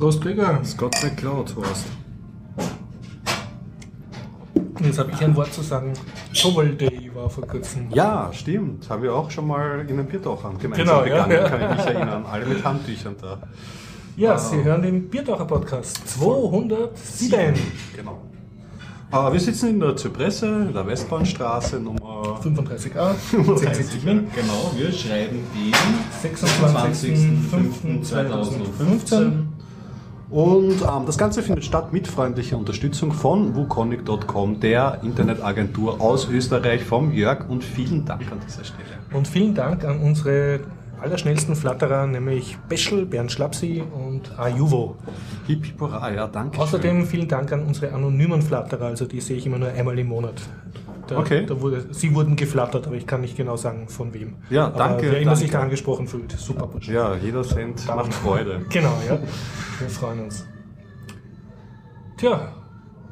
Prost, Gregor. Scott McCloud, Horst. Jetzt habe ich ein Wort zu sagen. Towel Day war vor kurzem. Ja, stimmt. Haben wir auch schon mal in den Biertauchern gemeinsam Genau, begangen, ja. kann ich mich erinnern. Alle mit Handtüchern da. Ja, Sie hören den Biertaucher Podcast 207. Genau. Äh, wir sitzen in der Zypresse, in der Westbahnstraße, Nummer 35a, 66 Wien. Genau, wir schreiben den 26.05.2015. Und ähm, das Ganze findet statt mit freundlicher Unterstützung von wukonic.com, der Internetagentur aus Österreich, vom Jörg und vielen Dank an dieser Stelle. Und vielen Dank an unsere allerschnellsten Flatterer, nämlich Beschel, Bernd Schlapsi und Ajuvo. Hip hip hurra, ja, danke. Außerdem vielen Dank an unsere anonymen Flatterer, also die sehe ich immer nur einmal im Monat. Da, Okay. Da wurde, sie wurden geflattert, aber ich kann nicht genau sagen, von wem. Ja, aber danke, Wer immer danke. sich da angesprochen fühlt, super. Ja, jeder Cent macht Freude. Genau, ja. Wir freuen uns. Tja,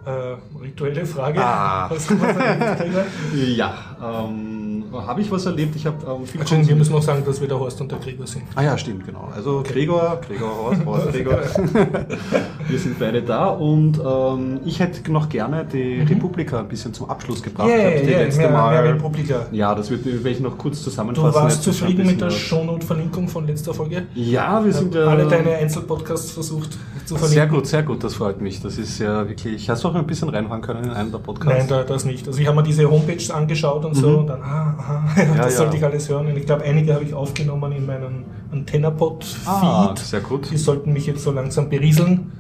äh, rituelle Frage. Ah. Ja, ähm, habe ich was erlebt? Ich habe ähm, viel Entschuldigung, wir müssen noch sagen, dass wir der Horst und der Gregor sind. Ah ja, stimmt, genau. Also Gregor, Gregor Horst, Horst Gregor. Wir sind beide da und ähm, ich hätte noch gerne die Republika ein bisschen zum Abschluss gebracht. Yeah, Hab die yeah, letzte mehr, Mal, mehr Republika. Ja, das wird, werde ich noch kurz Du zusammenfassen. warst schon ein zufrieden mit der Shownote-Verlinkung von letzter Folge? Ja, wir sind ja... Alle deine Einzelpodcasts versucht zu verlinken? sehr gut, sehr gut, das freut mich. Das ist ja wirklich... Hast du auch ein bisschen reinhören können in einen der Podcasts? Nein, da, das nicht. Also ich habe mir diese Homepages angeschaut und so und dann, ah, aha, das Mhm. ja. sollte ich alles hören. Und ich glaube, einige habe ich aufgenommen in meinem Antennapod-Feed. Ah, sehr gut. Die sollten mich jetzt so langsam berieseln,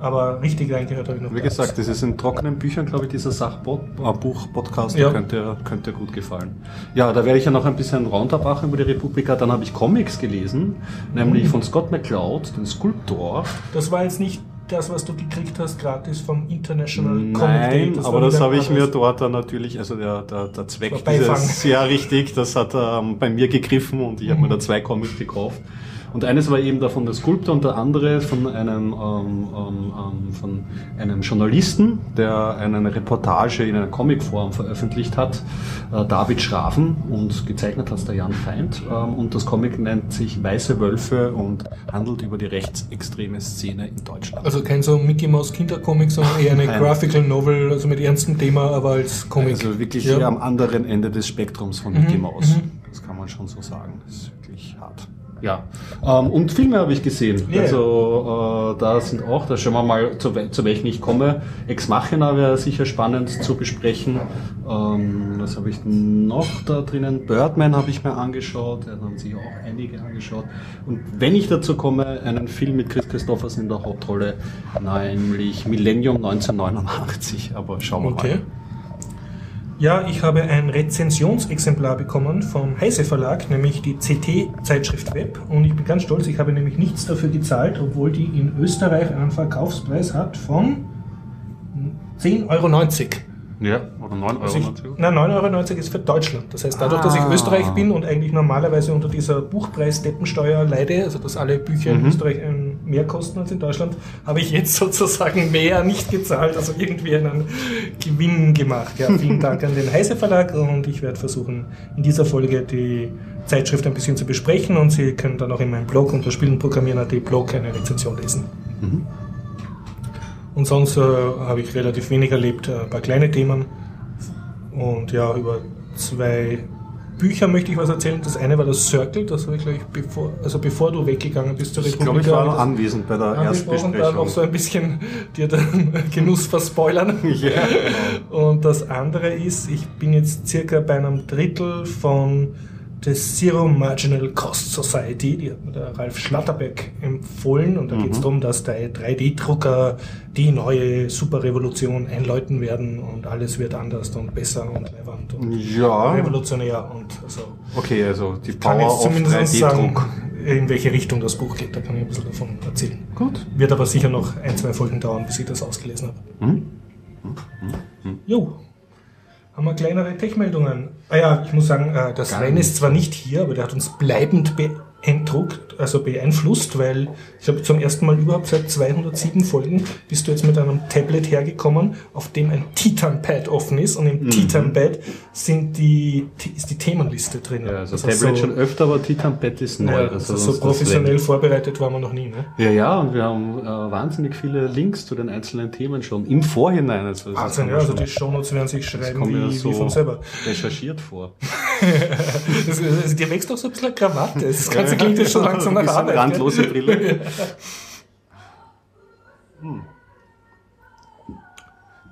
aber richtig reingehört habe ich noch Wie gesagt, das ist in trockenen Büchern, glaube ich, dieser Sachbuch-Podcast, Ja. der könnte, könnte gut gefallen. Ja, da werde ich ja noch ein bisschen Roundup machen über die Republika. Dann habe ich Comics gelesen, nämlich von Scott McCloud, den Skulptor. Das war jetzt nicht das, was du gekriegt hast, gratis vom International Comic Day. Nein, Das aber das habe ich mir dort dann natürlich, also der, der, der Zweck dieses, ja richtig, das hat ähm, bei mir gegriffen und ich habe mir da zwei Comics gekauft. Und eines war eben davon der Sculptor und der andere von einem, ähm, ähm, ähm, von einem Journalisten, der eine Reportage in einer Comicform veröffentlicht hat, äh, David Schraven und gezeichnet hat der Jan Feind. Ähm, und das Comic nennt sich Weiße Wölfe und handelt über die rechtsextreme Szene in Deutschland. Also kein so Mickey Mouse Kindercomic, sondern eher eine Nein. Graphical Novel, also mit ernstem Thema, aber als Comic. Also wirklich Ja. eher am anderen Ende des Spektrums von Mickey Mouse. Das kann man schon so sagen. Das. Ja. Ähm, und Filme habe ich gesehen. Ja. Also äh, da sind auch, da schauen wir mal, zu, zu welchen ich komme. Ex Machina wäre sicher spannend zu besprechen. Ähm, was habe ich noch da drinnen? Birdman habe ich mir angeschaut. Da haben sich auch einige angeschaut. Und wenn ich dazu komme, einen Film mit Chris Christopherson in der Hauptrolle, nämlich Millennium 1989. Aber schauen wir Okay. mal. Ja, ich habe ein Rezensionsexemplar bekommen vom Heise Verlag, nämlich die CT-Zeitschrift Web. Und ich bin ganz stolz, ich habe nämlich nichts dafür gezahlt, obwohl die in Österreich einen Verkaufspreis hat von 10,90 Euro. Ja, oder 9 Euro Also ich, na, 9,90 Euro ist für Deutschland. Das heißt, dadurch, dass ich Ah. Österreich bin und eigentlich normalerweise unter dieser Buchpreis-Deppensteuer leide, also dass alle Bücher Mhm. in Österreich ähm, mehr kosten als in Deutschland, habe ich jetzt sozusagen mehr nicht gezahlt, also irgendwie einen Gewinn gemacht. Ja, vielen Dank an den Heise Verlag und ich werde versuchen, in dieser Folge die Zeitschrift ein bisschen zu besprechen und Sie können dann auch in meinem Blog unter spielenprogrammieren.at Blog eine Rezension lesen. Und sonst äh, habe ich relativ wenig erlebt, äh, ein paar kleine Themen. Und ja, über zwei Bücher möchte ich was erzählen. Das eine war das Circle, das habe ich gleich bevor, also bevor du weggegangen bist zur Ich Republika. glaube, ich war noch anwesend bei der angesprochen, da noch so Erstbesprechung. ein bisschen dir den Genuss verspoilern. Ja, genau. Und das andere ist, ich bin jetzt circa bei einem Drittel von der Zero Marginal Cost Society, die hat mir der Ralf Schlatterbeck empfohlen und da geht es darum, dass der 3D-Drucker die neue Superrevolution einläuten werden und alles wird anders und besser und leibend und Ja, revolutionär und so. okay, also die Kann Power jetzt of zumindest sagen, 3D-Druck. in welche Richtung das Buch geht, da kann ich ein bisschen davon erzählen. Gut. Wird aber sicher noch ein, zwei Folgen dauern, bis ich das ausgelesen habe. Mhm. Jo. Haben wir kleinere Tech-Meldungen? Ah ja, ich muss sagen, äh, der Sven ist zwar nicht hier, aber der hat uns bleibend beeindruckt, also beeinflusst, weil ich habe zum ersten Mal überhaupt seit 207 Folgen bist du jetzt mit einem Tablet hergekommen, auf dem ein Titan-Pad offen ist und im Mhm. Titan-Pad sind die, ist die Themenliste drin. Ja, also Das Tablet heißt schon öfter, aber Titan-Pad ist neu. ja, also also so professionell vorbereitet waren wir noch nie. Ne? Ja, ja, und wir haben äh, wahnsinnig viele Links zu den einzelnen Themen schon im Vorhinein. Also Wahnsinn, ja, also die Shownotes werden sich schreiben wie, so wie von selber. recherchiert vor. Das, das, dir wächst doch so ein bisschen eine Krawatte. Das Ganze klingt jetzt schon langsam nach Arbeit. Randlose Brille. Hm.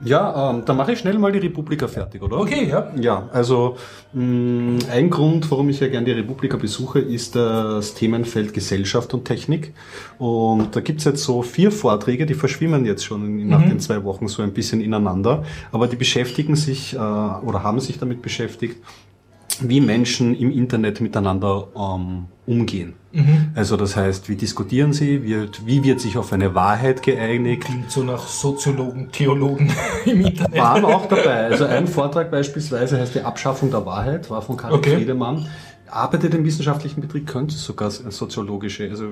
Ja, ähm, dann mache ich schnell mal die Republika fertig, oder? Okay, ja. Ja, also mh, ein Grund, warum ich ja gerne die Republika besuche, ist das Themenfeld Gesellschaft und Technik. Und da gibt's jetzt so vier Vorträge, die verschwimmen jetzt schon nach den zwei Wochen so ein bisschen ineinander, aber die beschäftigen sich äh, oder haben sich damit beschäftigt, wie Menschen im Internet miteinander ähm, umgehen. Also das heißt, wie diskutieren sie, wird, wie wird sich auf eine Wahrheit geeinigt, Klingt so nach Soziologen, Theologen im Internet. waren auch dabei. Also ein Vortrag beispielsweise heißt die Abschaffung der Wahrheit, war von Karl Okay. Friedemann. Arbeitet im wissenschaftlichen Betrieb, könnte sogar soziologische, also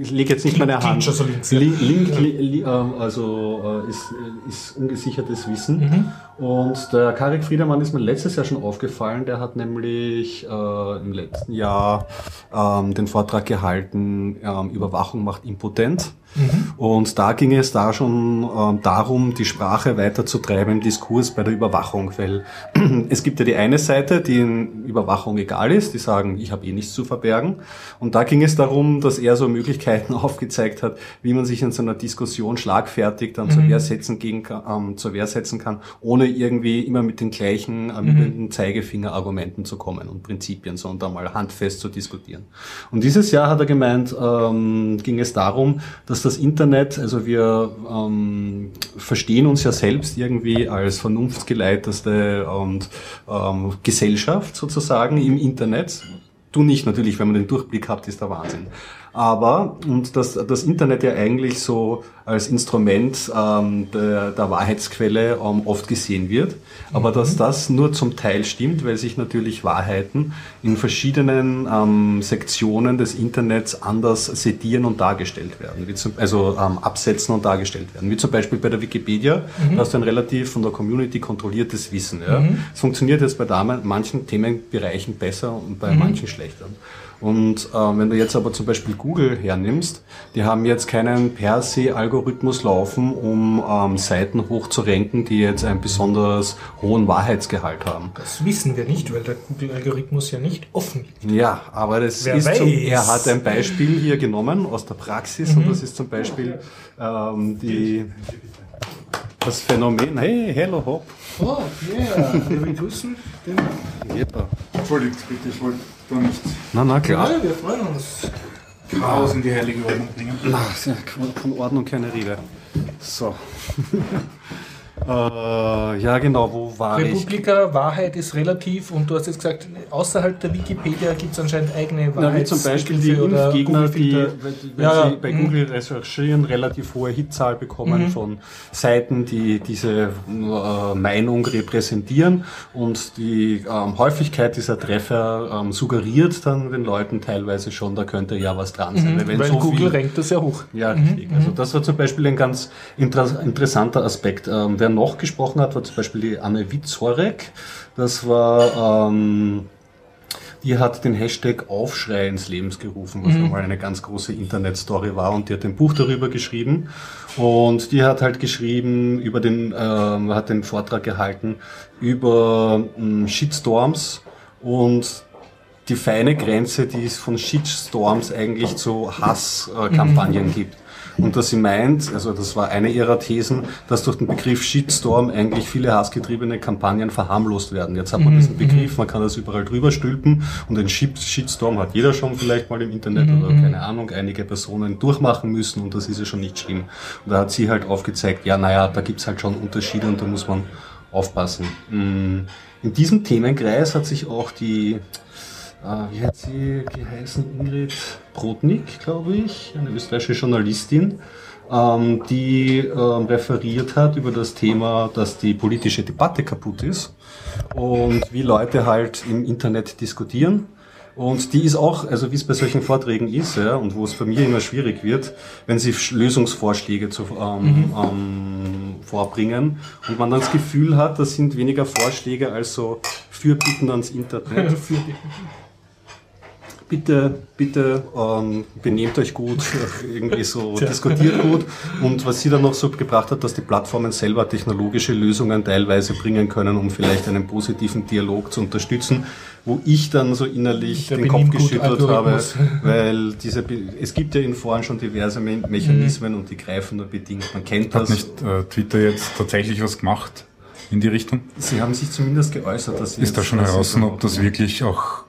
ich lege jetzt nicht meine Mhm, Hand. links, ja. Li- Link, li, li, ähm, also äh, ist, ist ungesichertes Wissen. Mhm. Und der Karik Friedemann ist mir letztes Jahr schon aufgefallen, der hat nämlich äh, im letzten Jahr ähm, den Vortrag gehalten, ähm, Überwachung macht impotent. Mhm. Und da ging es da schon ähm, darum, die Sprache weiterzutreiben im Diskurs bei der Überwachung, weil es gibt ja die eine Seite, die in Überwachung egal ist, die sagen, ich habe eh nichts zu verbergen. Und da ging es darum, dass er so Möglichkeiten aufgezeigt hat, wie man sich in so einer Diskussion schlagfertig dann zur Wehr setzen gegen, ähm, zur Wehr setzen kann, ohne irgendwie immer mit den gleichen äh, mit den Zeigefinger-Argumenten zu kommen und Prinzipien, sondern mal handfest zu diskutieren. Und dieses Jahr hat er gemeint, ähm, ging es darum, dass das Internet, also wir ähm, verstehen uns ja selbst irgendwie als vernunftgeleiteste und ähm, Gesellschaft sozusagen im Internet. Du nicht natürlich, wenn man den Durchblick hat, ist der Wahnsinn. Aber, und dass das Internet ja eigentlich so als Instrument ähm, der, der Wahrheitsquelle ähm, oft gesehen wird, aber dass das nur zum Teil stimmt, weil sich natürlich Wahrheiten in verschiedenen ähm, Sektionen des Internets anders sedieren und dargestellt werden, wie zum, also ähm, absetzen und dargestellt werden. Wie zum Beispiel bei der Wikipedia, da hast du ein relativ von der Community kontrolliertes Wissen. Ja? Es funktioniert jetzt bei Damen, manchen Themenbereichen besser und bei manchen schlechter. Und ähm, wenn du jetzt aber zum Beispiel Google hernimmst, die haben jetzt keinen per se Algorithmus laufen, um ähm, Seiten hochzurenken, die jetzt einen besonders hohen Wahrheitsgehalt haben. Das wissen wir nicht, weil der Google-Algorithmus ja nicht offen liegt. Ja, aber das Wer ist zum, er hat ein Beispiel hier genommen aus der Praxis und das ist zum Beispiel ähm, die, das Phänomen, hey, hello, hopp. Oh, yeah. Wir begrüßen den. Entschuldigt bitte, ich wollte da nicht Na, na, klar. Ja, wir freuen uns. Chaos in die heilige Ordnung bringen. Na, ist ja von Ordnung keine Rede. So. äh, ja, genau, wo war ich? Republika, Wahrheit ist relativ und du hast jetzt gesagt, außerhalb der Wikipedia gibt es anscheinend eigene Na, wie zum Beispiel die Impfgegner, die, wenn Ja, sie bei mhm. Google recherchieren, relativ hohe Hitzahl bekommen von Seiten, die diese äh, Meinung repräsentieren und die ähm, Häufigkeit dieser Treffer ähm, suggeriert dann den Leuten teilweise schon, da könnte ja was dran sein. Mhm. Weil so Google rankt das ja hoch. ja, richtig. Also das war zum Beispiel ein ganz inter interessanter Aspekt. Ähm, noch gesprochen hat, war zum Beispiel die Anne Witzorek. Das war, ähm, die hat den Hashtag Aufschrei ins Lebens gerufen, was nochmal eine ganz große Internetstory war und die hat ein Buch darüber geschrieben. Und die hat halt geschrieben über den, ähm, hat den Vortrag gehalten über ähm, Shitstorms und die feine Grenze, die es von Shitstorms eigentlich zu Hasskampagnen gibt. Und dass sie meint, also das war eine ihrer Thesen, dass durch den Begriff Shitstorm eigentlich viele hassgetriebene Kampagnen verharmlost werden. Jetzt hat man diesen Begriff, man kann das überall drüber stülpen und den Shit- Shitstorm hat jeder schon vielleicht mal im Internet oder keine Ahnung, einige Personen durchmachen müssen und das ist ja schon nicht schlimm. Und da hat sie halt aufgezeigt, ja naja, da gibt's halt schon Unterschiede und da muss man aufpassen. Mm, In diesem Themenkreis hat sich auch die wie hat sie geheißen? Ingrid Brodnik, glaube ich, eine österreichische Journalistin, ähm, die ähm, referiert hat über das Thema, dass die politische Debatte kaputt ist und wie Leute halt im Internet diskutieren. Und die ist auch, also wie es bei solchen Vorträgen ist, ja, und wo es bei mir immer schwierig wird, wenn sie Sch- Lösungsvorschläge zu, ähm, ähm, vorbringen und man dann das Gefühl hat, das sind weniger Vorschläge als so Fürbitten ans Internet. Für die- bitte, bitte ähm, benehmt euch gut, irgendwie so diskutiert gut. Und was sie dann noch so gebracht hat, dass die Plattformen selber technologische Lösungen teilweise bringen können, um vielleicht einen positiven Dialog zu unterstützen, wo ich dann so innerlich Der den Kopf geschüttelt habe, weil diese, Be- es gibt ja in Foren schon diverse Me Mechanismen und die greifen nur bedingt. Man kennt Hat das. nicht äh, Twitter jetzt tatsächlich was gemacht in die Richtung? Sie haben sich zumindest geäußert, dass sie Ist da schon heraus, ob das wirklich auch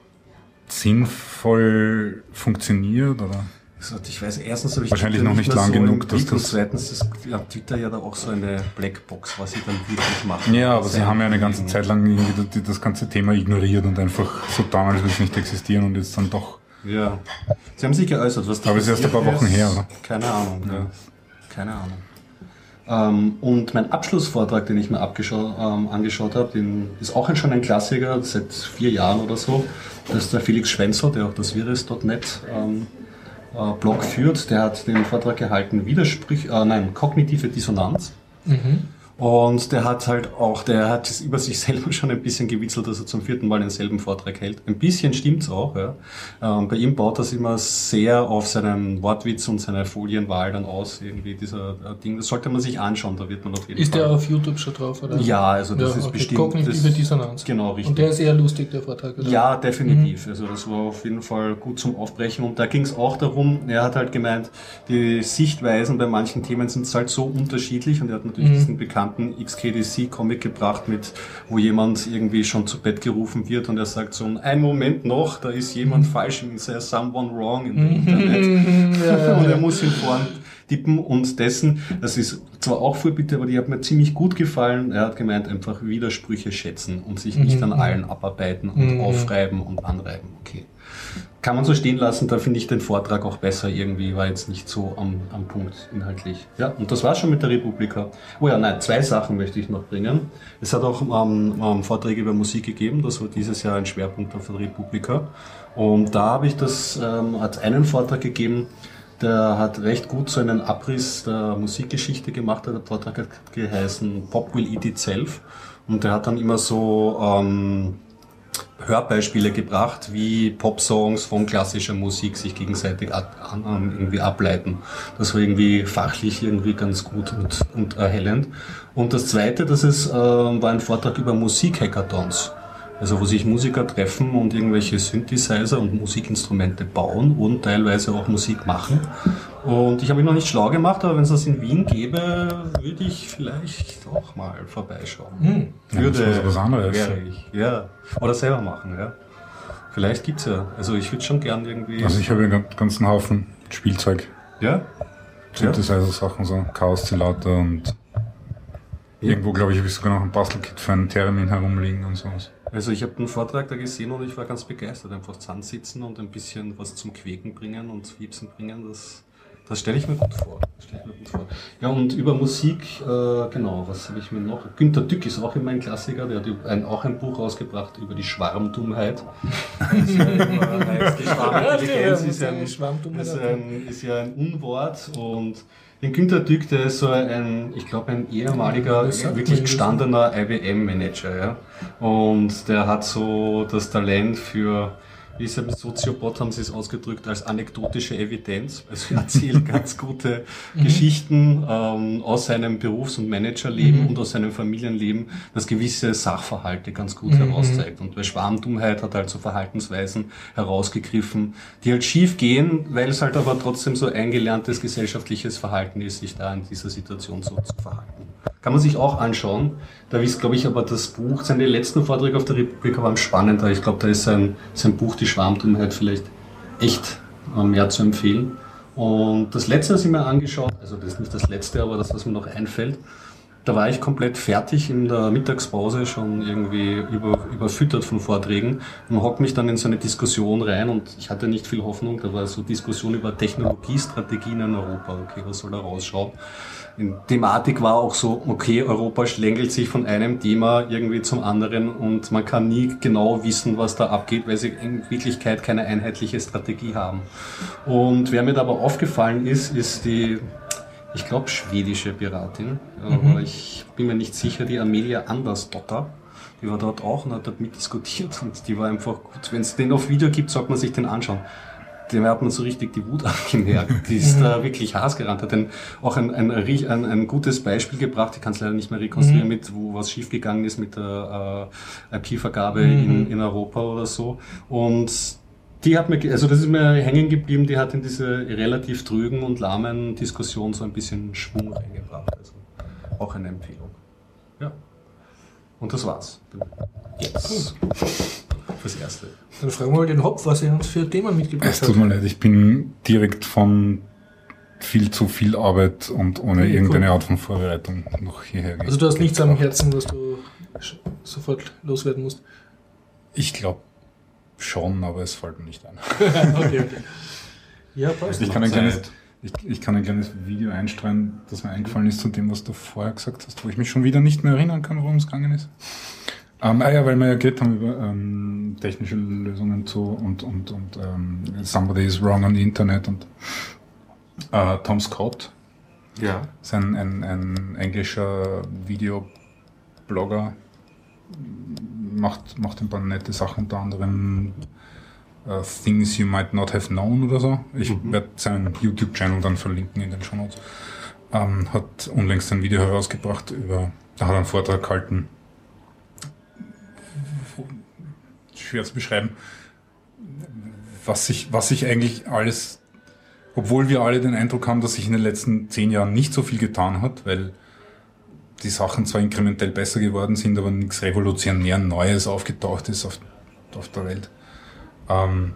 sinnvoll funktioniert? Oder? Also ich weiß, erstens habe ich Wahrscheinlich Twitter noch nicht mehr lang so genug, dass Blick und zweitens ist ja, Twitter ja da auch so eine Blackbox, was sie dann wirklich machen. Ja, aber sie haben ja eine ganze Zeit lang das ganze Thema ignoriert und einfach so getan, als würde es nicht existieren und jetzt dann doch. Ja. Sie haben sich geäußert, was da Aber es ist erst ein paar Wochen her, oder? Keine Ahnung, ja. Keine Ahnung. Ähm, und mein Abschlussvortrag, den ich mir ähm, angeschaut habe, ist auch schon ein Klassiker, seit vier Jahren oder so. Das ist der Felix Schwenzer, der auch das Virus.net ähm, äh, Blog führt. Der hat den Vortrag gehalten, Widersprüche, äh, nein, kognitive Dissonanz. Und der hat halt auch, der hat es über sich selber schon ein bisschen gewitzelt, dass er zum vierten Mal denselben Vortrag hält. Ein bisschen stimmt's auch, ja. Ähm, bei ihm baut das immer sehr auf seinen Wortwitz und seine Folienwahl dann aus, irgendwie dieser äh, Ding. Das sollte man sich anschauen, da wird man auf jeden Ist Fall. der auf YouTube schon drauf? Oder? Ja, also das Ja, ist okay. bestimmt. Kognitive Dissonanz. Genau, richtig. Und der ist eher lustig, der Vortrag, oder? Ja, definitiv. Also das war auf jeden Fall gut zum Aufbrechen. Und da ging es auch darum, er hat halt gemeint, die Sichtweisen bei manchen Themen sind halt so unterschiedlich und er hat natürlich diesen bekannten XKDC-Comic gebracht, mit wo jemand irgendwie schon zu Bett gerufen wird und er sagt so, ein Moment noch, da ist jemand falsch, there's someone wrong in the Internet. und er muss ihn vorn tippen und dessen, das ist zwar auch Vorbitte, aber die hat mir ziemlich gut gefallen. Er hat gemeint, einfach Widersprüche schätzen und sich nicht an allen abarbeiten und aufreiben und anreiben. Okay. Kann man so stehen lassen, da finde ich den Vortrag auch besser irgendwie, war jetzt nicht so am, am Punkt inhaltlich. Ja, und das war's schon mit der Republika. Oh ja, nein, zwei Sachen möchte ich noch bringen. Es hat auch ähm, ähm, Vorträge über Musik gegeben, das war dieses Jahr ein Schwerpunkt auf der Republika. Und da habe ich das, ähm, hat einen Vortrag gegeben, der hat recht gut so einen Abriss der Musikgeschichte gemacht. Der Vortrag hat geheißen Pop Will Eat Itself. Und der hat dann immer so ähm, Hörbeispiele gebracht, wie Popsongs von klassischer Musik sich gegenseitig irgendwie ableiten. Das war irgendwie fachlich irgendwie ganz gut und, und erhellend. Und das Zweite, das ist, äh, war ein Vortrag über Musikhackathons. Also wo sich Musiker treffen und irgendwelche Synthesizer und Musikinstrumente bauen und teilweise auch Musik machen. Und ich habe mich noch nicht schlau gemacht, aber wenn es das in Wien gäbe, würde ich vielleicht auch mal vorbeischauen. Ja, Würde, das was anderes. wäre ich. Ja. Oder selber machen, ja. Vielleicht gibt's ja. Also ich würde schon gern irgendwie. Also ich habe einen gan- ganzen Haufen Spielzeug, ja? Synthesizer-Sachen, so Chaos-Zilator und irgendwo, glaube ich, habe ich sogar noch ein Bastelkit für einen Theremin herumliegen und sowas. Also ich habe den Vortrag da gesehen und ich war ganz begeistert. Einfach zusammensitzen und ein bisschen was zum Quäken bringen und Fiepsen bringen, das, das stelle ich mir gut vor. Ja, und über Musik, äh, genau, was habe ich mir noch? Günter Dück ist auch immer ein Klassiker, der hat ein, auch ein Buch rausgebracht über die Schwarmdummheit. Das ist ja immer heißt, die Schwarmintelligenz ist, ein, ist, ein, ist ja ein Unwort und den Günter Dück, der ist so ein, ich glaube, ein ehemaliger, wirklich gestandener IBM-Manager, ja. Und der hat so das Talent für, wie ist er mit Soziobot haben sie es ausgedrückt, als anekdotische Evidenz. Also er erzählt ganz gute Geschichten ähm, aus seinem Berufs- und Managerleben und aus seinem Familienleben, das gewisse Sachverhalte ganz gut herauszeigt. Und bei Schwarmdummheit hat er halt so Verhaltensweisen herausgegriffen, die halt schief gehen, weil es halt aber trotzdem so eingelerntes gesellschaftliches Verhalten ist, sich da in dieser Situation so zu verhalten. Kann man sich auch anschauen. Da ist, glaube ich, aber das Buch, seine letzten Vorträge auf der Republik waren spannender. Ich glaube, da ist sein, sein Buch Die Schwarmdummheit vielleicht echt äh, mehr zu empfehlen. Und das letzte, was ich mir angeschaut, also das ist nicht das letzte, aber das, was mir noch einfällt, Da war ich komplett fertig in der Mittagspause, schon irgendwie über, überfüttert von Vorträgen und hock mich dann in so eine Diskussion rein und ich hatte nicht viel Hoffnung. Da war so Diskussion über Technologiestrategien in Europa. Okay, was soll da rausschauen? Die Thematik war auch so, okay, Europa schlängelt sich von einem Thema irgendwie zum anderen und man kann nie genau wissen, was da abgeht, weil sie in Wirklichkeit keine einheitliche Strategie haben. Und wer mir da aber aufgefallen ist, ist die, ich glaube, schwedische Piratin, aber ich bin mir nicht sicher, die Amelia Andersdotter. Die war dort auch und hat dort mitdiskutiert und die war einfach gut. Wenn es den auf Video gibt, sollte man sich den anschauen dem hat man so richtig die Wut angemerkt. Die ist da wirklich haargerannt. Hat dann auch ein, ein, ein, ein gutes Beispiel gebracht. Ich kann es leider nicht mehr rekonstruieren, mit wo was schiefgegangen ist mit der äh, IP-Vergabe in, in Europa oder so. Und die hat mir, also das ist mir hängen geblieben, die hat in diese relativ trügen und lahmen Diskussion so ein bisschen Schwung reingebracht. Also auch eine Empfehlung. Ja. Und das war's. Jetzt. Fürs Erste. Dann fragen wir mal den Hopf, was er uns für Themen mitgebracht Es hat. tut mir leid, ich bin direkt von viel zu viel Arbeit und ohne Okay, irgendeine cool. Art von Vorbereitung noch hierher Also du hast nichts am Herzen, was du sofort loswerden musst. Ich glaube schon, aber es fällt mir nicht ein. okay, okay. Ja, passt. Ich kann, ein kleines, ich, ich kann ein kleines Video einstreuen, das mir eingefallen ist zu dem, was du vorher gesagt hast, wo ich mich schon wieder nicht mehr erinnern kann, worum es gegangen ist. Ähm, ah ja, weil wir ja geredet haben über ähm, technische Lösungen zu und, und, und ähm, Somebody is wrong on the Internet und äh, Tom Scott, Ja. ist ein, ein, ein englischer Videoblogger, macht, macht ein paar nette Sachen, unter anderem äh, Things You Might Not Have Known oder so. Ich werde seinen YouTube-Channel dann verlinken in den Show Notes. Ähm, hat unlängst ein Video herausgebracht über, da hat er einen Vortrag gehalten. Schwer zu beschreiben, was sich, was sich eigentlich alles, obwohl wir alle den Eindruck haben, dass sich in den letzten zehn Jahren nicht so viel getan hat, weil die Sachen zwar inkrementell besser geworden sind, aber nichts revolutionär Neues aufgetaucht ist auf, auf der Welt. Ähm,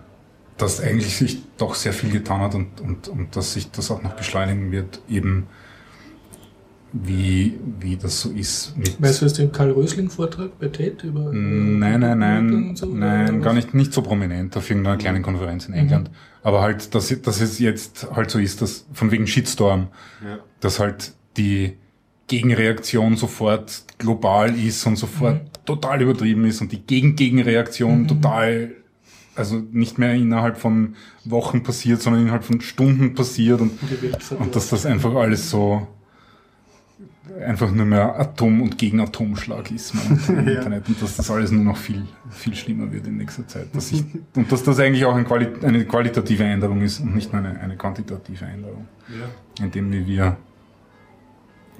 dass eigentlich sich doch sehr viel getan hat und, und, und dass sich das auch noch beschleunigen wird, eben wie, wie das so ist mit. Weißt du, was den Karl Rösling-Vortrag bei Tate über. Nein, nein, nein, und so, nein, gar nicht, nicht so prominent auf irgendeiner kleinen Konferenz in England. Aber halt, dass, dass es jetzt halt so ist, dass von wegen Shitstorm, Ja. dass halt die Gegenreaktion sofort global ist und sofort total übertrieben ist und die Gegen-Gegenreaktion total, also nicht mehr innerhalb von Wochen passiert, sondern innerhalb von Stunden passiert und, und dass das einfach alles so einfach nur mehr Atom- und Gegenatomschlag ist im Internet und dass das alles nur noch viel, viel schlimmer wird in nächster Zeit. Dass ich, und dass das eigentlich auch ein Quali eine qualitative Änderung ist und nicht nur eine, eine quantitative Änderung. In dem, wie wir,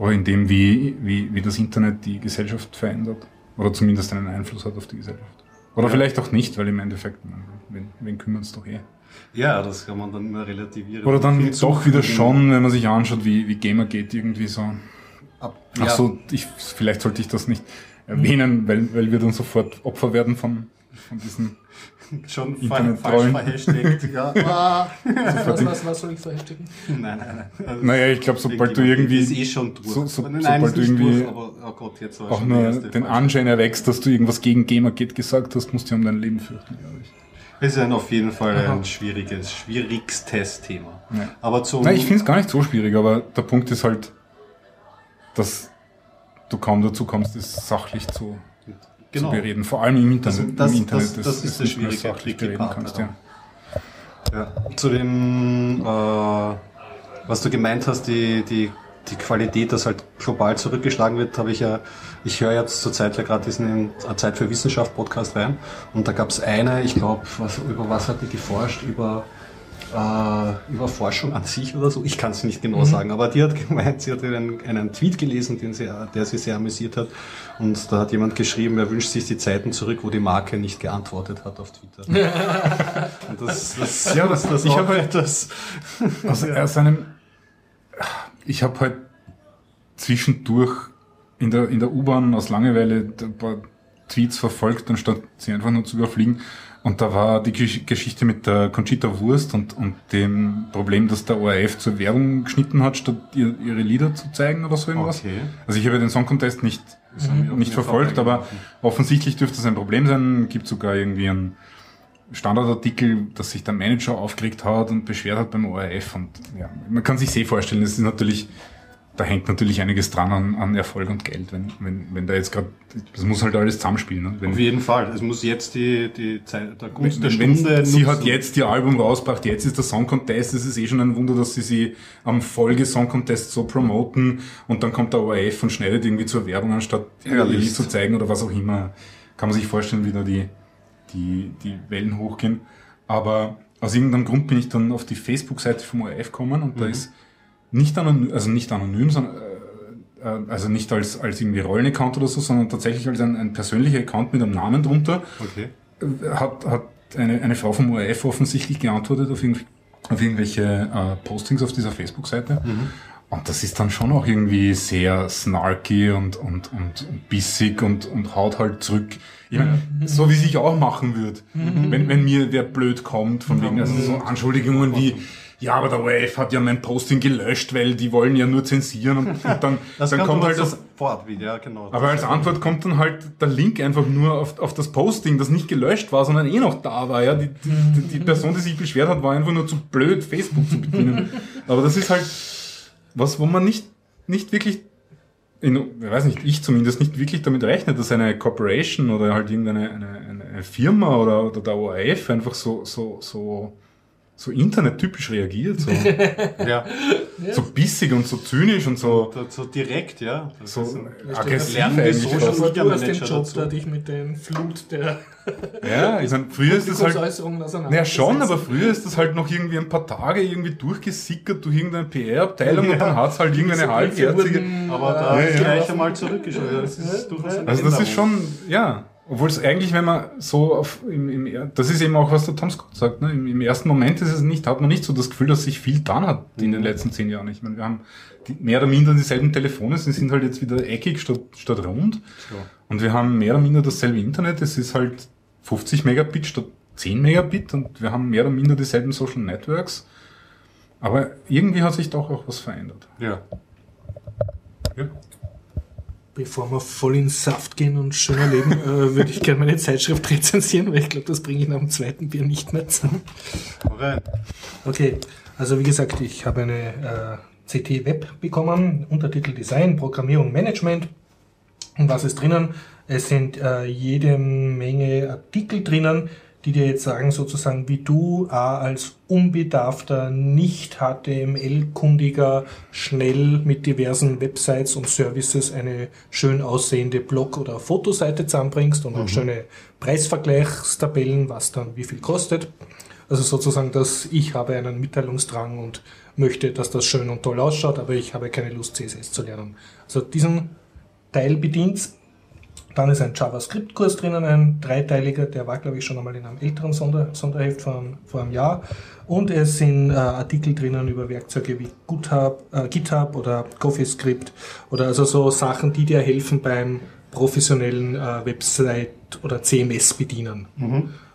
oder in dem, wie, wie, wie das Internet die Gesellschaft verändert. Oder zumindest einen Einfluss hat auf die Gesellschaft. Oder Ja. vielleicht auch nicht, weil im Endeffekt, man, wen, wen kümmert es doch eh. Ja, das kann man dann immer relativieren. Oder dann doch wieder zufügen. schon, wenn man sich anschaut, wie, wie Gamergate irgendwie so Ab, Ach ja. so, ich, vielleicht sollte ich das nicht erwähnen, weil, weil wir dann sofort Opfer werden von, von diesen. schon Internet falsch verhashtagt. ja. Ah. was, was, was soll ich verhashtagen? nein, nein, nein. Also, Naja, ich glaube, sobald du irgendwie Ist eh schon durch. so- so- nein, sobald ist du nicht irgendwie durch, aber oh Gott, jetzt war auch schon nur der erste den. Anschein erwächst, dass du irgendwas gegen Gamergate gesagt hast, musst du um dein Leben fürchten, glaube ich. Es ist ein auf jeden Fall Aha. ein schwieriges, schwierigstes Thema. Ja. Aber zum Nein, ich finde es gar nicht so schwierig, aber der Punkt ist halt, dass du kaum dazu kommst, es sachlich zu, genau. zu bereden. Vor allem im Internet. Das- das- Im Internet das- das ist es der schwierige, sachlich bereden Part kannst. Ja. Ja. Zu dem, äh, was du gemeint hast, die, die, die Qualität, dass halt global zurückgeschlagen wird, habe ich ja, ich höre jetzt zur Zeit ja gerade diesen äh, Zeit für Wissenschaft Podcast rein und da gab es eine, ich glaube, was, über was hat die geforscht? Über äh, über Forschung an sich oder so. Ich kann es nicht genau sagen, aber die hat gemeint, sie hat einen, einen Tweet gelesen, den sie, der sie sehr amüsiert hat. Und da hat jemand geschrieben, er wünscht sich die Zeiten zurück, wo die Marke nicht geantwortet hat auf Twitter. Und das, das, Ja, das, das ich auch hab halt-. Also aus einem, ich habe halt zwischendurch in der, in der U-Bahn aus Langeweile ein paar Tweets verfolgt, anstatt sie einfach nur zu überfliegen. Und da war die Gesch- Geschichte mit der Conchita Wurst und, und dem Problem, dass der ORF zur Werbung geschnitten hat, statt ihr, ihre Lieder zu zeigen oder so irgendwas. Okay. Also ich habe den Song Contest nicht, wir nicht verfolgt, aber offensichtlich dürfte es ein Problem sein. Gibt sogar irgendwie einen Standardartikel, dass sich der Manager aufgeregt hat und beschwert hat beim ORF. Und ja, man kann sich sehr vorstellen, das ist natürlich, da hängt natürlich einiges dran an, an Erfolg und Geld, wenn, wenn, wenn da jetzt gerade, das muss halt alles zusammenspielen. Ne? Wenn, Auf jeden Fall. Es muss jetzt die, die Zeit, der Gunst der Stunde sie hat jetzt ihr Album rausgebracht, jetzt ist der Song Contest, es ist eh schon ein Wunder, dass sie sie am Folge Song Contest so promoten und dann kommt der ORF und schneidet irgendwie zur Werbung anstatt ihr. Lied zu zeigen oder was auch immer. Kann man sich vorstellen, wie da die, die, die Wellen hochgehen. Aber aus irgendeinem Grund bin ich dann auf die Facebook-Seite vom ORF gekommen und da Mhm. ist nicht anonym, also nicht anonym, sondern äh, äh, also nicht als, als irgendwie Rollenaccount oder so, sondern tatsächlich als ein, ein persönlicher Account mit einem Namen drunter Okay. hat, hat eine, eine Frau vom ORF offensichtlich geantwortet auf, irgendw auf irgendwelche äh, Postings auf dieser Facebook-Seite. Und das ist dann schon auch irgendwie sehr snarky und, und, und, und bissig und, und haut halt zurück. Ich meine, so wie ich auch machen würde, wenn, wenn mir der blöd kommt, von wegen, also so Anschuldigungen wie, ja, aber der ORF hat ja mein Posting gelöscht, weil die wollen ja nur zensieren und, und dann, Das dann kommt halt das, sofort wieder, ja, genau. aber als Antwort kommt dann halt der Link einfach nur auf, auf das Posting, das nicht gelöscht war, sondern eh noch da war. Ja? Die, die, die Person, die sich beschwert hat, war einfach nur zu blöd, Facebook zu bedienen. Aber das ist halt was, wo man nicht, nicht wirklich, in, ich weiß nicht, ich zumindest nicht wirklich damit rechnet, dass eine Corporation oder halt irgendeine eine, eine, eine Firma oder, oder der ORF einfach so, so, so, so internettypisch reagiert, so, ja, so bissig und so zynisch und so, so, so direkt, ja. Das so aggressiv eigentlich. Social Media du hast den Manager Job, dazu. da dich mit den Flut der Ja, ich meine, früher ist das halt. Naja, schon, aber früher ist das halt noch irgendwie ein paar Tage irgendwie durchgesickert durch irgendeine PR-Abteilung und dann hat's halt irgendeine halbherzige. Aber da Ja, ist ja. gleich einmal zurückgeschaut. Ja, das ist durchaus eine Also das ist schon, ja. Obwohl es eigentlich, wenn man so auf, im, im, das ist eben auch, was der Tom Scott sagt, ne? Im, im ersten Moment ist es nicht, hat man nicht so das Gefühl, dass sich viel getan hat in den letzten zehn Jahren. Ich meine, wir haben die, mehr oder minder dieselben Telefone, sie sind halt jetzt wieder eckig statt, statt rund. Und wir haben mehr oder minder dasselbe Internet, es ist halt 50 Megabit statt 10 Megabit und wir haben mehr oder minder dieselben Social Networks. Aber irgendwie hat sich doch auch was verändert. Ja. Ja. Bevor wir voll in Saft gehen und schöner leben, äh, würde ich gerne meine Zeitschrift rezensieren, weil ich glaube, das bringe ich nach dem zweiten Bier nicht mehr zusammen. Okay, also wie gesagt, ich habe eine äh, CT Web bekommen, Untertitel Design, Programmierung, Management. Und was ist drinnen? Es sind äh, jede Menge Artikel drinnen, die dir jetzt sagen, sozusagen, wie du als unbedarfter, nicht HTML-kundiger, schnell mit diversen Websites und Services eine schön aussehende Blog- oder Fotoseite zusammenbringst und auch schöne Preisvergleichstabellen, was dann wie viel kostet. Also sozusagen, dass ich habe einen Mitteilungsdrang und möchte, dass das schön und toll ausschaut, aber ich habe keine Lust, CSS zu lernen. Also diesen Teil bedient dann ist ein JavaScript-Kurs drinnen, ein dreiteiliger, der war, glaube ich, schon einmal in einem älteren Sonder Sonderheft vor, einem- vor einem Jahr. Und es sind äh, Artikel drinnen über Werkzeuge wie GitHub, äh, GitHub oder CoffeeScript oder also so Sachen, die dir helfen beim professionellen äh, Website- oder CMS bedienen.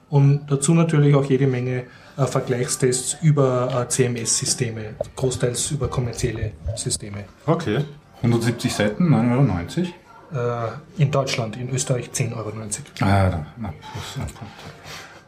Und dazu natürlich auch jede Menge äh, Vergleichstests über äh, CMS-Systeme, großteils über kommerzielle Systeme. Okay. 170 Seiten, 9,90 Euro. Äh, in Deutschland, in Österreich 10,90 Euro. Ah, da, na,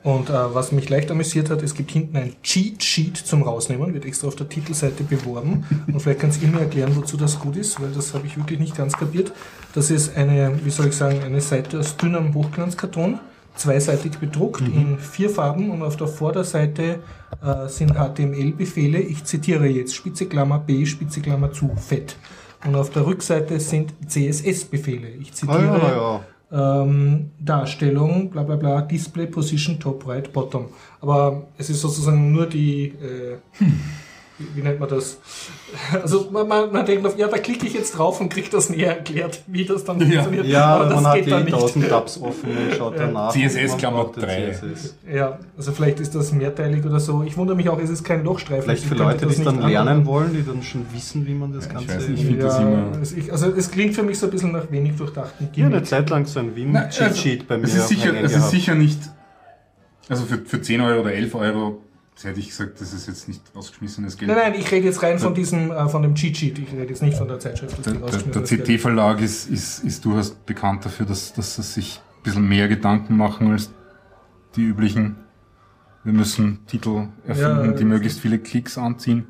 Und äh, was mich leicht amüsiert hat, es gibt hinten ein Cheat Sheet zum Rausnehmen, wird extra auf der Titelseite beworben. Und vielleicht kannst du mir erklären, wozu das gut ist, weil das habe ich wirklich nicht ganz kapiert. Das ist eine, wie soll ich sagen, eine Seite aus dünnem Hochglanzkarton, zweiseitig bedruckt in vier Farben und auf der Vorderseite äh, sind HTML-Befehle. Ich zitiere jetzt Spitze Klammer B, Spitze Klammer zu, fett. Und auf der Rückseite sind CSS-Befehle. Ich Ah, zitiere ja, ja. ähm, Darstellung, bla bla bla, Display Position Top Right Bottom. Aber es ist sozusagen nur die, äh, wie, wie nennt man das? Also man, man, man denkt auf, ja, da klicke ich jetzt drauf und kriege das näher erklärt, wie das dann funktioniert. Ja, aber das man hat geht die dann nicht. 1000 Tabs offen und schaut danach. CSS Klammer braucht den drei. CSS. Ja, also vielleicht ist das mehrteilig oder so. Ich wundere mich auch, es ist kein Lochstreifen. Vielleicht Ich für Leute, die das es dann nicht lernen anwenden. wollen, die dann schon wissen, wie man das Ja, ich Ganze... weiß nicht, ich find das immer- es, ich, also es klingt für mich so ein bisschen nach wenig durchdachten ja, eine Gimmick. Zeit lang so ein Na, also, bei mir. Es ist sicher, es ist sicher nicht Also für, für 10 Euro oder 11 Euro hätte ich gesagt, das ist jetzt nicht rausgeschmissenes Geld. Nein, nein, ich rede jetzt rein von diesem, äh, von dem Cheat Sheet. Ich rede jetzt nicht von der Zeitschrift. Der, der, der CT-Verlag ist, ist, ist durchaus bekannt dafür, dass, dass sie sich ein bisschen mehr Gedanken machen als die üblichen. Wir müssen Titel erfinden, Ja, die möglichst viele Klicks anziehen.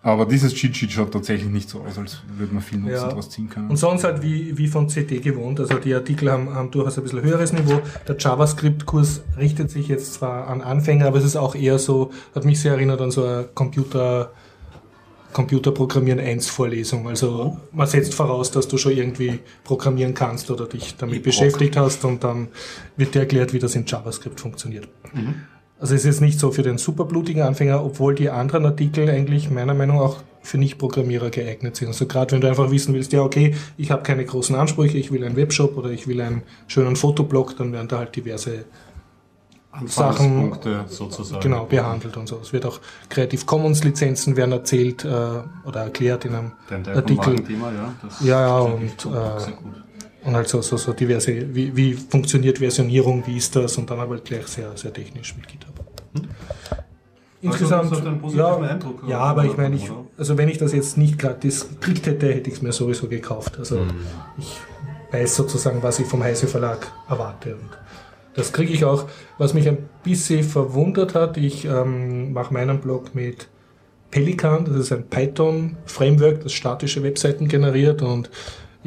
Aber dieses Cheat Sheet schaut tatsächlich nicht so aus, als würde man viel Nutzen Ja. daraus ziehen können. Und sonst halt wie, wie von CT gewohnt. Also die Artikel haben, haben durchaus ein bisschen höheres Niveau. Der JavaScript-Kurs richtet sich jetzt zwar an Anfänger, aber es ist auch eher so, hat mich sehr erinnert an so eine Computer, Computerprogrammieren 1 Vorlesung. Also man setzt voraus, dass du schon irgendwie programmieren kannst oder dich damit beschäftigt hast und dann wird dir erklärt, wie das in JavaScript funktioniert. Also es ist nicht so für den superblutigen Anfänger, obwohl die anderen Artikel eigentlich meiner Meinung nach auch für Nicht-Programmierer geeignet sind. Also gerade wenn du einfach wissen willst, ja okay, ich habe keine großen Ansprüche, ich will einen Webshop oder ich will einen schönen Fotoblog, dann werden da halt diverse Anfangspunkte sozusagen. genau behandelt und so. Es wird auch Creative Commons Lizenzen werden erzählt äh, oder erklärt in einem Artikel. Thema, ja. Ja, ja, und, äh. Und halt so, so, so diverse, wie, wie funktioniert Versionierung, wie ist das und dann aber gleich sehr, sehr technisch mit GitHub. Insgesamt, Also, das hat einen positiven ja, Eindruck, ja, aber ich meine, ich, also wenn ich das jetzt nicht gratis gekriegt hätte, hätte ich es mir sowieso gekauft. Also Mhm. ich weiß sozusagen, was ich vom Heise Verlag erwarte. Und das kriege ich auch. Was mich ein bisschen verwundert hat, ich ähm, mache meinen Blog mit Pelican, das ist ein Python-Framework, das statische Webseiten generiert und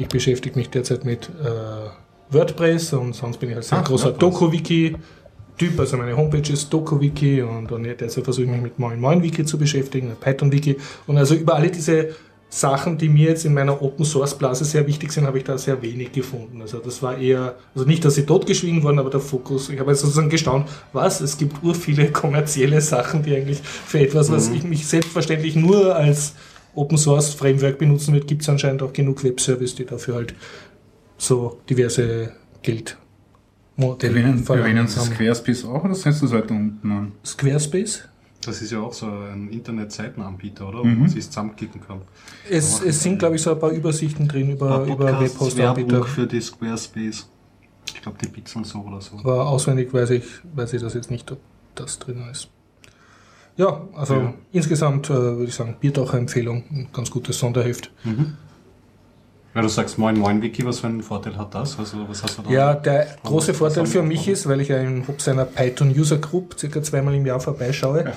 ich beschäftige mich derzeit mit äh, WordPress und sonst bin ich ein sehr Ah, großer. Doku-Wiki-Typ, also meine Homepage ist DokuWiki und, und derzeit versuche ich mich mit Moin Moin Wiki zu beschäftigen, Python-Wiki und also über alle diese Sachen, die mir jetzt in meiner Open Source Blase sehr wichtig sind, habe ich da sehr wenig gefunden. Also das war eher, also nicht, dass sie totgeschwiegen wurden, aber der Fokus, ich habe jetzt sozusagen gestaunt, was, es gibt ur viele kommerzielle Sachen, die eigentlich für etwas, was ich mich selbstverständlich nur als Open Source Framework benutzen wird, gibt es anscheinend auch genug Webservice, die dafür halt so diverse Geld Erwähnen, erwähnen Sie. Squarespace auch oder setzt das weiter unten an? Squarespace? Das ist ja auch so ein Internetseitenanbieter, oder? Wo Mhm. man sich zusammenklicken kann. Es, es sind, glaube ich, so ein paar Übersichten drin über, über Werbung Webhost-Anbieter. für die Squarespace. Ich glaube, die Pizzen so oder so. Aber auswendig weiß ich, weiß ich das jetzt nicht, ob das drin ist. Ja, also Ja. insgesamt äh, würde ich sagen, Biertaucher-Empfehlung, ein ganz gutes Sonderheft. Weil du sagst, Moin Moin Wiki, was für einen Vorteil hat das? Also, was hast du da? Ja, der große Vorteil für mich ist, weil ich ja in Hub seiner Python User Group circa zweimal im Jahr vorbeischaue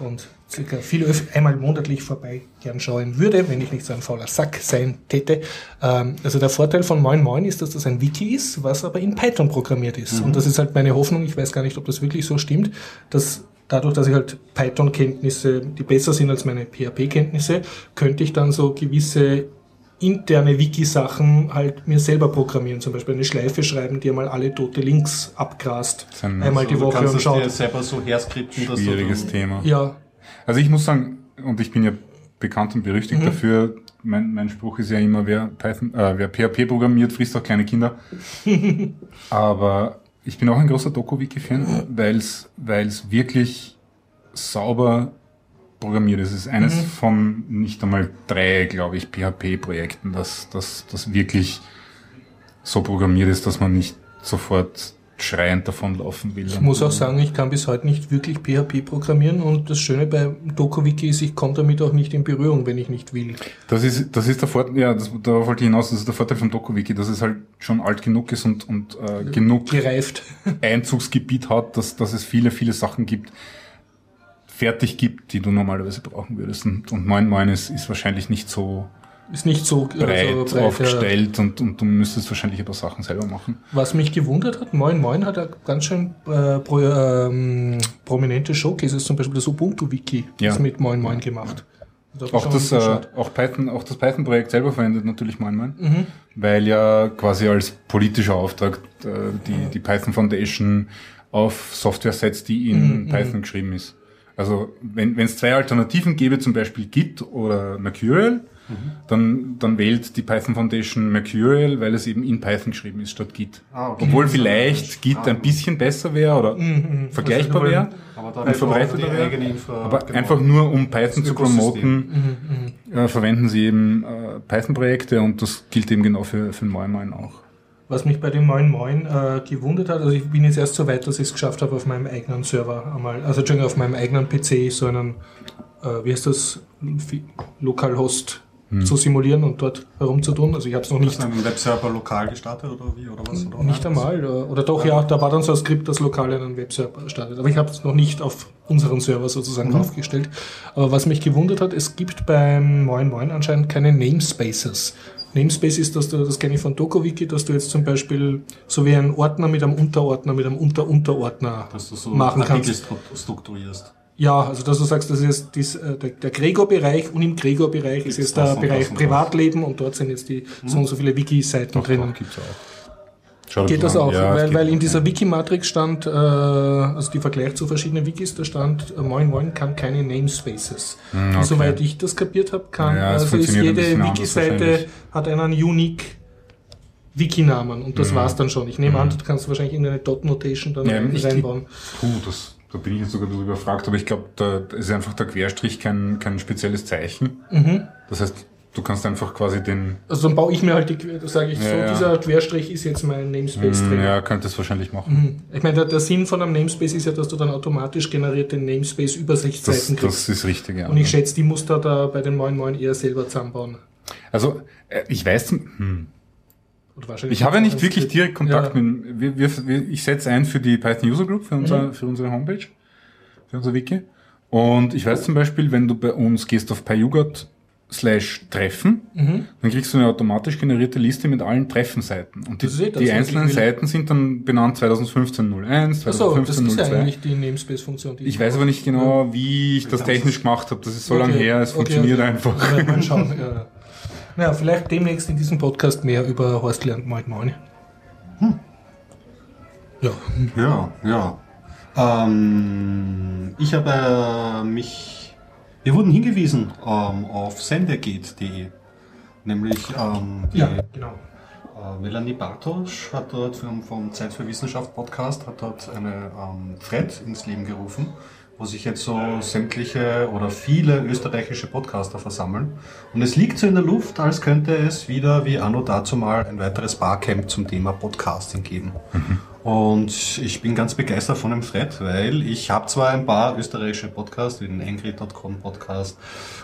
und circa viel einmal monatlich vorbei gern schauen würde, wenn ich nicht so ein fauler Sack sein täte. Ähm, also der Vorteil von Moin Moin ist, dass das ein Wiki ist, was aber in Python programmiert ist. Und das ist halt meine Hoffnung, ich weiß gar nicht, ob das wirklich so stimmt, dass dadurch, dass ich halt Python-Kenntnisse, die besser sind als meine PHP-Kenntnisse, könnte ich dann so gewisse interne Wiki-Sachen halt mir selber programmieren. Zum Beispiel eine Schleife schreiben, die einmal alle tote Links abgrast. Einmal die Also, du Woche kannst und es dir schaut. selber so herskripten, dass Schwieriges du dann, Thema. Ja, Also ich muss sagen, und ich bin ja bekannt und berüchtigt dafür, mein, mein Spruch ist ja immer, wer, Python, äh, wer PHP programmiert, frisst auch kleine Kinder. Aber ich bin auch ein großer Doku-Wiki-Fan, weil es wirklich sauber programmiert ist. Es ist eines von nicht einmal drei, glaube ich, PHP-Projekten, das, das, das wirklich so programmiert ist, dass man nicht sofort schreiend davonlaufen will. ich muss auch sagen, ich kann bis heute nicht wirklich PHP programmieren und das Schöne bei DokuWiki ist, ich komme damit auch nicht in Berührung, wenn ich nicht will. Das ist, das ist der Vorteil, ja, das, darauf wollte ich hinaus, das ist der Vorteil von DokuWiki, dass es halt schon alt genug ist und, und äh, genug Gereift. Einzugsgebiet hat, dass, dass es viele, viele Sachen gibt, fertig gibt, die du normalerweise brauchen würdest. Und, und Moin Moin ist, ist wahrscheinlich nicht so Ist nicht so breit, so breit, ja. aufgestellt und, und du müsstest wahrscheinlich ein paar Sachen selber machen. Was mich gewundert hat, Moin Moin hat ja ganz schön äh, pro, ähm, prominente Showcases, zum Beispiel das Ubuntu-Wiki, Ja. ist mit Moin Moin gemacht. Da hab ich Auch das, äh, auch Python, auch das Python-Projekt selber verwendet natürlich Moin Moin, Mhm. weil ja quasi als politischer Auftrag äh, die, die Python Foundation auf Software setzt, die in Mhm, Python geschrieben ist. Also wenn wenn es zwei Alternativen gäbe, zum Beispiel Git oder Mercurial, Mhm. dann, dann wählt die Python Foundation Mercurial, weil es eben in Python geschrieben ist statt Git. Ah, okay. Obwohl vielleicht Git Ah. ein bisschen besser wäre oder Mhm, vergleichbar Also, wäre. Und wird verbreitet auch die werden. eigene Info. Aber genau. einfach nur um Python zu promoten, Mhm, äh, verwenden sie eben äh, Python-Projekte und das gilt eben genau für, für Moin Moin auch. Was mich bei dem Moin Moin äh, gewundert hat, also ich bin jetzt erst so weit, dass ich es geschafft habe, auf meinem eigenen Server einmal, also Entschuldigung, auf meinem eigenen PC so einen, äh, wie heißt das, Fi- Localhost zu simulieren und dort herumzutun. Also ich habe es noch nicht, Ist ein Webserver lokal gestartet oder wie oder was? Oder nicht einmal. Oder, oder doch, ja, da war dann so ein Skript, das lokal einen Webserver startet. Aber ich habe es noch nicht auf unseren Server sozusagen aufgestellt. Aber was mich gewundert hat, es gibt beim Moin Moin anscheinend keine Namespaces. Namespace ist, dass du, das kenne ich von DokuWiki, dass du jetzt zum Beispiel so wie einen Ordner mit einem Unterordner, mit einem Unter-Unterordner Dass du so machen Artikel kannst. stru- strukturierst. Ja, also dass du sagst, das ist dies, äh, der, der Gregor-Bereich und im Gregor-Bereich ist jetzt der Bereich. Privatleben und dort sind jetzt die so und so viele Wiki-Seiten drinnen. doch, gibt's auch. Schau Geht das an. auch? Ja, es weil, weil in dieser. Wiki-Matrix stand, äh, also die Vergleich zu verschiedenen Wikis, da stand, äh, Moin Moin kann keine Namespaces. Hm, Und okay. soweit ich das kapiert habe, kann, Ja, es also ist jede Wiki-Seite hat einen unique Wiki-Namen und das war's dann schon. Ich nehme an, du kannst wahrscheinlich irgendeine Dot-Notation dann Mhm. Ja, reinbauen. Puh, das, da bin ich jetzt sogar drüber überfragt, aber ich glaube, da ist einfach der Querstrich kein, kein spezielles Zeichen. Mhm. Das heißt, du kannst einfach quasi den, Also dann baue ich mir halt die, da sage ich so, Ja, ja. dieser Querstrich ist jetzt mein Namespace drin. ja, könntest wahrscheinlich machen. Mhm. Ich meine, der, der Sinn von einem Namespace ist ja, dass du dann automatisch generierte Das, Namespace-Übersichtsseiten kriegst. das ist richtig, ja. Und ich schätze, die muss da, da bei den Moin Moin eher selber zusammenbauen. Also, äh, ich weiß, hm, ich habe ja nicht wirklich direkt Kontakt Ja. mit, wir, wir, wir, ich setze ein für die Python User Group, für, unser, Mhm. für unsere Homepage, für unser Wiki. Und ich weiß zum Beispiel, wenn du bei uns gehst auf pyugot slash Treffen, Mhm. dann kriegst du eine automatisch generierte Liste mit allen Treffenseiten. Und die, Das eh das, die einzelnen. Seiten sind dann benannt 2015-01, Achso, das 2015-02. ist ja eigentlich die Namespace-Funktion. Ich weiß aber nicht genau, wie ich das technisch gemacht habe. Das ist so lange Okay, her, es okay, funktioniert okay. einfach. Ja, mal schauen. Ja. Naja, vielleicht demnächst in diesem Podcast mehr über Horst lernt Moin Moin. Ja, Ja, ja. Ähm, ich habe äh, mich. Wir wurden hingewiesen ähm, auf sendegate.de. Nämlich ähm, die ja, genau. äh, Melanie Bartosch hat dort vom, vom Zeit für Wissenschaft Podcast hat dort eine ähm, Thread ins Leben gerufen, wo sich jetzt so sämtliche oder viele österreichische Podcaster versammeln. Und es liegt so in der Luft, als könnte es wieder wie anno dazu mal ein weiteres Barcamp zum Thema Podcasting geben. Und ich bin ganz begeistert von dem Thread, weil ich habe zwar ein paar österreichische Podcasts, wie den Angry.com Podcast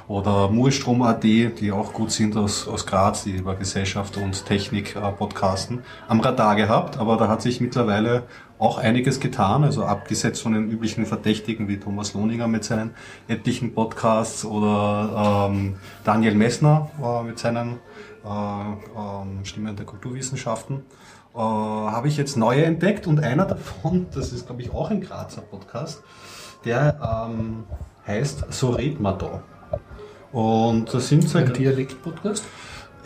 oder Murstrom.at, die auch gut sind aus, aus Graz, die über Gesellschaft und Technik äh, podcasten, am Radar gehabt, aber da hat sich mittlerweile auch einiges getan, also abgesetzt von den üblichen Verdächtigen wie Thomas Lohninger mit seinen etlichen Podcasts oder ähm, Daniel Messner äh, mit seinen äh, ähm, Stimmen der Kulturwissenschaften äh, habe ich jetzt neue entdeckt und einer davon, das ist glaube ich auch ein Grazer Podcast, der ähm, heißt So red man da. Und das sind so Ein Dialekt-Podcast.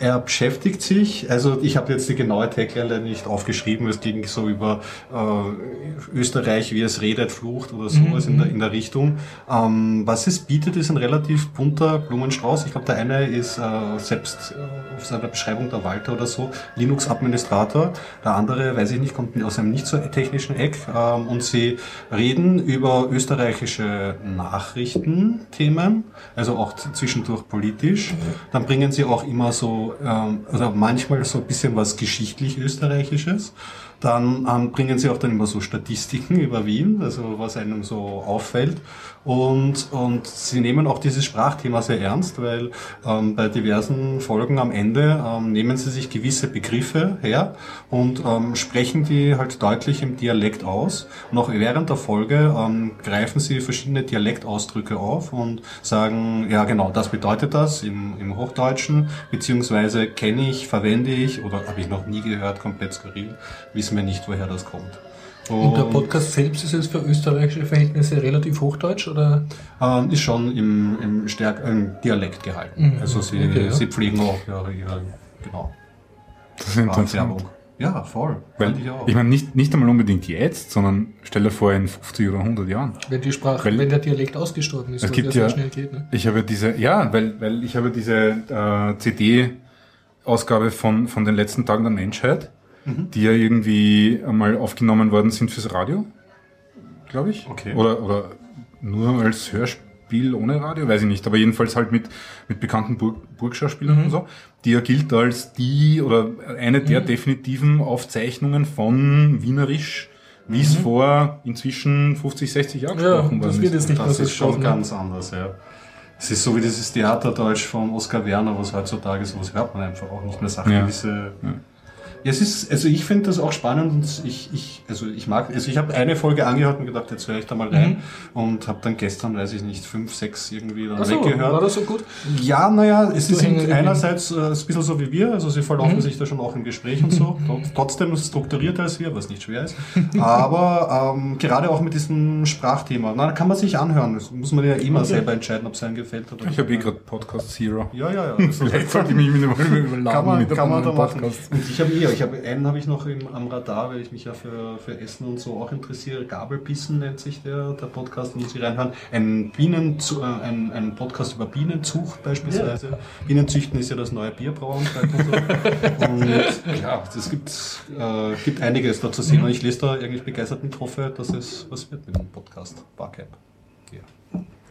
Er beschäftigt sich, also ich habe jetzt die genaue Tagline nicht aufgeschrieben, es ging so über äh, Österreich, wie es redet, flucht oder sowas in, der, in der Richtung. Ähm, was es bietet, ist ein relativ bunter Blumenstrauß. Ich glaube, der eine ist äh, selbst äh, auf seiner Beschreibung der Walter oder so, Linux-Administrator. Der andere, weiß ich nicht, kommt aus einem nicht so technischen Eck. Ähm, und sie reden über österreichische Nachrichtenthemen, also auch zwischendurch politisch. Dann bringen sie auch immer so, ähm, oder manchmal so ein bisschen was geschichtlich Österreichisches. Dann ähm, bringen sie auch dann immer so Statistiken über Wien, also was einem so auffällt. Und, und sie nehmen auch dieses Sprachthema sehr ernst, weil ähm, bei diversen Folgen am Ende ähm, nehmen sie sich gewisse Begriffe her und ähm, sprechen die halt deutlich im Dialekt aus. Und auch während der Folge ähm, greifen sie verschiedene Dialektausdrücke auf und sagen, ja genau, das bedeutet das im, im Hochdeutschen, beziehungsweise kenne ich, verwende ich oder habe ich noch nie gehört, komplett skurril, wissen wir nicht, woher das kommt. Und der Podcast selbst ist jetzt für österreichische Verhältnisse relativ hochdeutsch oder? Ähm, ist schon im, im, stärk, im Dialekt gehalten. Mhm. Also sie, Okay, ja. sie pflegen auch ihre, ihre genau, Das ist interessant. Ja, voll. Weil, ich auch. ich meine, nicht, nicht einmal unbedingt jetzt, sondern stell dir vor in 50 oder 100 Jahren. Wenn die Sprache, Weil- wenn der Dialekt ausgestorben ist, Es gibt sehr ja- schnell geht. Ne? Ich habe diese, ja, weil, weil ich habe diese äh, CD-Ausgabe von, von den letzten Tagen der Menschheit, Mhm. die ja irgendwie einmal aufgenommen worden sind fürs Radio, glaube ich. Okay. Oder, oder nur als Hörspiel. Spiel ohne Radio, weiß ich nicht, aber jedenfalls halt mit, mit bekannten Burg, Burgschauspielern Mhm. und so, die ja gilt als die oder eine der definitiven Aufzeichnungen von Wienerisch, wie es vor inzwischen 50, 60 Jahren Mhm. Ja, gesprochen das worden wird ist. jetzt nicht mehr Das so ist schon ne? ganz anders, ja. Es ist so wie dieses Theaterdeutsch von Oskar Werner, was heutzutage sowas hört man einfach auch nicht mehr. Sagt Ja. gewisse. Ja, es ist, also ich finde das auch spannend und ich, ich, also ich mag, also ich habe eine Folge angehört und gedacht, jetzt höre ich da mal rein und habe dann gestern, weiß ich nicht, fünf, sechs irgendwie dann Achso, weggehört. war das so gut? Ja, naja, es Du ist einerseits äh, ein bisschen so wie wir, also sie verlaufen sich da schon auch im Gespräch und so, Trot- trotzdem strukturierter als wir, was nicht schwer ist. Aber ähm, gerade auch mit diesem Sprachthema, na, da kann man sich anhören, das muss man ja immer Okay. selber entscheiden, ob es einem gefällt oder Ich habe eh gerade Podcast Zero. Ja, ja, ja. Vielleicht sollte ich mich mit dem überladen kann man, mit kann man da einem machen. Und ich habe eh, ich habe einen habe ich noch im, am Radar, weil ich mich ja für, für Essen und so auch interessiere. Gabelbissen nennt sich der, der Podcast, muss ich reinhören. Ein Bienen, äh, ein, ein Podcast über Bienenzucht beispielsweise. Bienenzüchten ist ja das neue Bierbrauen. und, so. und ja, es gibt, äh, gibt einiges da zu sehen. Und ich lese da eigentlich begeistert mit, hoffe, dass es was wird mit dem Podcast Barcamp. Ja.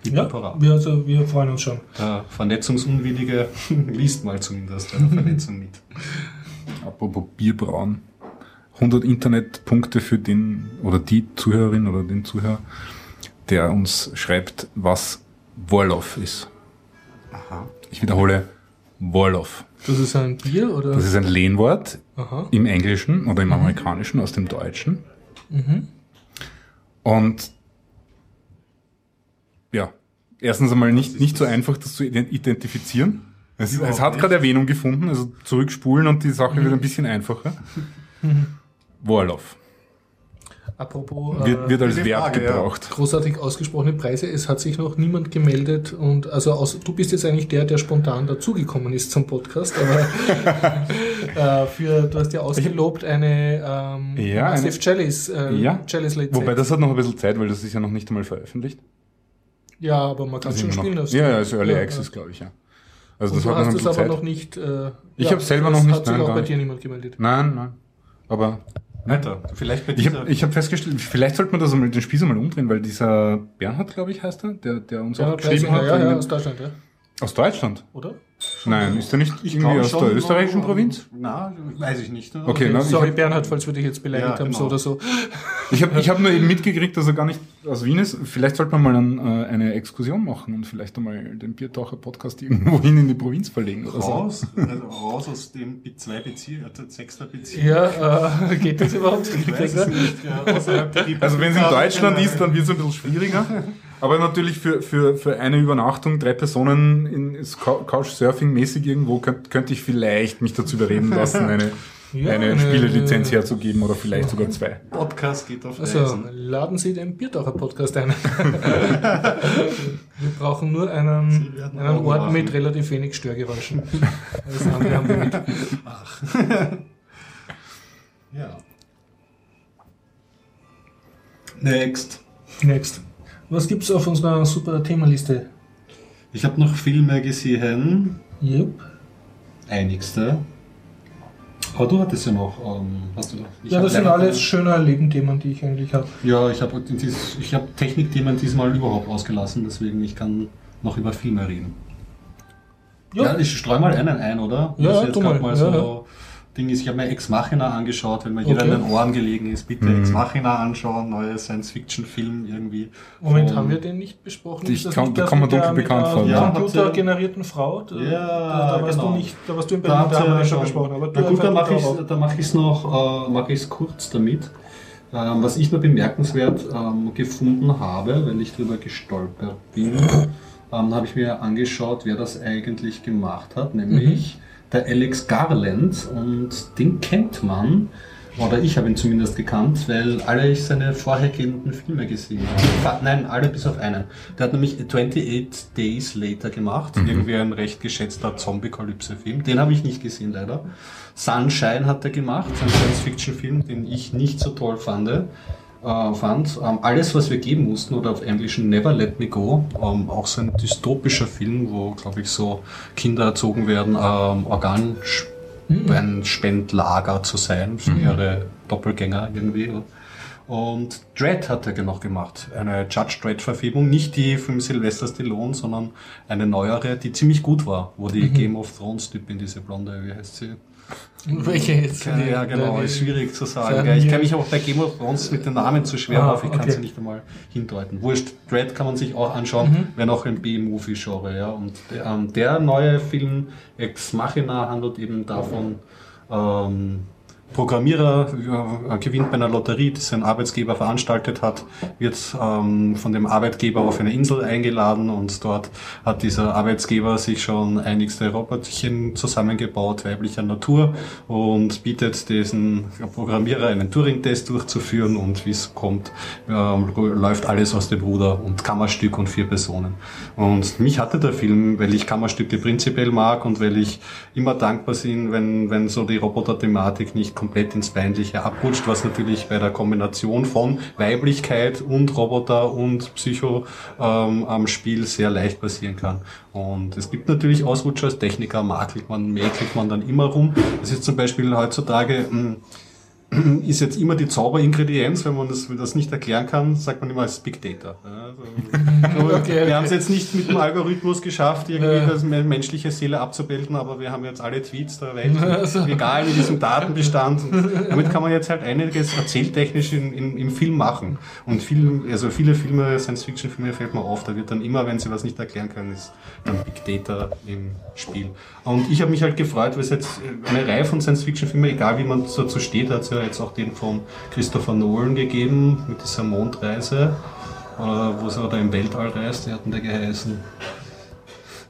Ja, wir, also, wir freuen uns schon. Der Vernetzungsunwillige liest mal zumindest bei der Vernetzung mit. Apropos Bierbrauen. 100 Internetpunkte für den oder die Zuhörerin oder den Zuhörer, der uns schreibt, was Warloff ist. Aha. Ich wiederhole, Warloff. Das ist ein Bier oder? Das ist ein Lehnwort Aha. im Englischen oder im Amerikanischen aus dem Deutschen. Und ja, erstens einmal nicht, nicht so einfach, das zu ident- identifizieren. Es, es hat gerade Erwähnung gefunden, also zurückspulen und die Sache wird ein bisschen einfacher. Warloff. Apropos Wird, äh, wird als Verb Frage, ja. gebraucht. großartig ausgesprochene Preise. Es hat sich noch niemand gemeldet und also aus, du bist jetzt eigentlich der, der spontan dazugekommen ist zum Podcast, aber äh, für du hast ja ausgelobt eine ähm, Ja, Massive eine- Chalice, äh, Ja, Chalice. Wobei das hat noch ein bisschen Zeit, weil das ist ja noch nicht einmal veröffentlicht. ja, aber man kann es schon spielen noch, lassen. ja, ja, ist Early Ja, Access, glaube ich, ja. Also Und das du hat hast es aber Zeit. noch nicht. Äh, Ich hab's selber noch nicht, Hat sich nein, auch bei nicht. dir niemand gemeldet. Nein, nein. Aber Weiter. Vielleicht bei ich dieser. habe ich hab festgestellt, vielleicht sollte man das einmal, den Spieß einmal umdrehen, weil dieser Bernhard, glaube ich, heißt er, der, der uns Ja, auch geschrieben hat. ja, ja, aus Deutschland, ja. aus Deutschland? Oder? Nein, ist er nicht ich irgendwie aus der österreichischen Provinz? Na, weiß ich nicht. Okay, na, ich Sorry, hab- Bernhard, falls wir dich jetzt beleidigt Ja, haben, genau. so oder so. Ich habe ich hab nur eben mitgekriegt, dass er gar nicht aus Wien ist. Vielleicht sollte man mal ein, äh, eine Exkursion machen und vielleicht einmal den Biertaucher-Podcast irgendwohin in die Provinz verlegen oder so. Raus, also raus aus dem zwei Bezirk, also sechster Bezirk. Ja, äh, geht das überhaupt? Ich weiß es nicht. Ja, Also wenn es in Deutschland ist, dann wird es ein bisschen schwieriger. Aber natürlich für, für, für eine Übernachtung, drei Personen in Cou- Couchsurfing-mäßig irgendwo, könnte könnt ich vielleicht mich dazu überreden lassen, eine, Ja, eine eine- Spielelizenz herzugeben oder vielleicht sogar zwei. Podcast geht auf Also, Reisen. laden Sie den Biertaucher-Podcast ein. Wir brauchen nur einen, einen Ort machen. mit relativ wenig Störgeräuschen. Alles andere haben wir mit. Ja. Next. Next. Was gibt's auf unserer super Themenliste? Ich habe noch Filme gesehen, Yep. einigste. Aber du hattest ja noch, ähm, hast du noch? ich Ja, das sind alles schöne Erleben-Themen, die ich eigentlich habe. Ja, ich habe ich hab Technikthemen diesmal überhaupt ausgelassen, deswegen ich kann noch über Filme reden. Ja, ich streue mal einen ein, oder? Ja, ja, tu mal. mal Ja, so Ding ist, ich habe mir Ex Machina angeschaut, wenn mir jeder Okay. in den Ohren gelegen ist, bitte Mhm. Ex Machina anschauen, neue Science-Fiction-Film irgendwie. Moment, Von- haben wir den nicht besprochen? Ich das kann- nicht da das kann man mit der- dunkel bekannt vor, ja. computergenerierten Frau? Da, Ja, da, da warst genau. du nicht, da warst du in Da, Berlin, da haben wir schon besprochen. Aber du Na gut, dann mache ich es mach noch, äh, mache ich es kurz damit. Ähm, was ich nur bemerkenswert ähm, gefunden habe, weil ich darüber gestolpert bin, ähm, habe ich mir angeschaut, wer das eigentlich gemacht hat, nämlich der Alex Garland und den kennt man, oder ich habe ihn zumindest gekannt, weil alle ich seine vorhergehenden Filme gesehen habe. Fa- Nein, alle bis auf einen. Der hat nämlich 28 Days Later gemacht, irgendwie ein recht geschätzter Zombie-Kalypse-Film. Den habe ich nicht gesehen, leider. Sunshine hat er gemacht, ein Science-Fiction-Film, den ich nicht so toll fand. Äh, fand. Ähm, alles, was wir geben mussten, oder auf Englischen Never Let Me Go, ähm, auch so ein dystopischer Film, wo, glaube ich, so Kinder erzogen werden, ähm, Organ ein Spendlager zu sein für ihre Doppelgänger irgendwie. Und Dread hat er noch gemacht. Eine Judge Dredd-Verfilmung. Nicht die von Sylvester Stallone, sondern eine neuere, die ziemlich gut war. Wo die Game of Thrones-Typin, diese Blonde, wie heißt sie? Welche jetzt? Ja, ja, genau, ist schwierig zu sagen. Ich kenne mich auch bei Game of Thrones mit den Namen zu schwer Ah, auf, ich kann okay. sie nicht einmal hindeuten. Wurscht, Dread kann man sich auch anschauen, Mhm. wäre noch ein B-Movie-Genre. Ja. Und der, ähm, der neue Film Ex Machina handelt eben davon, ähm, Programmierer äh, gewinnt bei einer Lotterie, die sein Arbeitsgeber veranstaltet hat, wird ähm, von dem Arbeitgeber auf eine Insel eingeladen und dort hat dieser Arbeitsgeber sich schon einigste Roboterchen zusammengebaut, weiblicher Natur und bietet diesen Programmierer einen Turing-Test durchzuführen und wie es kommt, ähm, läuft alles aus dem Ruder und Kammerstück und vier Personen. Und mich hatte der Film, weil ich Kammerstücke prinzipiell mag und weil ich immer dankbar bin, wenn, wenn so die Roboter-Thematik nicht komplett ins Peinliche abrutscht, was natürlich bei der Kombination von Weiblichkeit und Roboter und Psycho ähm, am Spiel sehr leicht passieren kann. Und es gibt natürlich Ausrutscher als Techniker, makelt man, mäkelt man dann immer rum. Das ist zum Beispiel heutzutage, mh, ist jetzt immer die Zauberingredienz, wenn man das, wenn das nicht erklären kann, sagt man immer als Big Data. Ja, also, Okay, okay. Wir haben es jetzt nicht mit dem Algorithmus geschafft, irgendwie Ja. das me- menschliche Seele abzubilden, aber wir haben jetzt alle Tweets der Welt, Also. egal in diesem Datenbestand. Und damit kann man jetzt halt einiges erzähltechnisch in, in, im Film machen. Und viel, also viele Filme, Science-Fiction-Filme fällt mir auf, da wird dann immer, wenn sie was nicht erklären können, ist dann Big Data im Spiel. Und ich habe mich halt gefreut, weil es jetzt eine Reihe von Science-Fiction-Filmen, egal wie man dazu steht, hat es ja jetzt auch den von Christopher Nolan gegeben, mit dieser Mondreise, oder wo sie da im Weltall reist, wie hat denn der geheißen?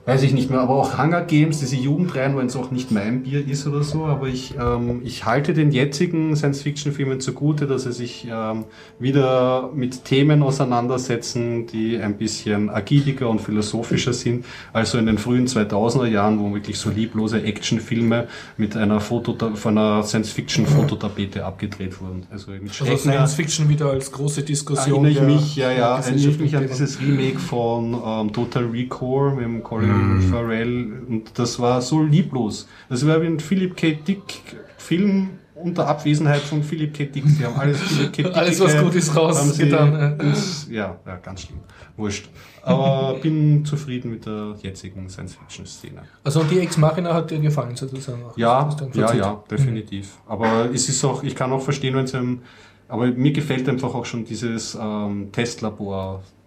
Weiß ich nicht mehr, aber auch Hunger Games, diese Jugendreihen, wenn es auch nicht mein Bier ist oder so, aber ich, ähm, ich halte den jetzigen Science-Fiction-Filmen zugute, dass sie sich ähm, wieder mit Themen auseinandersetzen, die ein bisschen agiliger und philosophischer sind, als so in den frühen 2000er Jahren, wo wirklich so lieblose Actionfilme mit einer Foto von einer Science-Fiction-Fototapete abgedreht wurden. Also Also Schrecken, Science Fiction wieder als große Diskussion. Erinnere ich mich, ja, ja, erinnere ich mich an dieses Remake von ähm, Total Recall mit dem Colin Farrell und das war so lieblos. Das war wie ein Philip K. Dick Film unter Abwesenheit von Philip K. Dick. Die haben alles Philip K. Dick Alles, was gut ist, rausgetan, ja. ins, ja, ja, ganz schlimm. Wurscht. Aber bin zufrieden mit der jetzigen Science-Fiction-Szene. Also die Ex Machina hat dir gefallen sozusagen auch. Ja, ja, ja, definitiv. Aber es ist auch, ich kann auch verstehen, wenn es einem, aber mir gefällt einfach auch schon dieses ähm,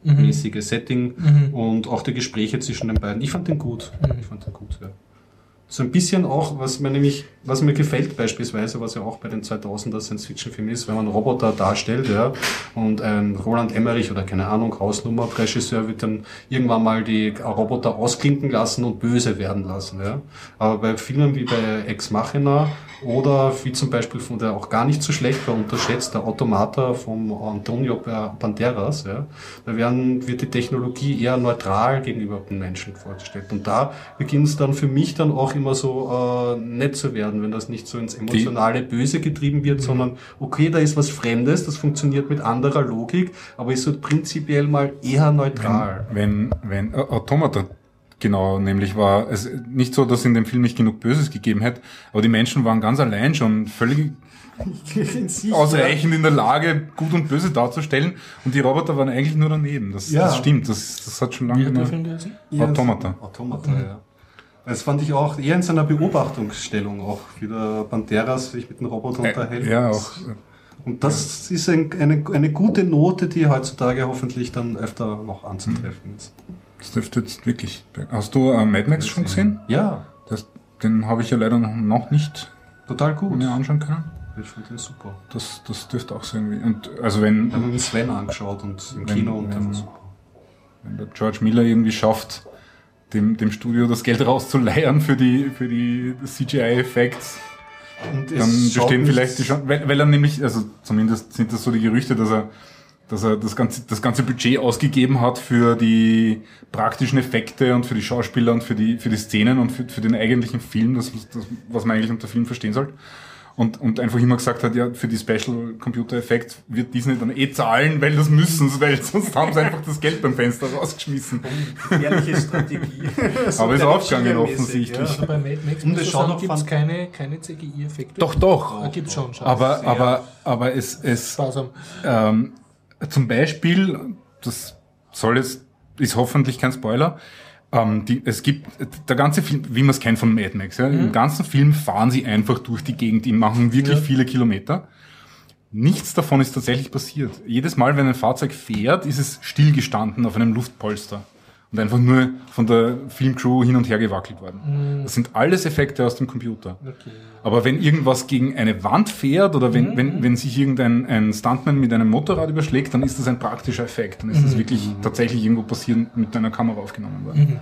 Testlabor-mäßige Setting Mhm. und auch die Gespräche zwischen den beiden. Ich fand den gut. Mhm. Ich fand den gut, ja. So ein bisschen auch, was mir nämlich, was mir gefällt beispielsweise, was ja auch bei den 2000er Science-Fiction-Filmen ist, wenn man Roboter darstellt, ja, und ein Roland Emmerich oder keine Ahnung, Hausnummer, Regisseur wird dann irgendwann mal die Roboter ausklinken lassen und böse werden lassen, ja. Aber bei Filmen wie bei Ex Machina oder wie zum Beispiel von der auch gar nicht so schlecht war, unterschätzt, der Automata vom Antonio Banderas, ja, da werden, wird die Technologie eher neutral gegenüber den Menschen vorgestellt. Und da beginnt es dann für mich dann auch immer so äh, nett zu werden, wenn das nicht so ins emotionale Böse getrieben wird, sondern okay, da ist was Fremdes, das funktioniert mit anderer Logik, aber ist so prinzipiell mal eher neutral. Wenn, wenn, äh, Automata, genau, nämlich war es nicht so, dass es in dem Film nicht genug Böses gegeben hätte, aber die Menschen waren ganz allein schon völlig In sich, ausreichend in der Lage, gut und böse darzustellen und die Roboter waren eigentlich nur daneben. Das, Ja. das stimmt, das, das hat schon Wie lange hat der immer... Film geheißen? Ja, Automata. Automata, ja. Das fand ich auch eher in seiner Beobachtungsstellung auch, wie der Banderas sich mit den Robotern unterhält. Ja, auch. Und das ist ein, eine, eine gute Note, die heutzutage hoffentlich dann öfter noch anzutreffen ist. Das dürfte jetzt wirklich... Hast du äh, Mad Max schon gesehen? Ja, Das, den habe ich ja leider noch, noch nicht total gut. mir anschauen können. Ich finde den super. Das, das dürfte auch so irgendwie... Und also wenn, Wir haben mit Sven angeschaut und im Wenn- Kino und wenn- super. wenn der George Miller irgendwie schafft, dem, dem Studio das Geld rauszuleiern für die, für die CGI-Effekts, dann bestehen vielleicht die Chancen, weil, weil er nämlich, also zumindest sind das so die Gerüchte, dass er, dass er das ganze, das ganze Budget ausgegeben hat für die praktischen Effekte und für die Schauspieler und für die, für die Szenen und für, für den eigentlichen Film, das, das, was man eigentlich unter Film verstehen soll. und, und einfach immer gesagt hat, ja, für die Special Computer Effects wird Disney dann eh zahlen, weil das müssen sie, weil sonst haben sie einfach das Geld beim Fenster rausgeschmissen. Ehrliche Strategie. Aber ist aufgegangen offensichtlich. Also bei Mad Max sagen, es fan- keine, keine CGI-Effekte. Doch, doch. Ah, gibt's schon, schon. Aber, aber, aber es, es, ähm, zum Beispiel, das soll jetzt, ist hoffentlich kein Spoiler, ähm, die, es gibt, der ganze Film, wie man es kennt von Mad Max, ja, im ganzen Film fahren sie einfach durch die Gegend, die machen wirklich Ja. viele Kilometer. Nichts davon ist tatsächlich passiert. Jedes Mal, wenn ein Fahrzeug fährt, ist es stillgestanden auf einem Luftpolster und einfach nur von der Filmcrew hin und her gewackelt worden. Das sind alles Effekte aus dem Computer. Aber wenn irgendwas gegen eine Wand fährt oder wenn, wenn, wenn sich irgendein ein Stuntman mit einem Motorrad überschlägt, dann ist das ein praktischer Effekt. Dann ist das wirklich tatsächlich irgendwo passiert mit einer Kamera aufgenommen worden.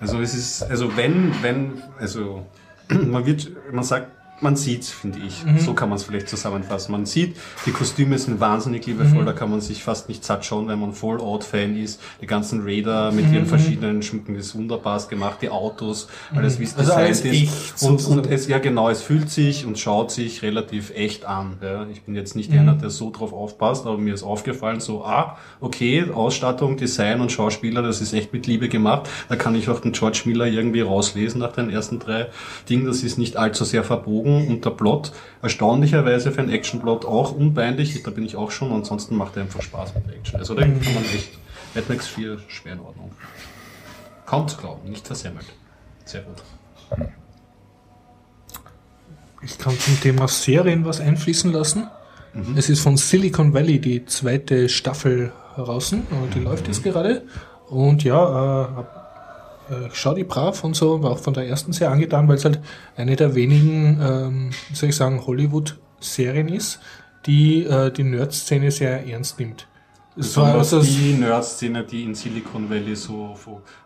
Also es ist, also wenn, wenn, also man wird, man sagt, man sieht's, finde ich. So kann man es vielleicht zusammenfassen. Man sieht, die Kostüme sind wahnsinnig liebevoll, da kann man sich fast nicht satt schauen, wenn man Fallout-Fan ist. Die ganzen Raider mit ihren verschiedenen Schmücken ist wunderbar gemacht, die Autos, alles wie es Also designt echt ist. Und, sozusagen. und es, ja genau, es fühlt sich und schaut sich relativ echt an. Ja. Ich bin jetzt nicht einer, der so drauf aufpasst, aber mir ist aufgefallen, so, ah, okay, Ausstattung, Design und Schauspieler, das ist echt mit Liebe gemacht. Da kann ich auch den George Miller irgendwie rauslesen nach den ersten drei Dingen. Das ist nicht allzu sehr verbogen und der Plot erstaunlicherweise für einen Actionplot auch unbeinlich. Da bin ich auch schon. Ansonsten macht er einfach Spaß mit der Action. Also da kann man echt Mad Max 4 schwer in Ordnung. Kaum zu glauben, nicht versemmelt. Sehr gut. Ich kann zum Thema Serien was einfließen lassen. Mhm. Es ist von Silicon Valley die zweite Staffel heraus. und Die läuft Mhm. jetzt gerade. Und ja, äh, schau die brav und so, war auch von der ersten sehr angetan, weil es halt eine der wenigen, ähm, wie soll ich sagen, Hollywood-Serien ist, die äh, die Nerd-Szene sehr ernst nimmt. Es war also, die Nerd-Szene, die in Silicon Valley so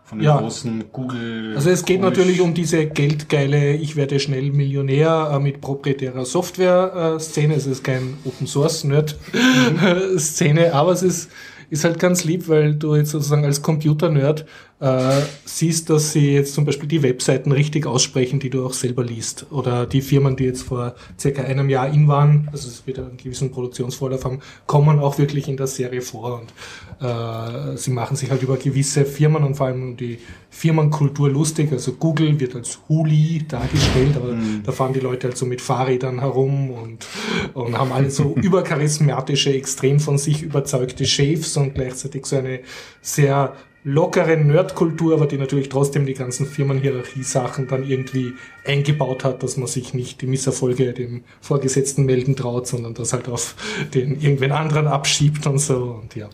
von, den Ja. großen Google. Also es geht natürlich um diese geldgeile, ich werde schnell Millionär äh, mit proprietärer Software-Szene. Es ist kein Open Source Nerd-Szene, aber es ist, ist halt ganz lieb, weil du jetzt sozusagen als Computer-Nerd äh, siehst, dass sie jetzt zum Beispiel die Webseiten richtig aussprechen, die du auch selber liest. Oder die Firmen, die jetzt vor circa einem Jahr in waren, also es wird einen gewissen Produktionsvorlauf haben, kommen auch wirklich in der Serie vor. Und äh, sie machen sich halt über gewisse Firmen und vor allem um die Firmenkultur lustig. Also Google wird als Huli dargestellt, aber da fahren die Leute halt so mit Fahrrädern herum und, und haben alle so übercharismatische, extrem von sich überzeugte Chefs und gleichzeitig so eine sehr lockere Nerdkultur, aber die natürlich trotzdem die ganzen Firmenhierarchie-Sachen dann irgendwie eingebaut hat, dass man sich nicht die Misserfolge dem Vorgesetzten melden traut, sondern das halt auf den irgendwen anderen abschiebt und so. Und ja.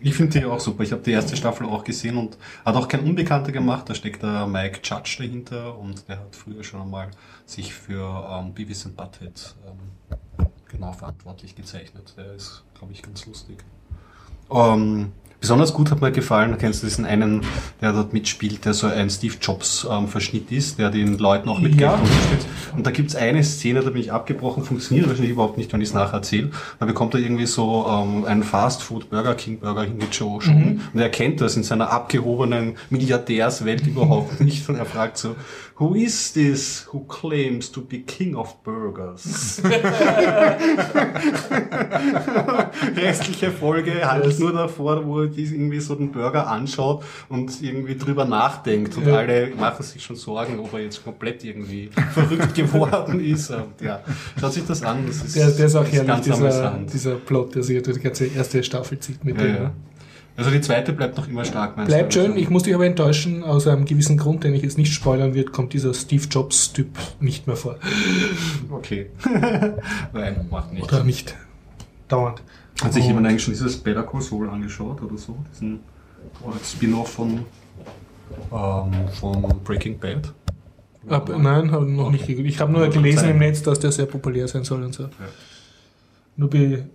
Ich finde die auch super. Ich habe die erste Staffel auch gesehen und hat auch kein Unbekannter gemacht. Da steckt der Mike Judge dahinter und der hat früher schon einmal sich für ähm, Beavis and Butthead ähm, genau verantwortlich gezeichnet. Der ist, glaube ich, ganz lustig. Ähm, besonders gut hat mir gefallen, kennst du diesen einen, der dort mitspielt, der so ein Steve Jobs ähm, ist, der den Leuten auch mit Ja. Geld unterstützt. Und da gibt's eine Szene, da bin ich abgebrochen, funktioniert wahrscheinlich überhaupt nicht, wenn ich es nachher erzähle. Da bekommt er irgendwie so ähm, einen Fast Food Burger King Burger hingeschoben. Und er kennt das in seiner abgehobenen Milliardärswelt überhaupt nicht. Und er fragt so, Who is this who claims to be king of burgers? Restliche Folge handelt nur davor, wo die irgendwie so den Burger anschaut und irgendwie drüber nachdenkt. Und Ja. alle machen sich schon Sorgen, ob er jetzt komplett irgendwie verrückt geworden ist. Und ja, schaut sich das an. Das ist, Der, der ist auch herrlich, ganz dieser, dieser Plot, der sich durch die ganze erste Staffel zieht mit Ja, dem. ja. Also die zweite bleibt noch immer stark, meinst Bleibt schön, Also- ich muss dich aber enttäuschen, aus einem gewissen Grund, den ich jetzt nicht spoilern wird, kommt dieser Steve Jobs-Typ nicht mehr vor. Okay. Nein, macht nichts. Oder nicht dauernd. Hat sich jemand eigentlich schon dieses Better Call Saul angeschaut oder so? Diesen Spin-off von, ähm, von Breaking Bad? Ab, nein, habe noch nicht geguckt. Ich habe nur gelesen im Netz, dass der sehr populär sein soll und so. Nur be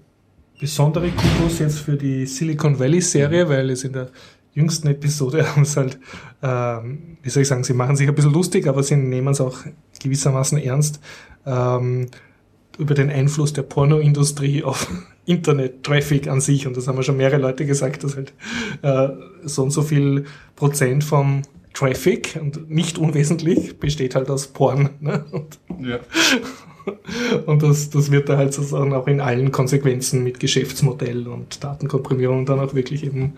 besondere Kudos jetzt für die Silicon Valley Serie, weil es in der jüngsten Episode haben es halt, ähm, wie soll ich sagen, sie machen sich ein bisschen lustig, aber sie nehmen es auch gewissermaßen ernst, ähm, über den Einfluss der Pornoindustrie auf Internet-Traffic an sich. Und das haben ja schon mehrere Leute gesagt, dass halt äh, so und so viel Prozent vom Traffic und nicht unwesentlich besteht halt aus Porn. Ne? Und Ja. Und das, das wird da halt sozusagen auch in allen Konsequenzen mit Geschäftsmodell und Datenkomprimierung dann auch wirklich eben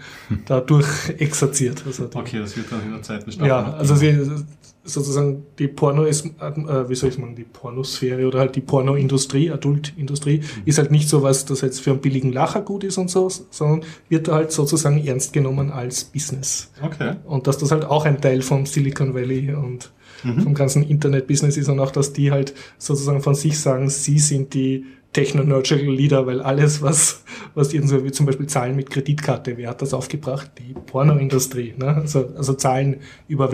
dadurch exerziert. Also die, Okay, das wird dann in der zweiten ja, also sie, sozusagen die Porno ist, äh, wie soll ich sagen, die Pornosphäre oder halt die Pornoindustrie, Adultindustrie, ist halt nicht so was, das jetzt für einen billigen Lacher gut ist und so, sondern wird halt sozusagen ernst genommen als Business. Okay. Und dass das halt auch ein Teil vom Silicon Valley und vom ganzen Internet-Business ist und auch, dass die halt sozusagen von sich sagen, sie sind die Technological Leader, weil alles, was, was irgendwie, wie zum Beispiel Zahlen mit Kreditkarte, wer hat das aufgebracht? Die Pornoindustrie, ne? Also, also Zahlen über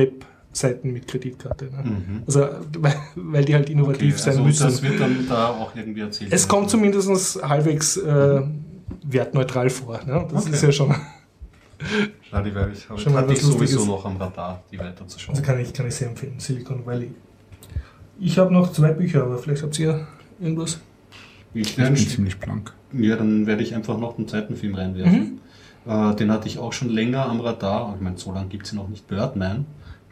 Webseiten mit Kreditkarte, ne? Also, weil, weil die halt innovativ okay. sein also müssen. das wird dann da auch irgendwie erzählt. Es kommt zumindest halbwegs äh, wertneutral vor. Ne? Das Okay. ist ja schon. Die werde ich, Schon mal hatte ich sowieso noch am Radar, die weiterzuschauen. Also kann ich, kann ich sehr empfehlen, Silicon Valley. Ich habe noch zwei Bücher, aber vielleicht habt ihr irgendwas. Ich Ich bin ziemlich blank. Ja, dann werde ich einfach noch einen zweiten Film reinwerfen. Äh, den hatte ich auch schon länger am Radar. Ich meine, so lange gibt es ja noch nicht. Birdman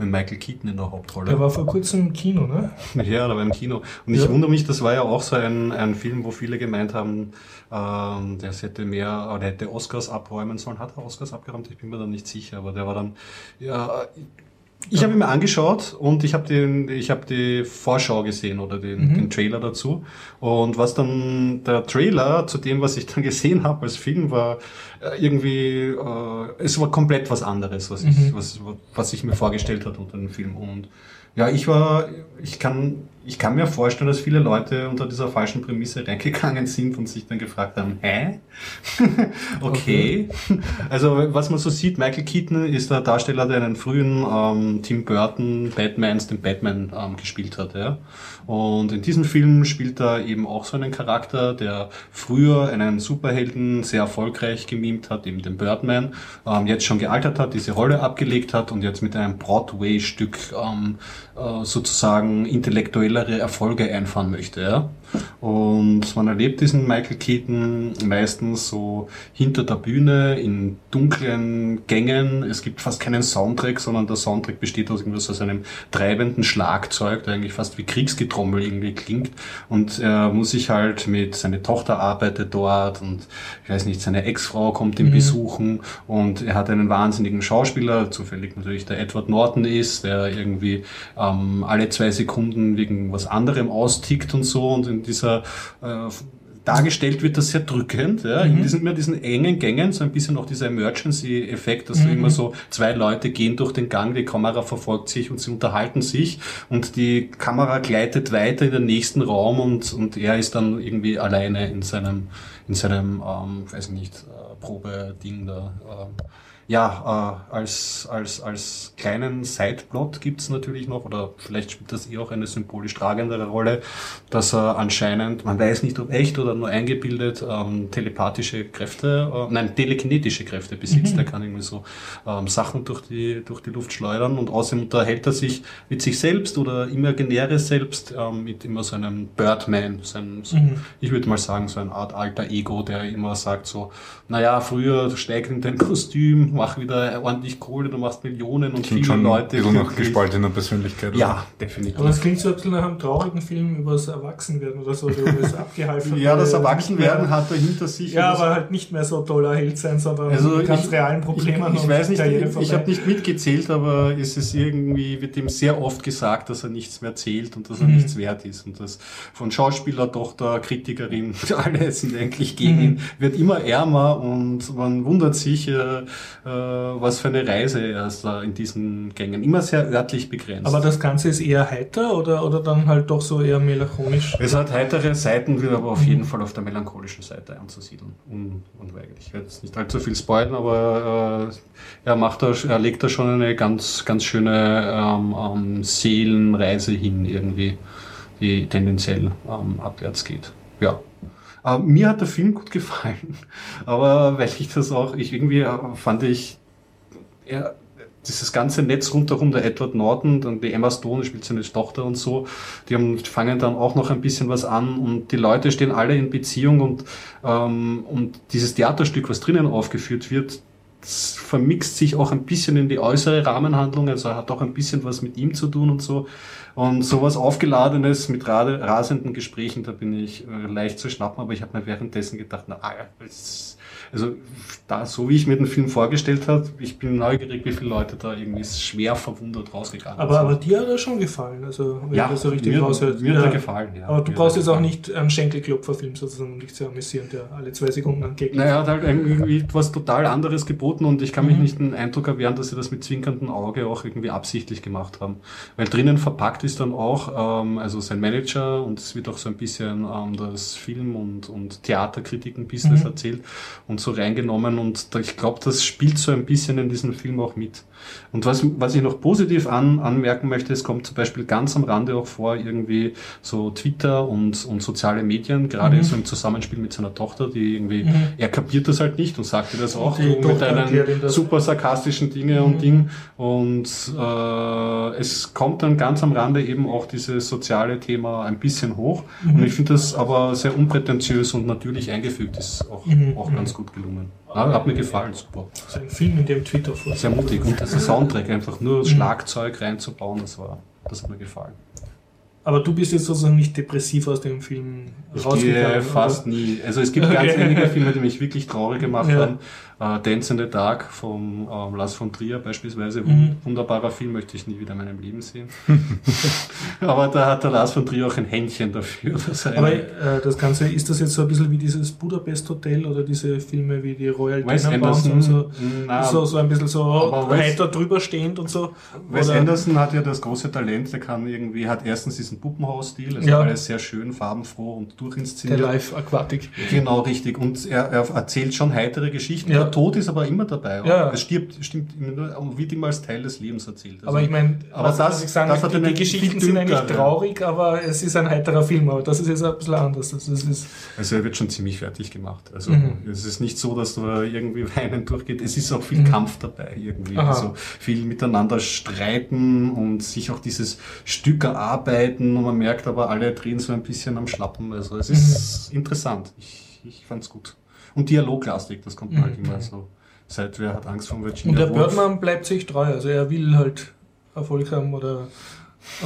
mit Michael Keaton in der Hauptrolle. Der war vor kurzem im Kino, ne? Ja, da war im Kino. Und ich Ja. wundere mich, das war ja auch so ein, ein Film, wo viele gemeint haben, ähm, der hätte mehr, oder hätte Oscars abräumen sollen. Hat er Oscars abgeräumt? Ich bin mir da nicht sicher, aber der war dann, ja, ich habe ihn mir angeschaut und ich habe den, ich habe die Vorschau gesehen oder den, den Trailer dazu. Und was dann der Trailer zu dem, was ich dann gesehen habe als Film, war äh, irgendwie, äh, es war komplett was anderes, was ich, was, was ich mir vorgestellt hat unter dem Film. Und ja, ich war, ich kann, ich kann mir vorstellen, dass viele Leute unter dieser falschen Prämisse reingegangen sind und sich dann gefragt haben, hä? okay. Also, was man so sieht, Michael Keaton ist der Darsteller, der einen frühen ähm, Tim Burton Batmans, den Batman ähm, gespielt hat, ja. Und in diesem Film spielt er eben auch so einen Charakter, der früher einen Superhelden sehr erfolgreich gemimt hat, eben den Birdman, ähm, jetzt schon gealtert hat, diese Rolle abgelegt hat und jetzt mit einem Broadway-Stück ähm, äh, sozusagen intellektuellere Erfolge einfahren möchte. Ja? Und man erlebt diesen Michael Keaton meistens so hinter der Bühne in dunklen Gängen. Es gibt fast keinen Soundtrack, sondern der Soundtrack besteht aus irgendwas aus einem treibenden Schlagzeug, der eigentlich fast wie Kriegsgetrommel irgendwie klingt. Und er muss sich halt mit, seine Tochter arbeitet dort und ich weiß nicht, seine Ex-Frau kommt ihn besuchen und er hat einen wahnsinnigen Schauspieler, zufällig natürlich der Edward Norton ist, der irgendwie ähm, alle zwei Sekunden wegen was anderem austickt und so und in dieser äh, dargestellt wird das sehr drückend, ja, in diesen, immer diesen engen Gängen, so ein bisschen auch dieser Emergency-Effekt, dass du immer so zwei Leute gehen durch den Gang, die Kamera verfolgt sich und sie unterhalten sich und die Kamera gleitet weiter in den nächsten Raum und, und er ist dann irgendwie alleine in seinem, in seinem, ähm, weiß nicht, äh, Probeding da, ähm, ja, äh, als, als, als kleinen Sideplot gibt's natürlich noch, oder vielleicht spielt das eh auch eine symbolisch tragendere Rolle, dass er anscheinend, man weiß nicht ob echt oder nur eingebildet, ähm, telepathische Kräfte, äh, nein, telekinetische Kräfte besitzt. Er kann irgendwie so ähm, Sachen durch die, durch die Luft schleudern und außerdem unterhält er sich mit sich selbst oder imaginäre selbst ähm, mit immer so einem Birdman, sein, so, ich würde mal sagen, so eine Art alter Ego, der immer sagt so, naja, früher steig in dein Kostüm, mach wieder ordentlich Kohle, du machst Millionen und Klingt viele schon ein Leute. bisschen nach gespaltener Persönlichkeit. oder? Ja, definitiv. Aber es klingt so ein bisschen nach einem traurigen Film über das Erwachsenwerden oder so, über das abgehalten. Ja, das Erwachsenwerden hat er hinter sich. Ja, aber halt nicht mehr so toller Held sein, sondern Also mit ganz ich- realen Problemen. Ich, ich weiß nicht, ich, ich habe nicht mitgezählt, aber es ist irgendwie, wird ihm sehr oft gesagt, dass er nichts mehr zählt und dass Mhm. er nichts wert ist. Und das von Schauspieler, Tochter, Kritikerin, alle sind eigentlich gegen Mhm. ihn, wird immer ärmer und man wundert sich, äh, was für eine Reise er ist da in diesen Gängen. Immer sehr örtlich begrenzt. Aber das Ganze ist eher heiter oder, oder dann halt doch so eher melancholisch? Es hat heitere Seiten, wird aber auf jeden Fall auf der melancholischen Seite anzusiedeln. Un unweigerlich. Ich werde jetzt nicht allzu viel spoilern, aber äh, er macht da, er legt da schon eine ganz, ganz schöne ähm, ähm, Seelenreise hin irgendwie, die tendenziell ähm, abwärts geht. Ja. Äh, mir hat der Film gut gefallen, aber weil ich das auch, ich irgendwie äh, fand ich, er, dieses ganze Netz rundherum, der Edward Norton, dann die Emma Stone spielt seine Tochter und so, die haben, fangen dann auch noch ein bisschen was an und die Leute stehen alle in Beziehung und, ähm, und dieses Theaterstück, was drinnen aufgeführt wird, vermixt sich auch ein bisschen in die äußere Rahmenhandlung, also hat auch ein bisschen was mit ihm zu tun und so. Und sowas Aufgeladenes mit rasenden Gesprächen, da bin ich äh, leicht zu schnappen, aber ich habe mir währenddessen gedacht, na, ah, das also da, so wie ich mir den Film vorgestellt habe, ich bin neugierig, wie viele Leute da irgendwie schwer verwundert rausgegangen aber, sind. Aber dir hat er schon gefallen, also wenn ja, das so richtig mir, raushört. Mir ja. hat er gefallen, ja. Aber du mir brauchst jetzt auch nicht einen Schenkelklopferfilm sozusagen, um dich zu amüsieren, der alle zwei Sekunden angeklickt Naja, er hat halt irgendwie etwas total anderes geboten und ich kann mich mhm. nicht den Eindruck erwehren, dass sie das mit zwinkerndem Auge auch irgendwie absichtlich gemacht haben. Weil drinnen verpackt ist dann auch, ähm, also sein Manager und es wird auch so ein bisschen ähm, das Film- und, und Theaterkritiken-Business mhm. erzählt und so reingenommen und ich glaube, das spielt so ein bisschen in diesem Film auch mit. Und was, was ich noch positiv an, anmerken möchte, es kommt zum Beispiel ganz am Rande auch vor, irgendwie so Twitter und, und soziale Medien, gerade mhm. so im Zusammenspiel mit seiner Tochter, die irgendwie, mhm. er kapiert das halt nicht und sagte das auch die mit einem super sarkastischen Dinge mhm. und Ding. Und äh, es kommt dann ganz am Rande eben auch dieses soziale Thema ein bisschen hoch. Und mhm. ich finde das aber sehr unprätentiös und natürlich eingefügt ist auch, mhm. auch ganz gut gelungen. Ja, hat mir gefallen, super. Das ist ein Film, in dem Twitter vor. Sehr mutig. Und das Soundtrack, einfach nur mhm. Schlagzeug reinzubauen, das war, das hat mir gefallen. Aber du bist jetzt sozusagen nicht depressiv aus dem Film ich rausgegangen? fast oder? nie. Also es gibt okay. ganz wenige Filme, die mich wirklich traurig gemacht ja. haben. Äh, Dance in the Dark von ähm, Lars von Trier beispielsweise. Mhm. Wunderbarer Film, möchte ich nie wieder in meinem Leben sehen. Aber da hat der Lars von Trier auch ein Händchen dafür. Aber äh, das Ganze, ist das jetzt so ein bisschen wie dieses Budapest Hotel oder diese Filme wie die Royal Tenenbaums und so, so, so ein bisschen so heiter drüber stehend und so? Wes Anderson hat ja das große Talent, der kann irgendwie, hat erstens diesen Puppenhaus-Stil, also ja. alles sehr schön, farbenfroh und durchinszeniert. Der Live-Aquatik. Genau, richtig. Und er, er erzählt schon heitere Geschichten. Ja. Tod ist aber immer dabei. Ja. Es stirbt, stimmt wird immer als Teil des Lebens erzählt. Also, aber ich meine, aber was, das, was ich sagen, das die, die Geschichten sind eigentlich traurig, aber es ist ein heiterer Film. Aber das ist jetzt ein bisschen anders. Also, es ist also er wird schon ziemlich fertig gemacht. Also mhm. es ist nicht so, dass da irgendwie weinen durchgeht. Es ist auch viel mhm. Kampf dabei irgendwie. Aha. Also viel miteinander streiten und sich auch dieses Stück erarbeiten und man merkt aber, alle drehen so ein bisschen am Schlappen. Also es ist mhm. interessant. Ich, ich fand's gut. Und dialoglastig, das kommt mhm. halt immer so. Seit wer hat Angst vor Virginia Und der Birdman bleibt sich treu, also er will halt Erfolg haben oder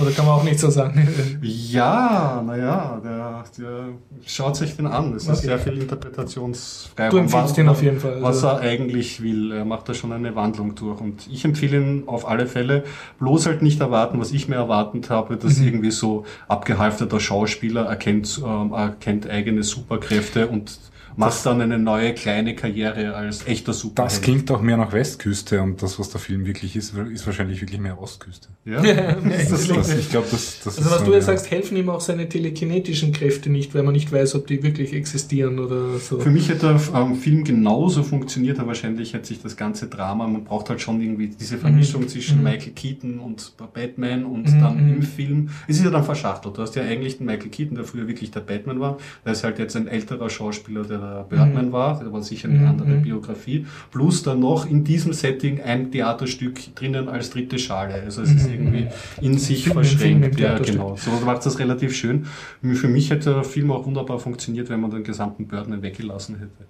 oder kann man auch nicht so sagen? ja, naja, der, der schaut sich den an. Es okay. ist sehr viel Interpretationsfreiraum. Du empfiehlst ihn auf jeden Fall. Was also. er eigentlich will. Er macht da schon eine Wandlung durch. Und ich empfehle ihn auf alle Fälle. Bloß halt nicht erwarten, was ich mir erwartet habe, dass mhm. irgendwie so abgehalfterter Schauspieler erkennt, ähm, erkennt eigene Superkräfte und macht dann eine neue kleine Karriere als echter Superheld. Das klingt auch mehr nach Westküste und das, was der Film wirklich ist, ist wahrscheinlich wirklich mehr Ostküste. Ja, das, das, das, ich glaube, das, das Also was du jetzt sagst, helfen ihm auch seine telekinetischen Kräfte nicht, weil man nicht weiß, ob die wirklich existieren oder so. Für mich hätte der ähm, Film genauso funktioniert, aber wahrscheinlich hätte sich das ganze Drama, man braucht halt schon irgendwie diese Vermischung mhm. zwischen mhm. Michael Keaton und Batman und mhm. dann im Film. Es ist ja dann verschachtelt. Du hast ja eigentlich den Michael Keaton, der früher wirklich der Batman war. Der ist halt jetzt ein älterer Schauspieler, der Birdman mhm. war, war sicher eine andere mhm. Biografie, plus dann noch in diesem Setting ein Theaterstück drinnen als dritte Schale. Also es ist mhm. irgendwie in sich Film, verschränkt. Film ja, genau. So macht das relativ schön. Für mich hätte der Film auch wunderbar funktioniert, wenn man den gesamten Birdman weggelassen hätte.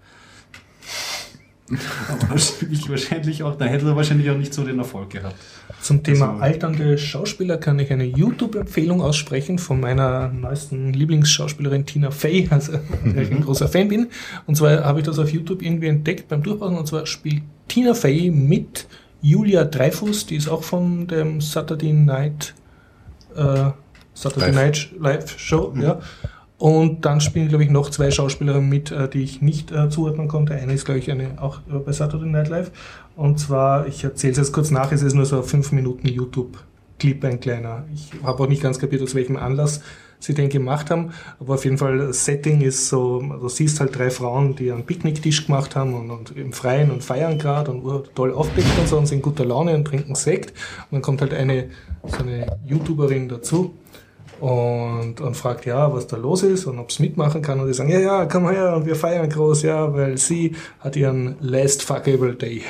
Aber ich wahrscheinlich auch, dann hätte er wahrscheinlich auch nicht so den Erfolg gehabt. Zum Thema also, alternde Schauspieler kann ich eine YouTube-Empfehlung aussprechen von meiner neuesten Lieblingsschauspielerin Tina Fey, also der ich ein großer Fan bin. Und zwar habe ich das auf YouTube irgendwie entdeckt beim Durchbrauchen. Und zwar spielt Tina Fey mit Julia Dreyfus, die ist auch von dem Saturday Night äh, Saturday Live. Night Live Show, mhm. ja. Und dann spielen, glaube ich, noch zwei Schauspielerinnen mit, äh, die ich nicht äh, zuordnen konnte. Eine ist, glaube ich, eine auch äh, bei Saturday Night Live. Und zwar, ich erzähle es jetzt kurz nach, es ist nur so ein 5 Minuten YouTube-Clip, ein kleiner. Ich habe auch nicht ganz kapiert, aus welchem Anlass sie den gemacht haben. Aber auf jeden Fall, das Setting ist so, du siehst halt drei Frauen, die einen Picknicktisch gemacht haben und, und im Freien und feiern gerade und toll aufblickt und so und sind guter Laune und trinken Sekt. Und dann kommt halt eine, so eine YouTuberin dazu und, und fragt, ja, was da los ist und ob es mitmachen kann. Und die sagen, ja, ja, komm her und wir feiern groß, ja, weil sie hat ihren Last Fuckable Day.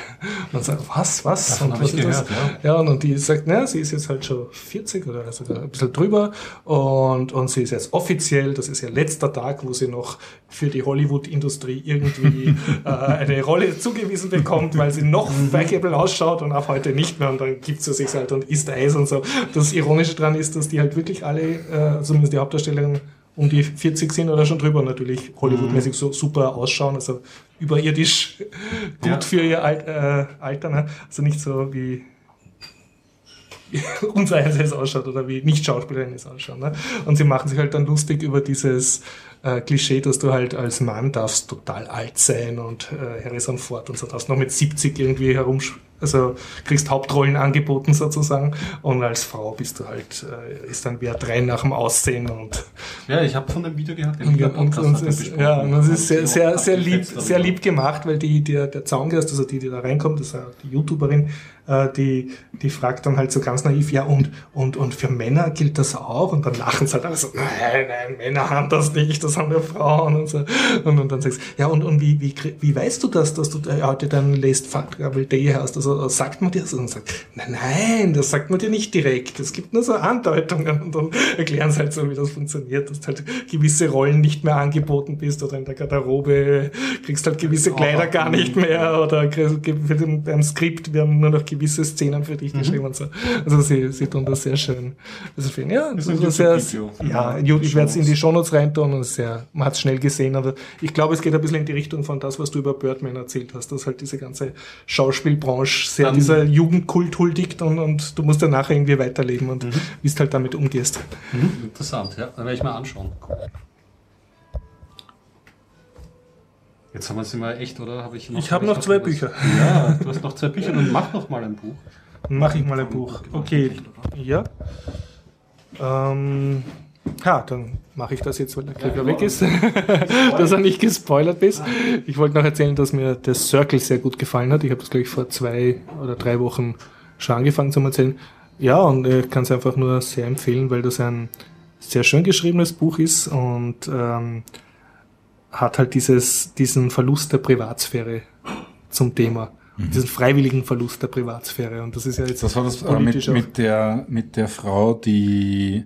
Und sagt, was, was? Davon und was ich gehört, das? Ja, und, und die sagt, naja, sie ist jetzt halt schon 40 oder also ein bisschen drüber und, und sie ist jetzt offiziell, das ist ihr letzter Tag, wo sie noch für die Hollywood-Industrie irgendwie äh, eine Rolle zugewiesen bekommt, weil sie noch fuckable ausschaut und ab heute nicht mehr und dann gibt sie sich halt und isst Eis und so. Das Ironische dran ist, dass die halt wirklich alle, äh, zumindest die Hauptdarstellerin, um die 40 sind oder schon drüber natürlich Hollywood-mäßig so super ausschauen, also überirdisch gut Ja. für ihr Al äh, Alter, ne? also nicht so wie unser eins es ausschaut oder wie Nicht-Schauspielerin es ausschaut. Ne? Und sie machen sich halt dann lustig über dieses äh, Klischee, dass du halt als Mann darfst total alt sein und äh, Harrison Ford und so darfst noch mit 70 irgendwie herum, also kriegst Hauptrollen angeboten sozusagen und als Frau bist du halt, äh, ist dann Wert rein nach dem Aussehen und Ja, ich habe von dem Video gehört. den und, und, es ist, ja, und es ist sehr, Und sehr, sehr lieb, sehr lieb gemacht, weil die, der, der Zaungast, also die, die da reinkommt, das ist ja die YouTuberin, äh, die, die fragt dann halt so ganz naiv, ja, und, und, und für Männer gilt das auch? Und dann lachen sie halt alle so, nein, nein, Männer haben das nicht, das haben ja Frauen und so. Und, und dann sagst du, ja, und, und wie, wie, wie weißt du das, dass du da heute deinen Last Fuckable Day hast? Also sagt man dir das? Und sagt, nein, nein, das sagt man dir nicht direkt. Es gibt nur so Andeutungen und dann erklären sie halt so, wie das funktioniert, dass du halt gewisse Rollen nicht mehr angeboten bist oder in der Garderobe kriegst halt gewisse Kleider gar nicht mehr oder beim Skript werden nur noch gewisse Szenen für dich geschrieben und so. Also sie, sie tun das sehr schön. Also für, ja, das ist ein sehr, ja, ich werde es in die Shownotes reintun und sehr, man hat es schnell gesehen, aber ich glaube, es geht ein bisschen in die Richtung von das, was du über Birdman erzählt hast, dass halt diese ganze Schauspielbranche sehr Dann- dieser Jugendkult huldigt und, und du musst dann nachher irgendwie weiterleben und wie du halt damit umgehst. Mhm, interessant, ja. Dann werde ich mal anschauen. Jetzt haben wir es immer echt, oder? Hab ich Ich habe noch zwei irgendwas? Bücher. Ja, du hast noch zwei Bücher und mach noch mal ein Buch. Mache ich mal ein Buch. Okay, ja. Ähm, ha, dann mache ich das jetzt, weil der Krieger weg ist, dass er nicht gespoilert bist. Ich wollte noch erzählen, dass mir der Circle sehr gut gefallen hat. Ich habe das, glaube ich, vor zwei oder drei Wochen schon angefangen zu erzählen. Ja, und ich kann es einfach nur sehr empfehlen, weil das ein sehr schön geschriebenes Buch ist und ähm, hat halt dieses, diesen Verlust der Privatsphäre zum Thema. Diesen freiwilligen Verlust der Privatsphäre. Und das ist ja jetzt Das war das äh, politisch mit, auch- mit, der, mit der Frau, die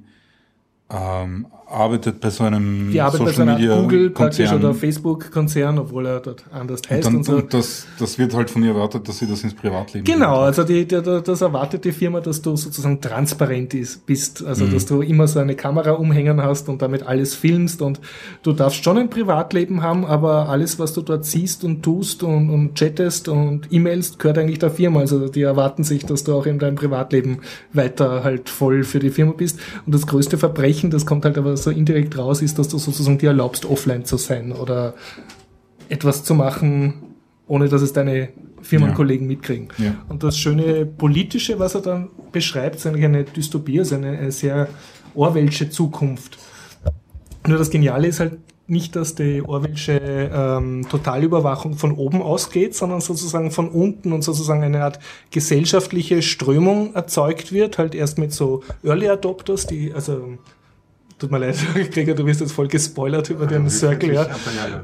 ähm, arbeitet bei so einem Die arbeitet bei so Social Media Google praktisch Konzern. oder Facebook-Konzern, obwohl er dort anders heißt und, und, dann, so. und das, das wird halt von ihr erwartet, dass sie das ins Privatleben Genau, bringt. also die, die, das erwartet die Firma, dass du sozusagen transparent ist, bist, also Mhm. dass du immer so eine Kamera umhängen hast und damit alles filmst und du darfst schon ein Privatleben haben, aber alles, was du dort siehst und tust und, und chattest und e-mailst, gehört eigentlich der Firma. Also die erwarten sich, dass du auch in deinem Privatleben weiter halt voll für die Firma bist. Und das größte Verbrechen, das kommt halt aber so indirekt raus, ist, dass du sozusagen dir erlaubst, offline zu sein oder etwas zu machen, ohne dass es deine Firmenkollegen mitkriegen. Ja. Und das schöne Politische, was er dann beschreibt, ist eigentlich eine Dystopie, also eine, eine sehr Orwellsche Zukunft. Nur das Geniale ist halt nicht, dass die Orwellsche ähm, Totalüberwachung von oben ausgeht, sondern sozusagen von unten und sozusagen eine Art gesellschaftliche Strömung erzeugt wird, halt erst mit so Early Adopters, die, also tut mir leid, Gregor, du wirst jetzt voll gespoilert über den Circle, ja.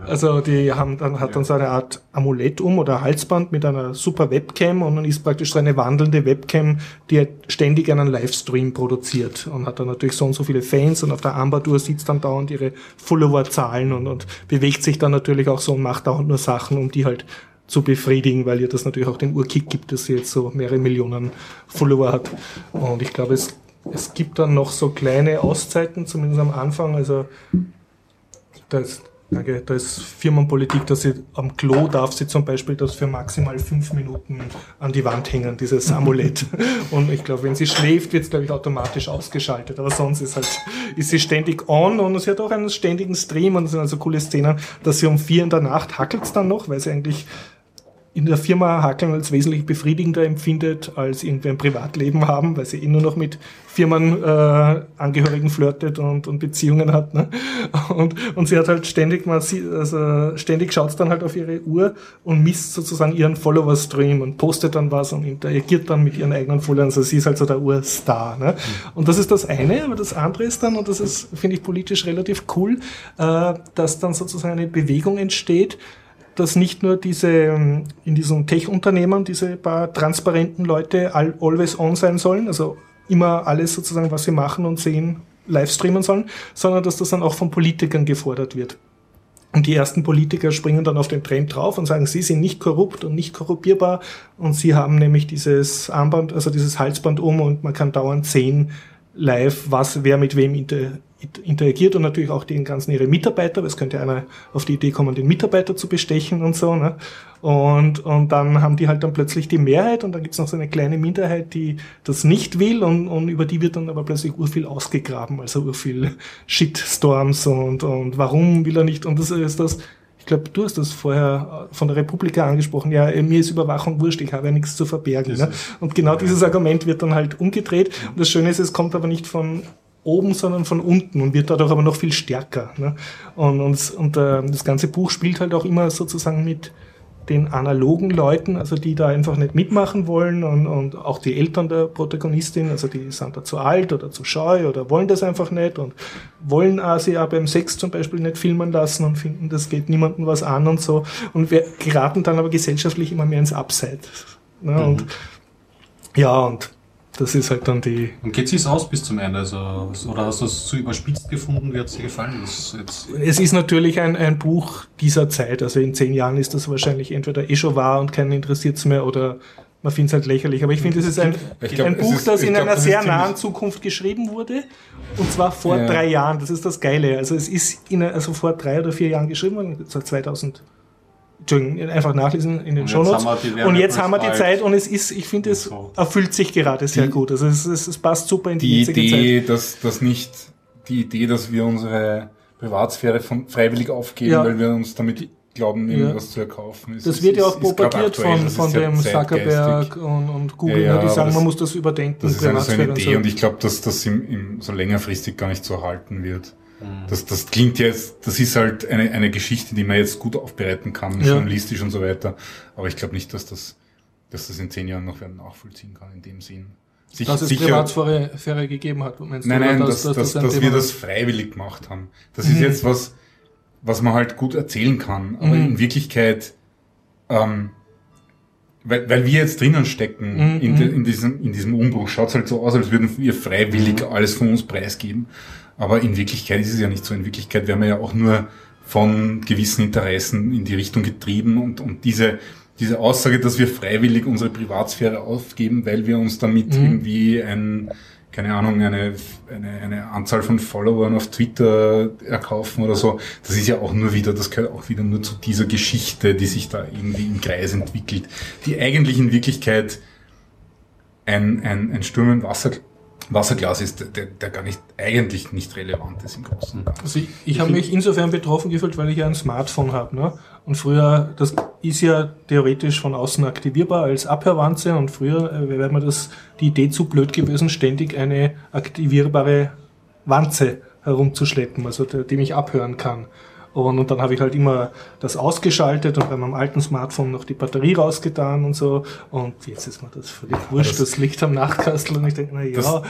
Also die haben dann hat dann so eine Art Amulett um oder Halsband mit einer super Webcam und dann ist praktisch so eine wandelnde Webcam, die halt ständig einen Livestream produziert und hat dann natürlich so und so viele Fans und auf der Armbanduhr sieht dann dauernd ihre Followerzahlen und, und bewegt sich dann natürlich auch so und macht dauernd nur Sachen, um die halt zu befriedigen, weil ihr das natürlich auch den Urkick gibt, dass sie jetzt so mehrere Millionen Follower hat. Und ich glaube, es, es gibt dann noch so kleine Auszeiten, zumindest am Anfang. Also da ist, danke, da ist Firmenpolitik, dass sie am Klo darf sie zum Beispiel das für maximal fünf Minuten an die Wand hängen, dieses Amulett. Und ich glaube, wenn sie schläft, wird es, glaube ich, automatisch ausgeschaltet. Aber sonst ist halt, ist sie ständig on und sie hat auch einen ständigen Stream und es sind also coole Szenen, dass sie um vier in der Nacht hackelt dann noch, weil sie eigentlich in der Firma Hackeln als wesentlich befriedigender empfindet, als irgendwie ein Privatleben haben, weil sie eh nur noch mit Firmenangehörigen äh, flirtet und, und Beziehungen hat. Ne? Und, und sie hat halt ständig mal, also ständig schaut dann halt auf ihre Uhr und misst sozusagen ihren Follower-Stream und postet dann was und interagiert dann mit ihren eigenen Followern. Also sie ist halt so der Urstar. Ne? Und das ist das eine, aber das andere ist dann, und das ist, finde ich, politisch relativ cool, äh, dass dann sozusagen eine Bewegung entsteht, dass nicht nur diese ähm, in diesen Tech-Unternehmen diese paar transparenten Leute all, always on sein sollen, also immer alles sozusagen, was sie machen und sehen, live streamen sollen, sondern dass das dann auch von Politikern gefordert wird. Und die ersten Politiker springen dann auf den Trend drauf und sagen, sie sind nicht korrupt und nicht korrupierbar und sie haben nämlich dieses Armband, also dieses Halsband um und man kann dauernd sehen, live, was wer mit wem inter, interagiert und natürlich auch den ganzen ihre Mitarbeiter, weil es könnte einer auf die Idee kommen, den Mitarbeiter zu bestechen und so. Ne? Und, und dann haben die halt dann plötzlich die Mehrheit und dann gibt's noch so eine kleine Minderheit, die das nicht will und, und über die wird dann aber plötzlich urviel ausgegraben, also urviel Shitstorms und, und warum will er nicht und das ist das glaube, du hast das vorher von der Republika angesprochen, ja, mir ist Überwachung wurscht, ich habe ja nichts zu verbergen. Ne? Und genau dieses Argument wird dann halt umgedreht. Und das Schöne ist, es kommt aber nicht von oben, sondern von unten und wird dadurch aber noch viel stärker. Ne? Und, und, und äh, das ganze Buch spielt halt auch immer sozusagen mit den analogen Leuten, also die da einfach nicht mitmachen wollen und, und auch die Eltern der Protagonistin, also die sind da zu alt oder zu scheu oder wollen das einfach nicht und wollen auch sie auch beim Sex zum Beispiel nicht filmen lassen und finden, das geht niemandem was an und so und wir geraten dann aber gesellschaftlich immer mehr ins Abseits. Ne? Mhm. Und ja, und das ist halt dann die. Und geht sich's aus bis zum Ende? Also, oder hast du es zu überspitzt gefunden? Wie hat es dir gefallen? es ist natürlich ein, ein Buch dieser Zeit. Also in zehn Jahren ist das wahrscheinlich entweder eh schon wahr und keinen interessiert es mehr oder man findet es halt lächerlich. Aber ich finde, es ist ein, glaub, ein Buch, ist, das in glaub, einer das sehr nahen Zukunft geschrieben wurde. Und zwar vor ja. drei Jahren. Das ist das Geile. Also es ist in, also vor drei oder vier Jahren geschrieben worden, 2000 Entschuldigung, einfach nachlesen in den Shownotes. Und jetzt haben wir die Zeit und es ist, ich finde, es erfüllt sich gerade sehr die, gut. Also es, es, es, passt super in die, die Idee, Zeit. Dass, dass nicht die Idee, dass wir unsere Privatsphäre von, freiwillig aufgeben, ja. weil wir uns damit glauben, irgendwas ja. zu erkaufen. Ist, das wird ja auch propagiert von, von dem Zuckerberg und, und Google, ja, ja, die sagen, man muss das überdenken. Das ist eine, so eine Idee und, so. und ich glaube, dass das im, im, so längerfristig gar nicht so erhalten wird. Das, das klingt jetzt, das ist halt eine, eine Geschichte, die man jetzt gut aufbereiten kann, ja. journalistisch und so weiter. Aber ich glaube nicht, dass das, dass das in zehn Jahren noch wer nachvollziehen kann in dem Sinn. Sich, dass es sicher, Privatsphäre gegeben hat, meinst nein? Nein, dass, dass, dass, das dass wir das freiwillig gemacht haben. Das mhm. ist jetzt was, was man halt gut erzählen kann. Aber mhm. in Wirklichkeit, ähm, weil, weil wir jetzt drinnen stecken mhm. in, de, mhm. in, diesem, in diesem Umbruch, schaut es halt so aus, als würden wir freiwillig mhm. alles von uns preisgeben. Aber in Wirklichkeit ist es ja nicht so. In Wirklichkeit werden wir ja auch nur von gewissen Interessen in die Richtung getrieben und, und diese, diese Aussage, dass wir freiwillig unsere Privatsphäre aufgeben, weil wir uns damit mhm. irgendwie ein, keine Ahnung, eine, eine, eine Anzahl von Followern auf Twitter erkaufen oder so, das ist ja auch nur wieder, das gehört auch wieder nur zu dieser Geschichte, die sich da irgendwie im Kreis entwickelt, die eigentlich in Wirklichkeit ein, ein, ein Sturm im Wasser Wasserglas ist, der, der gar nicht, eigentlich nicht relevant ist im Großen und Ganzen. Also ich, ich habe mich insofern betroffen gefühlt, weil ich ja ein Smartphone habe. Ne? Und früher, das ist ja theoretisch von außen aktivierbar als Abhörwanze und früher äh, wäre mir das die Idee zu blöd gewesen, ständig eine aktivierbare Wanze herumzuschleppen, also der, die mich abhören kann. Und, und dann habe ich halt immer das ausgeschaltet und bei meinem alten Smartphone noch die Batterie rausgetan und so. Und jetzt ist mir das völlig wurscht. Das, das liegt am Nachtkastel und ich denke, na ja.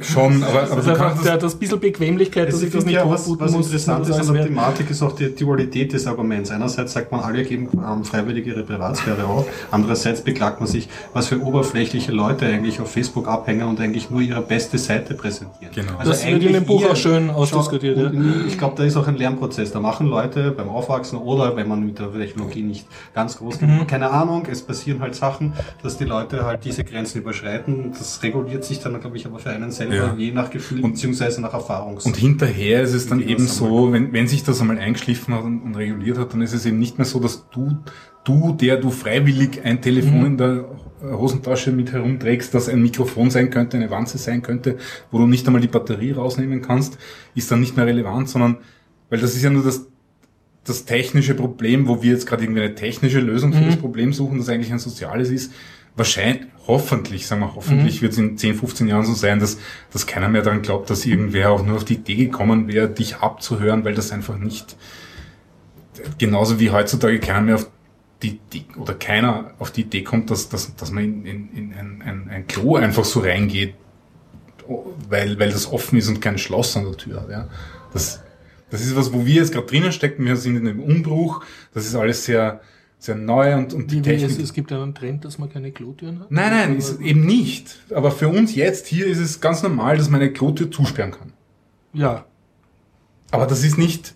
Schon, aber, aber das ist einfach der, das bisschen Bequemlichkeit, dass ich das nicht ja, was, was muss. interessant ist an der Thematik ist auch die Dualität des Arguments. Einerseits sagt man, alle geben ähm, freiwillig ihre Privatsphäre auf. Andererseits beklagt man sich, was für oberflächliche Leute eigentlich auf Facebook abhängen und eigentlich nur ihre beste Seite präsentieren. Genau. Also das wird in dem Buch auch schön ausdiskutiert. Ja. Ich glaube, da ist auch ein Lernprozess. Da machen Leute beim Aufwachsen oder wenn man mit der Technologie nicht ganz groß mhm. keine Ahnung, es passieren halt Sachen, dass die Leute halt diese Grenzen überschreiten. Das reguliert sich dann, glaube ich, aber für einen selber ja. je nach Gefühl und, beziehungsweise nach Erfahrung. Und hinterher ist es dann eben so, wenn, wenn sich das einmal eingeschliffen hat und, und, reguliert hat, dann ist es eben nicht mehr so, dass du, du, der du freiwillig ein Telefon mhm. in der Hosentasche mit herumträgst, das ein Mikrofon sein könnte, eine Wanze sein könnte, wo du nicht einmal die Batterie rausnehmen kannst, ist dann nicht mehr relevant, sondern weil das ist ja nur das das technische Problem, wo wir jetzt gerade irgendwie eine technische Lösung für Mhm. das Problem suchen, das eigentlich ein soziales ist, wahrscheinlich, hoffentlich, sagen wir, hoffentlich Mhm. wird es in 10, 15 Jahren so sein, dass, dass keiner mehr daran glaubt, dass irgendwer auch nur auf die Idee gekommen wäre, dich abzuhören, weil das einfach nicht, genauso wie heutzutage keiner mehr auf die, die oder keiner auf die Idee kommt, dass, dass, dass man in, in, in ein, ein, ein Klo einfach so reingeht, weil, weil das offen ist und kein Schloss an der Tür hat. Ja. Das, das ist was, wo wir jetzt gerade drinnen stecken. Wir sind in einem Umbruch. Das ist alles sehr, sehr neu und, und die Wie, wie es, Technik. es gibt einen Trend, dass man keine Klotüren hat? Nein, nein, ist eben nicht. Aber für uns jetzt hier ist es ganz normal, dass man eine Klotür zusperren kann. Ja. Aber das ist nicht,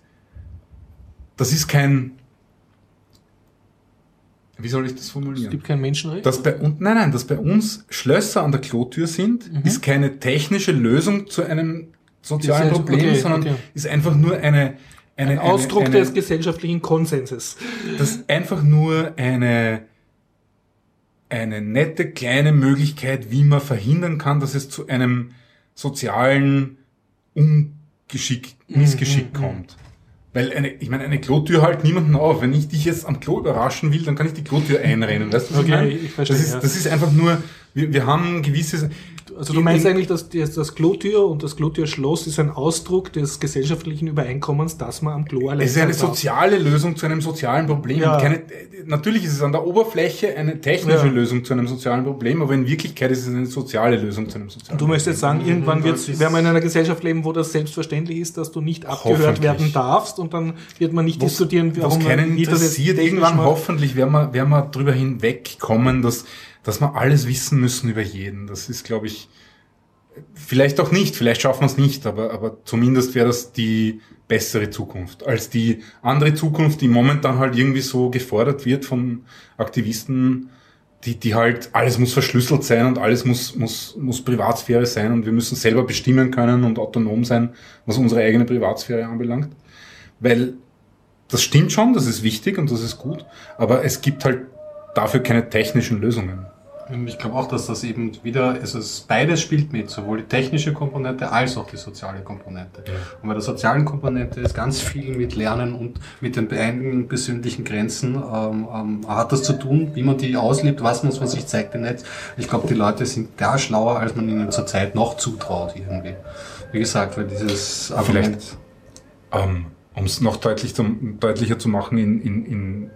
das ist kein, wie soll ich das Es formulieren? gibt kein Menschenrecht. Dass bei uns, nein, nein, dass bei uns Schlösser an der Klotür sind, Mhm. ist keine technische Lösung zu einem sozialen Problem, okay, sondern okay. ist einfach nur eine, eine, ein Ausdruck eine, eine, des gesellschaftlichen Konsenses. das ist einfach nur eine, eine nette kleine Möglichkeit, wie man verhindern kann, dass es zu einem sozialen Ungeschick, Missgeschick mhm, kommt. Weil eine, ich meine, eine Klotür halt niemanden auf. Wenn ich dich jetzt am Klo überraschen will, dann kann ich die Klotür einrennen. Weißt du, was Okay, ich meine? ich verstehe, Das ist, das ist einfach nur, wir, wir haben gewisse, Also du meinst eigentlich, dass das, das Klotür und das Klotürschloss ist ein Ausdruck des gesellschaftlichen Übereinkommens, dass man am Klo allein es ist eine soziale Lösung zu einem sozialen Problem. Ja. Keine, natürlich ist es an der Oberfläche eine technische Ja. Lösung zu einem sozialen Problem, aber in Wirklichkeit ist es eine soziale Lösung zu einem sozialen Du möchtest jetzt sagen, irgendwann Das wird, ist- werden wir in einer Gesellschaft leben, wo das selbstverständlich ist, dass du nicht abgehört werden darfst und dann wird man nicht diskutieren, was warum keinen wie das jetzt interessiert. technisch Irgendwann hoffentlich werden wir, werden wir drüber hinwegkommen, dass, dass wir alles wissen müssen über jeden. Das ist, glaube ich, vielleicht auch nicht, vielleicht schaffen wir es nicht, aber, aber zumindest wäre das die bessere Zukunft als die andere Zukunft, die momentan halt irgendwie so gefordert wird von Aktivisten, die, die halt, alles muss verschlüsselt sein und alles muss, muss, muss Privatsphäre sein und wir müssen selber bestimmen können und autonom sein, was unsere eigene Privatsphäre anbelangt. Weil das stimmt schon, das ist wichtig und das ist gut, aber es gibt halt dafür keine technischen Lösungen. Ich glaube auch, dass das eben wieder, also es beides spielt mit, sowohl die technische Komponente als auch die soziale Komponente. Und bei der sozialen Komponente ist ganz viel mit Lernen und mit den eigenen persönlichen Grenzen ähm, ähm, hat das zu tun, wie man die auslebt, was muss man sich zeigt im Netz. Ich glaube, die Leute sind da schlauer, als man ihnen zurzeit noch zutraut irgendwie. Wie gesagt, weil dieses Argument. Ähm, um es noch deutlich zum, deutlicher zu machen, in, in, in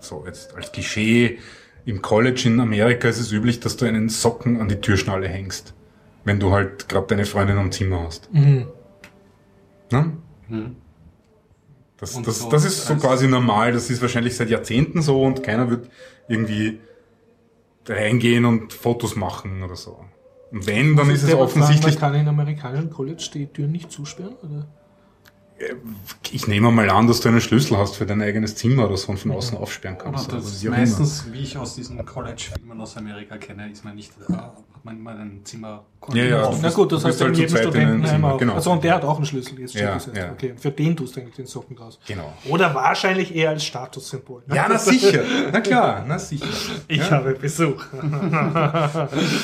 so jetzt als Klischee, im College in Amerika ist es üblich, dass du einen Socken an die Türschnalle hängst, wenn du halt gerade deine Freundin am Zimmer hast. Mhm. Ne? Hm. Das, Und das, so das ist so quasi normal, das ist wahrscheinlich seit Jahrzehnten so und keiner wird irgendwie reingehen und Fotos machen oder so. Und wenn, dann ist es offensichtlich Man kann in amerikanischen College die Türen nicht zusperren? Oder? Ich nehme mal an, dass du einen Schlüssel hast für dein eigenes Zimmer oder so und von außen aufsperren Oder kannst. das oder wie auch meistens, wie ich aus diesen College-Filmen aus Amerika kenne, ist man nicht, äh, hat man immer ein Zimmer. Ja, ja, offen. Na gut, das du heißt halt jedem zweit in einem Studentenheim Zimmer, auch. genau. Also und der hat auch einen Schlüssel, jetzt Ja, das ja. Okay, für den tust du eigentlich den Socken raus. Genau. Oder wahrscheinlich eher als Statussymbol. ne? Ja, na sicher. Na klar, na sicher. Ich ja. habe Besuch.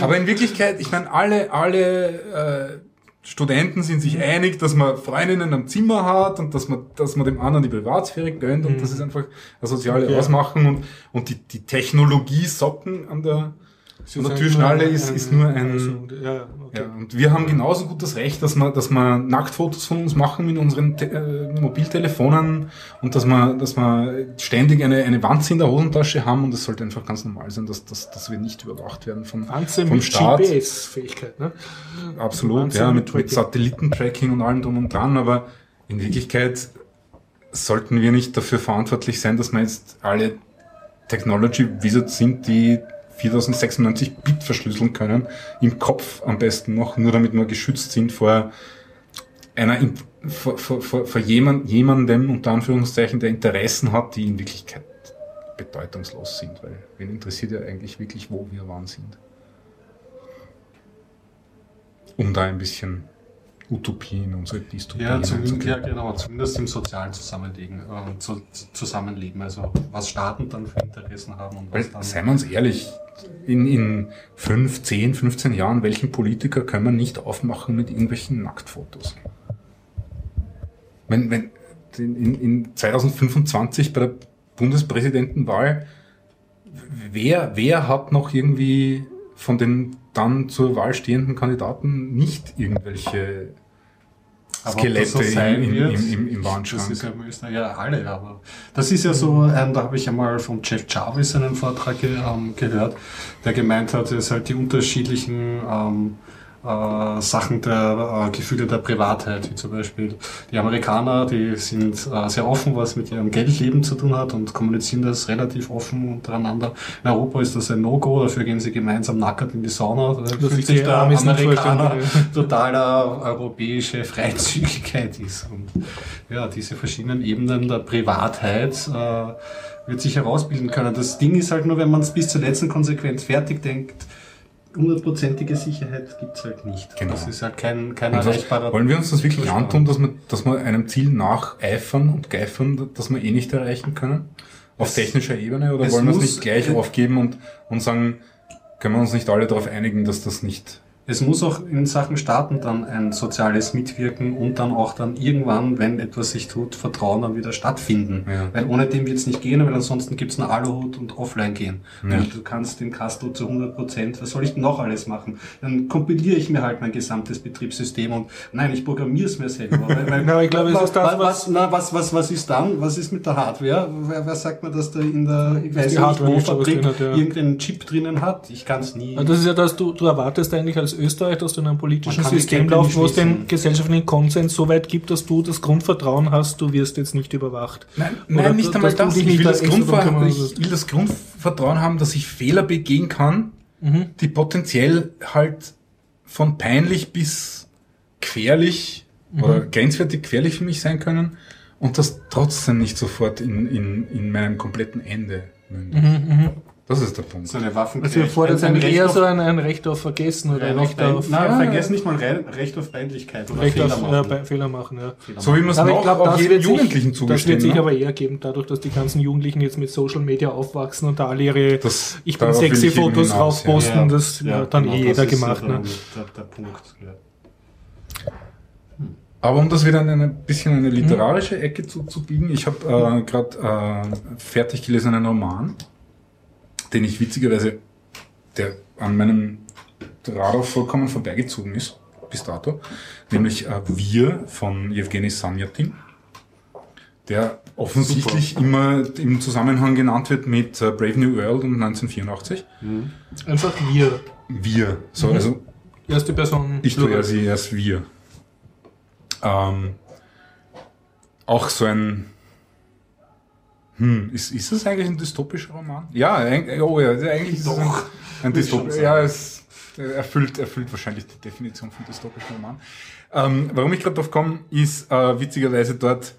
Aber in Wirklichkeit, ich meine, alle, alle äh, Studenten sind sich einig, dass man Freundinnen am Zimmer hat und dass man, dass man dem anderen die Privatsphäre gönnt und das ist einfach eine soziale Ja. Ausmachen und, und die, die Technologie Socken an der, an der Türschnalle ist, ist nur ein, Also, ja, okay. Ja, und wir haben genauso gut das Recht, dass wir, dass wir Nacktfotos von uns machen mit unseren Te äh, Mobiltelefonen und dass wir, dass wir ständig eine, eine Wanze in der Hosentasche haben und es sollte einfach ganz normal sein, dass, dass, dass wir nicht überwacht werden vom, Wanze vom mit Staat. GPS-Fähigkeit, ne? Absolut, Wanze ja, mit mit, mit Tracking. Satellitentracking und allem drum und dran, aber in Wirklichkeit sollten wir nicht dafür verantwortlich sein, dass wir jetzt alle Technology Wizards sind, die 4096 Bit verschlüsseln können, im Kopf am besten noch, nur damit wir geschützt sind vor einer, In- vor, vor, vor, vor jemand, jemandem, unter Anführungszeichen, der Interessen hat, die in Wirklichkeit bedeutungslos sind, weil wen interessiert ja eigentlich wirklich, wo wir wann sind. Um da ein bisschen Utopie in unsere Dystopie Ja, zumindest, ja, hineinzukriegen. genau, zumindest im sozialen Zusammenleben, äh, zu, zu- Zusammenleben. Also was Staaten dann für Interessen haben und was Weil, dann. seien wir uns ehrlich, in, in 5, 10, 15 Jahren, welchen Politiker können wir nicht aufmachen mit irgendwelchen Nacktfotos? Wenn, wenn, in, in, in 2025 bei der Bundespräsidentenwahl, wer, wer hat noch irgendwie von den dann zur Wahl stehenden Kandidaten nicht irgendwelche Aber Skelette das so sein im, im, im, im, im Das ist ja, im Österreich ja alle, aber das ist ja so, ähm, da habe ich einmal vom Jeff Jarvis einen Vortrag ähm, gehört, der gemeint hat, es halt die unterschiedlichen ähm, äh, Sachen der äh, Gefühle der Privatheit, wie zum Beispiel die Amerikaner, die sind äh, sehr offen, was mit ihrem Geldleben zu tun hat und kommunizieren das relativ offen untereinander. In Europa ist das ein No-Go, dafür gehen sie gemeinsam nackert in die Sauna. Da fühlt ich sich der Amerikaner totaler europäische Freizügigkeit ist. Und ja, diese verschiedenen Ebenen der Privatheit äh, wird sich herausbilden können. Das Ding ist halt nur, wenn man es bis zur letzten Konsequenz fertig denkt, hundertprozentige Sicherheit gibt's halt nicht. Genau. Das ist halt kein, kein erreichbarer wollen wir uns das wirklich antun, dass wir, dass wir einem Ziel nacheifern und geifern, das wir eh nicht erreichen können? Auf Es- technischer Ebene? Oder es wollen wir es nicht gleich äh, aufgeben und, und sagen, können wir uns nicht alle darauf einigen, dass das nicht Es muss auch in Sachen Staaten dann ein soziales Mitwirken und dann auch dann irgendwann, wenn etwas sich tut, Vertrauen dann wieder stattfinden. Ja. Weil ohne dem wird es nicht gehen, weil ansonsten gibt's einen Aluhut und offline gehen. Ja. Du kannst den Castro zu 100 Prozent, was soll ich denn noch alles machen? Dann kompiliere ich mir halt mein gesamtes Betriebssystem und nein, ich programmiere es mir selber. Weil, weil, Na, ich glaube, es was, ist das, was, was, na, was, was, was ist dann? Was ist mit der Hardware? Wer, wer sagt mir, dass da in der, ich weiß nicht, wo Fabrik hat, ja. irgendeinen Chip drinnen hat? Ich kann es nie. Das ist ja das, du, du erwartest eigentlich als Österreich, dass du in einem politischen System laufst, nicht wo es den gesellschaftlichen Konsens so weit gibt, dass du das Grundvertrauen hast, du wirst jetzt nicht überwacht. Nein, Oder nein nicht einmal das. Ich will da das, kümmern ich will das Grundvertrauen haben, dass ich Fehler begehen kann, Mhm. die potenziell halt von peinlich bis gefährlich Mhm. oder grenzwertig gefährlich für mich sein können und das trotzdem nicht sofort in, in, in meinem kompletten Ende mündet. Mhm, Das ist der Punkt. so eine Waffen. Also fordert ein eigentlich eher so auf- ein, ein Recht auf Vergessen oder ein Recht Recht auf, Nein, ja, vergesst nicht mal Re Recht auf Peinlichkeit oder Recht Fehler auf machen. äh, bei- Fehler machen. Ja. Fehler So wie man es noch glaube, auch das jedem wird sich, Jugendlichen das wird sich ne? aber eher geben, dadurch, dass die ganzen Jugendlichen jetzt mit Social Media aufwachsen und da alle ihre Das- Ich bin sexy Fotos hinaus, ja. das hat dann genau, eh jeder ja gemacht. Der, Ne? der, der Punkt. Ja. Aber um das wieder in ein bisschen eine literarische Ecke zu, zu biegen, ich habe äh, gerade äh, fertig gelesen einen Roman, den ich witzigerweise, der an meinem Radar vollkommen vorbeigezogen ist, bis dato, nämlich äh, Wir von Evgeny Sanyatin, der offensichtlich immer im Zusammenhang genannt wird mit äh, Brave New World und 1984. Einfach wir. Wir, so, also Erste Person. ich tue sie erst wir. Ähm, auch so ein. Hm, ist, ist das eigentlich ein dystopischer Roman? Ja, eig- oh ja, eigentlich ist es ein, ein dystopischer. Ja, es erfüllt, erfüllt wahrscheinlich die Definition von dystopischem Roman. Ähm, warum ich gerade drauf komme, ist äh, witzigerweise dort,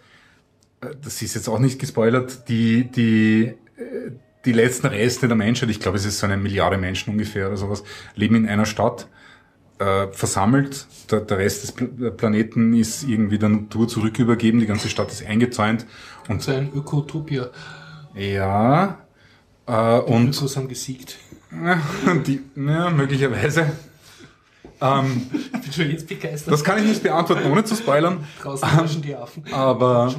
äh, das ist jetzt auch nicht gespoilert, die, die, äh, die letzten Reste der Menschheit, ich glaube, es ist so eine Milliarde Menschen ungefähr oder sowas, leben in einer Stadt äh, versammelt. Der, der Rest des Pl Planeten ist irgendwie der Natur zurückübergeben. Die ganze Stadt ist eingezäunt. Und So ein Ökotopia. ja, äh, und Ökos haben gesiegt. die, ja, möglicherweise. Ähm, Ich bin schon jetzt begeistert. das kann ich nicht beantworten, ohne zu spoilern. Draußen herrschen die Affen. Aber.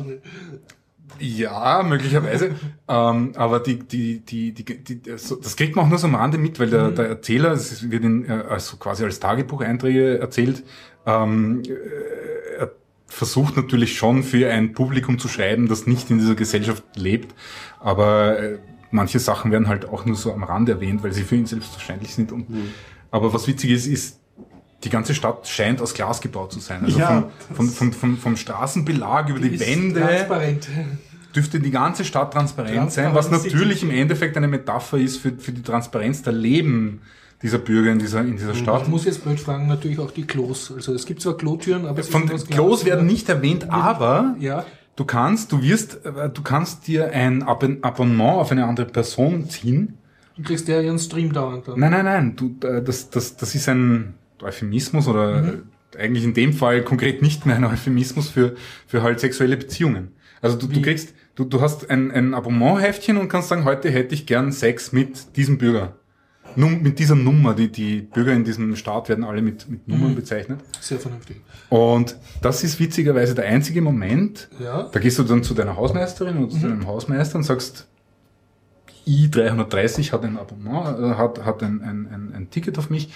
Ja, möglicherweise. ähm, aber die, die, die, die, die, das kriegt man auch nur so am Rande mit, weil der, der Erzähler, es wird in, äh, also quasi als Tagebucheinträge erzählt, ähm, äh, er versucht natürlich schon für ein Publikum zu schreiben, das nicht in dieser Gesellschaft lebt, aber äh, manche Sachen werden halt auch nur so am Rande erwähnt, weil sie für ihn selbstverständlich sind. Und, Aber was witzig ist, ist, die ganze Stadt scheint aus Glas gebaut zu sein. Also Ja, vom, vom, vom, vom, Straßenbelag über die, Ist Wände Transparent. dürfte die ganze Stadt transparent sein, was natürlich im Endeffekt eine Metapher ist für, für die Transparenz der Leben dieser Bürger in dieser, in dieser Stadt. Ich muss jetzt blöd fragen, natürlich auch die Klos. Also es gibt zwar Klotüren, aber es Von ist Klos werden nicht erwähnt, aber Ja. du kannst, du wirst, äh, du kannst dir ein Abon- Abonnement auf eine andere Person ziehen. Du kriegst ja ihren Stream dauernd dann. Nein, nein, nein, du, äh, das, das, das ist ein Euphemismus oder Mhm. eigentlich in dem Fall konkret nicht mehr ein Euphemismus für, für halt sexuelle Beziehungen. Also du, du kriegst, du, du hast ein, ein Abonnementheftchen und kannst sagen, heute hätte ich gern Sex mit diesem Bürger. Num mit dieser Nummer, die, die Bürger in diesem Staat werden alle mit, mit Nummern bezeichnet. Sehr vernünftig. Und das ist witzigerweise der einzige Moment, Ja. da gehst du dann zu deiner Hausmeisterin oder zu deinem Hausmeister und sagst, I330 hat ein Abonnement, äh, hat, hat ein, ein, ein, ein Ticket auf mich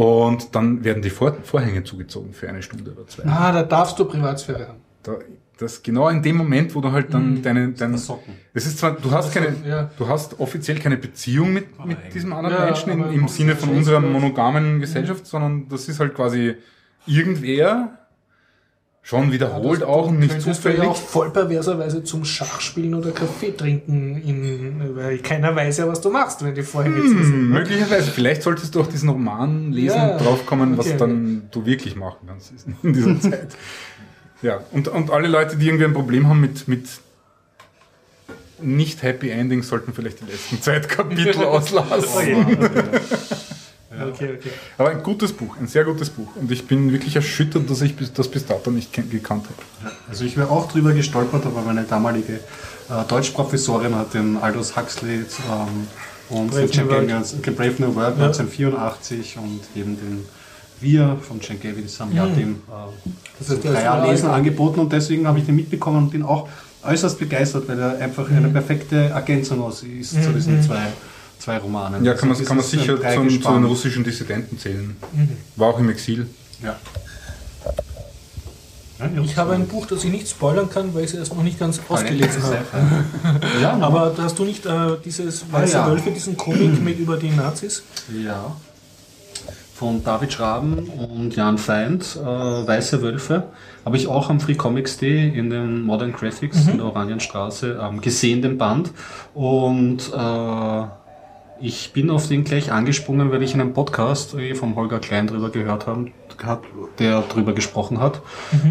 und dann werden die Vor Vorhänge zugezogen für eine Stunde oder zwei. Ah, da darfst du Privatsphäre haben. Da, das genau in dem Moment, wo du halt dann deine, dein, Socken. es ist zwar, du hast keine, ja. du hast offiziell keine Beziehung mit, mit diesem anderen Ja, Menschen in, aber im Sinne von unserer monogamen Gesellschaft, sondern das ist halt quasi irgendwer, schon wiederholt auch und nicht du zufällig. ja auch voll perverserweise zum Schachspielen oder Kaffee trinken, in, weil keiner weiß ja, was du machst, wenn die Vorhänge zu Hm, sind. ne? möglicherweise. Vielleicht solltest du auch diesen Roman lesen Ja, und draufkommen, was okay. dann du wirklich machen kannst in dieser Zeit. Ja, und, und alle Leute, die irgendwie ein Problem haben mit, mit nicht Happy Endings, sollten vielleicht die letzten Zeitkapitel auslassen. Okay, okay. Aber ein gutes Buch, ein sehr gutes Buch. Und ich bin wirklich erschüttert, dass ich das bis dato nicht gekannt habe. Also ich wäre auch drüber gestolpert, aber meine damalige äh, Deutschprofessorin hat den Aldous Huxley ähm, und Brave den Brave New World Ja. 1984 und eben den Wir von Gavin haben ja dem ist Dreierlesen uralt. angeboten und deswegen habe ich den mitbekommen und bin auch äußerst begeistert, weil er einfach eine perfekte Ergänzung aus ist zu diesen zwei, zwei Romanen. Ja, kann man, Also kann man dieses, sicher zum, zu den russischen Dissidenten zählen. War auch im Exil. Ja. Ich habe ein Buch, das ich nicht spoilern kann, weil ich es erst noch nicht ganz ausgelesen habe. Ja, aber hast du nicht äh, dieses Weiße Ah, ja. Wölfe, diesen Comic mit über die Nazis? Ja. Von David Schraben und Jan Feind, äh, Weiße Wölfe, habe ich auch am Free Comics Day in den Modern Graphics in der Oranienstraße ähm, gesehen, den Band. Und äh, ich bin auf den gleich angesprungen, weil ich in einem Podcast äh, vom Holger Klein drüber gehört habe, der drüber gesprochen hat.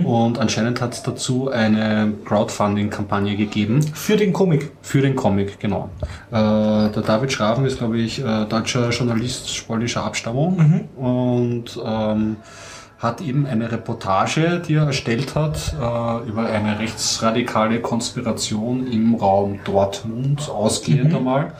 Und anscheinend hat es dazu eine Crowdfunding-Kampagne gegeben. Für den Comic. Für den Comic, genau. Äh, der David Schraben ist, glaube ich, äh, deutscher Journalist polnischer Abstammung und ähm, hat eben eine Reportage, die er erstellt hat, äh, über eine rechtsradikale Konspiration im Raum Dortmund, ausgehend einmal,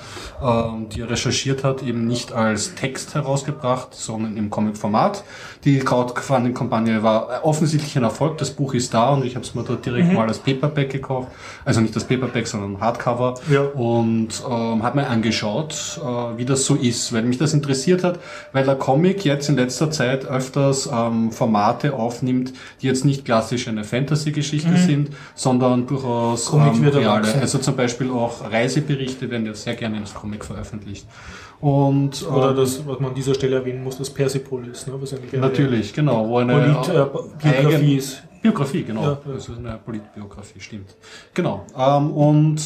ähm, die er recherchiert hat, eben nicht als Text herausgebracht, sondern im Comic-Format. Die Crowdfunding-Kampagne war offensichtlich ein Erfolg, das Buch ist da und ich habe es mir dort direkt mal als Paperback gekauft, also nicht das Paperback, sondern Hardcover Ja. und ähm, habe mir angeschaut, äh, wie das so ist, weil mich das interessiert hat, weil der Comic jetzt in letzter Zeit öfters ähm, Formate aufnimmt, die jetzt nicht klassisch eine Fantasy-Geschichte sind, sondern durchaus ähm, reale. Also zum Beispiel auch Reiseberichte werden jetzt sehr gerne ins Comic veröffentlicht. Und Oder ähm, das, was man an dieser Stelle erwähnen muss, das Persepolis, ne? was eigentlich natürlich, genau, wo eine Polit-Biografie eigen- ist. Biografie, genau. Ja, ja. Das ist eine Politbiografie, stimmt. Genau. Ähm, und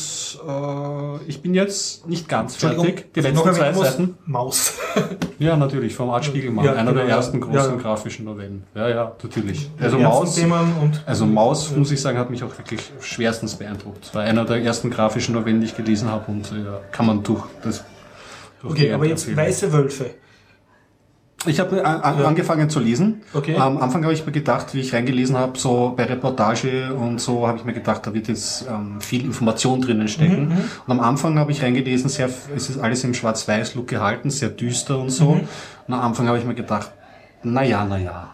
äh, ich bin jetzt nicht ganz fertig. Die letzten zwei Seiten. Maus. Ja, natürlich, vom Art Spiegelmann. Ja, einer genau, der ersten großen grafischen Novellen. Ja, ja, natürlich. Also Die Maus, also Maus, muss ich sagen, hat mich auch wirklich schwerstens beeindruckt. Es war einer der ersten grafischen Novellen, die ich gelesen habe und äh, kann man durch das. Durch Okay, aber jetzt weiße Wölfe. Ich habe an, an, Ja. angefangen zu lesen. Okay. Am Anfang habe ich mir gedacht, wie ich reingelesen habe, so bei Reportage und so, habe ich mir gedacht, da wird jetzt ähm, viel Information drinnen stecken. Mhm, Und am Anfang habe ich reingelesen, sehr, es ist alles im Schwarz-Weiß-Look gehalten, sehr düster und so. Mhm. Und am Anfang habe ich mir gedacht, na ja, na ja.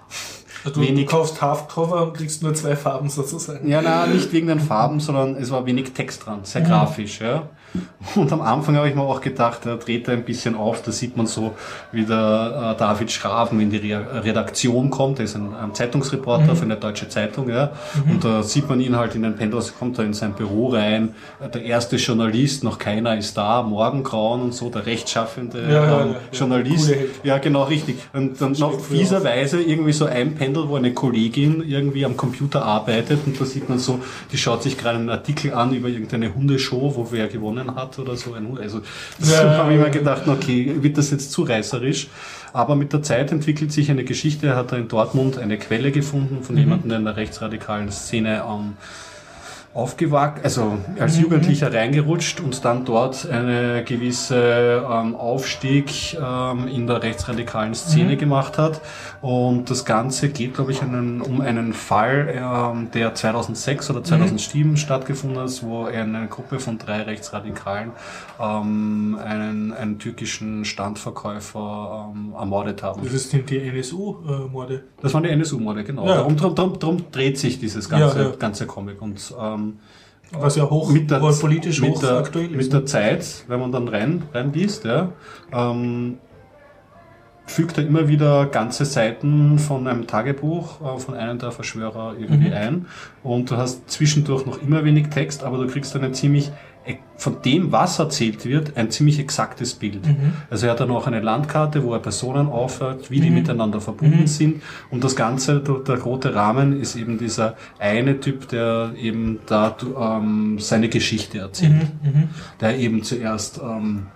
Also du Wenig- kaufst Hardcover und kriegst nur zwei Farben sozusagen. Ja, na, nicht wegen den Farben, sondern es war wenig Text dran, sehr grafisch, ja. Und am Anfang habe ich mir auch gedacht, er dreht er ein bisschen auf, da sieht man so, wie der äh, David Schraven in die Re Redaktion kommt, er ist ein, ein Zeitungsreporter für eine deutsche Zeitung, ja. Und da sieht man ihn halt in den Penthouse, kommt er in sein Büro rein, der erste Journalist, noch keiner ist da, Morgengrauen und so, der rechtschaffende Ja, ja, ähm, ja. Journalist. Ja, genau, richtig. Und dann noch fieserweise irgendwie so ein Pendel, wo eine Kollegin irgendwie am Computer arbeitet und da sieht man so, die schaut sich gerade einen Artikel an über irgendeine Hundeshow, wo wer gewonnen hat oder so. Also das Ja, habe ich mir gedacht, okay, wird das jetzt zu reißerisch? Aber mit der Zeit entwickelt sich eine Geschichte. Er hat da in Dortmund eine Quelle gefunden von jemandem, der in der rechtsradikalen Szene ähm, aufgewachsen, also als Mhm. Jugendlicher reingerutscht und dann dort eine gewisse ähm, Aufstieg ähm, in der rechtsradikalen Szene Mhm. gemacht hat. Und das Ganze geht, glaube ich, einen, um einen Fall, ähm, der 2006 oder 2007 stattgefunden ist, wo eine Gruppe von drei Rechtsradikalen ähm, einen, einen türkischen Standverkäufer ähm, ermordet haben. Das sind die NSU-Morde. Das waren die NSU-Morde, genau. Ja. Darum, drum, drum dreht sich dieses ganze, Ja, ja. ganze Comic. Und ähm, Was ja hoch, mit der, politisch mit hoch der, aktuell ist. ne? Mit der Zeit, wenn man dann rein, reinliest, ja, ähm, fügt er immer wieder ganze Seiten von einem Tagebuch äh, von einem der Verschwörer irgendwie Mhm. ein. Und du hast zwischendurch noch immer wenig Text, aber du kriegst dann ein ziemlich, von dem, was erzählt wird, ein ziemlich exaktes Bild. Mhm. Also er hat dann auch eine Landkarte, wo er Personen aufhört, wie die Mhm. miteinander verbunden Mhm. sind. Und das Ganze, der, der rote Rahmen ist eben dieser eine Typ, der eben da ähm, seine Geschichte erzählt. Mhm, mhm. Der eben zuerst, ähm,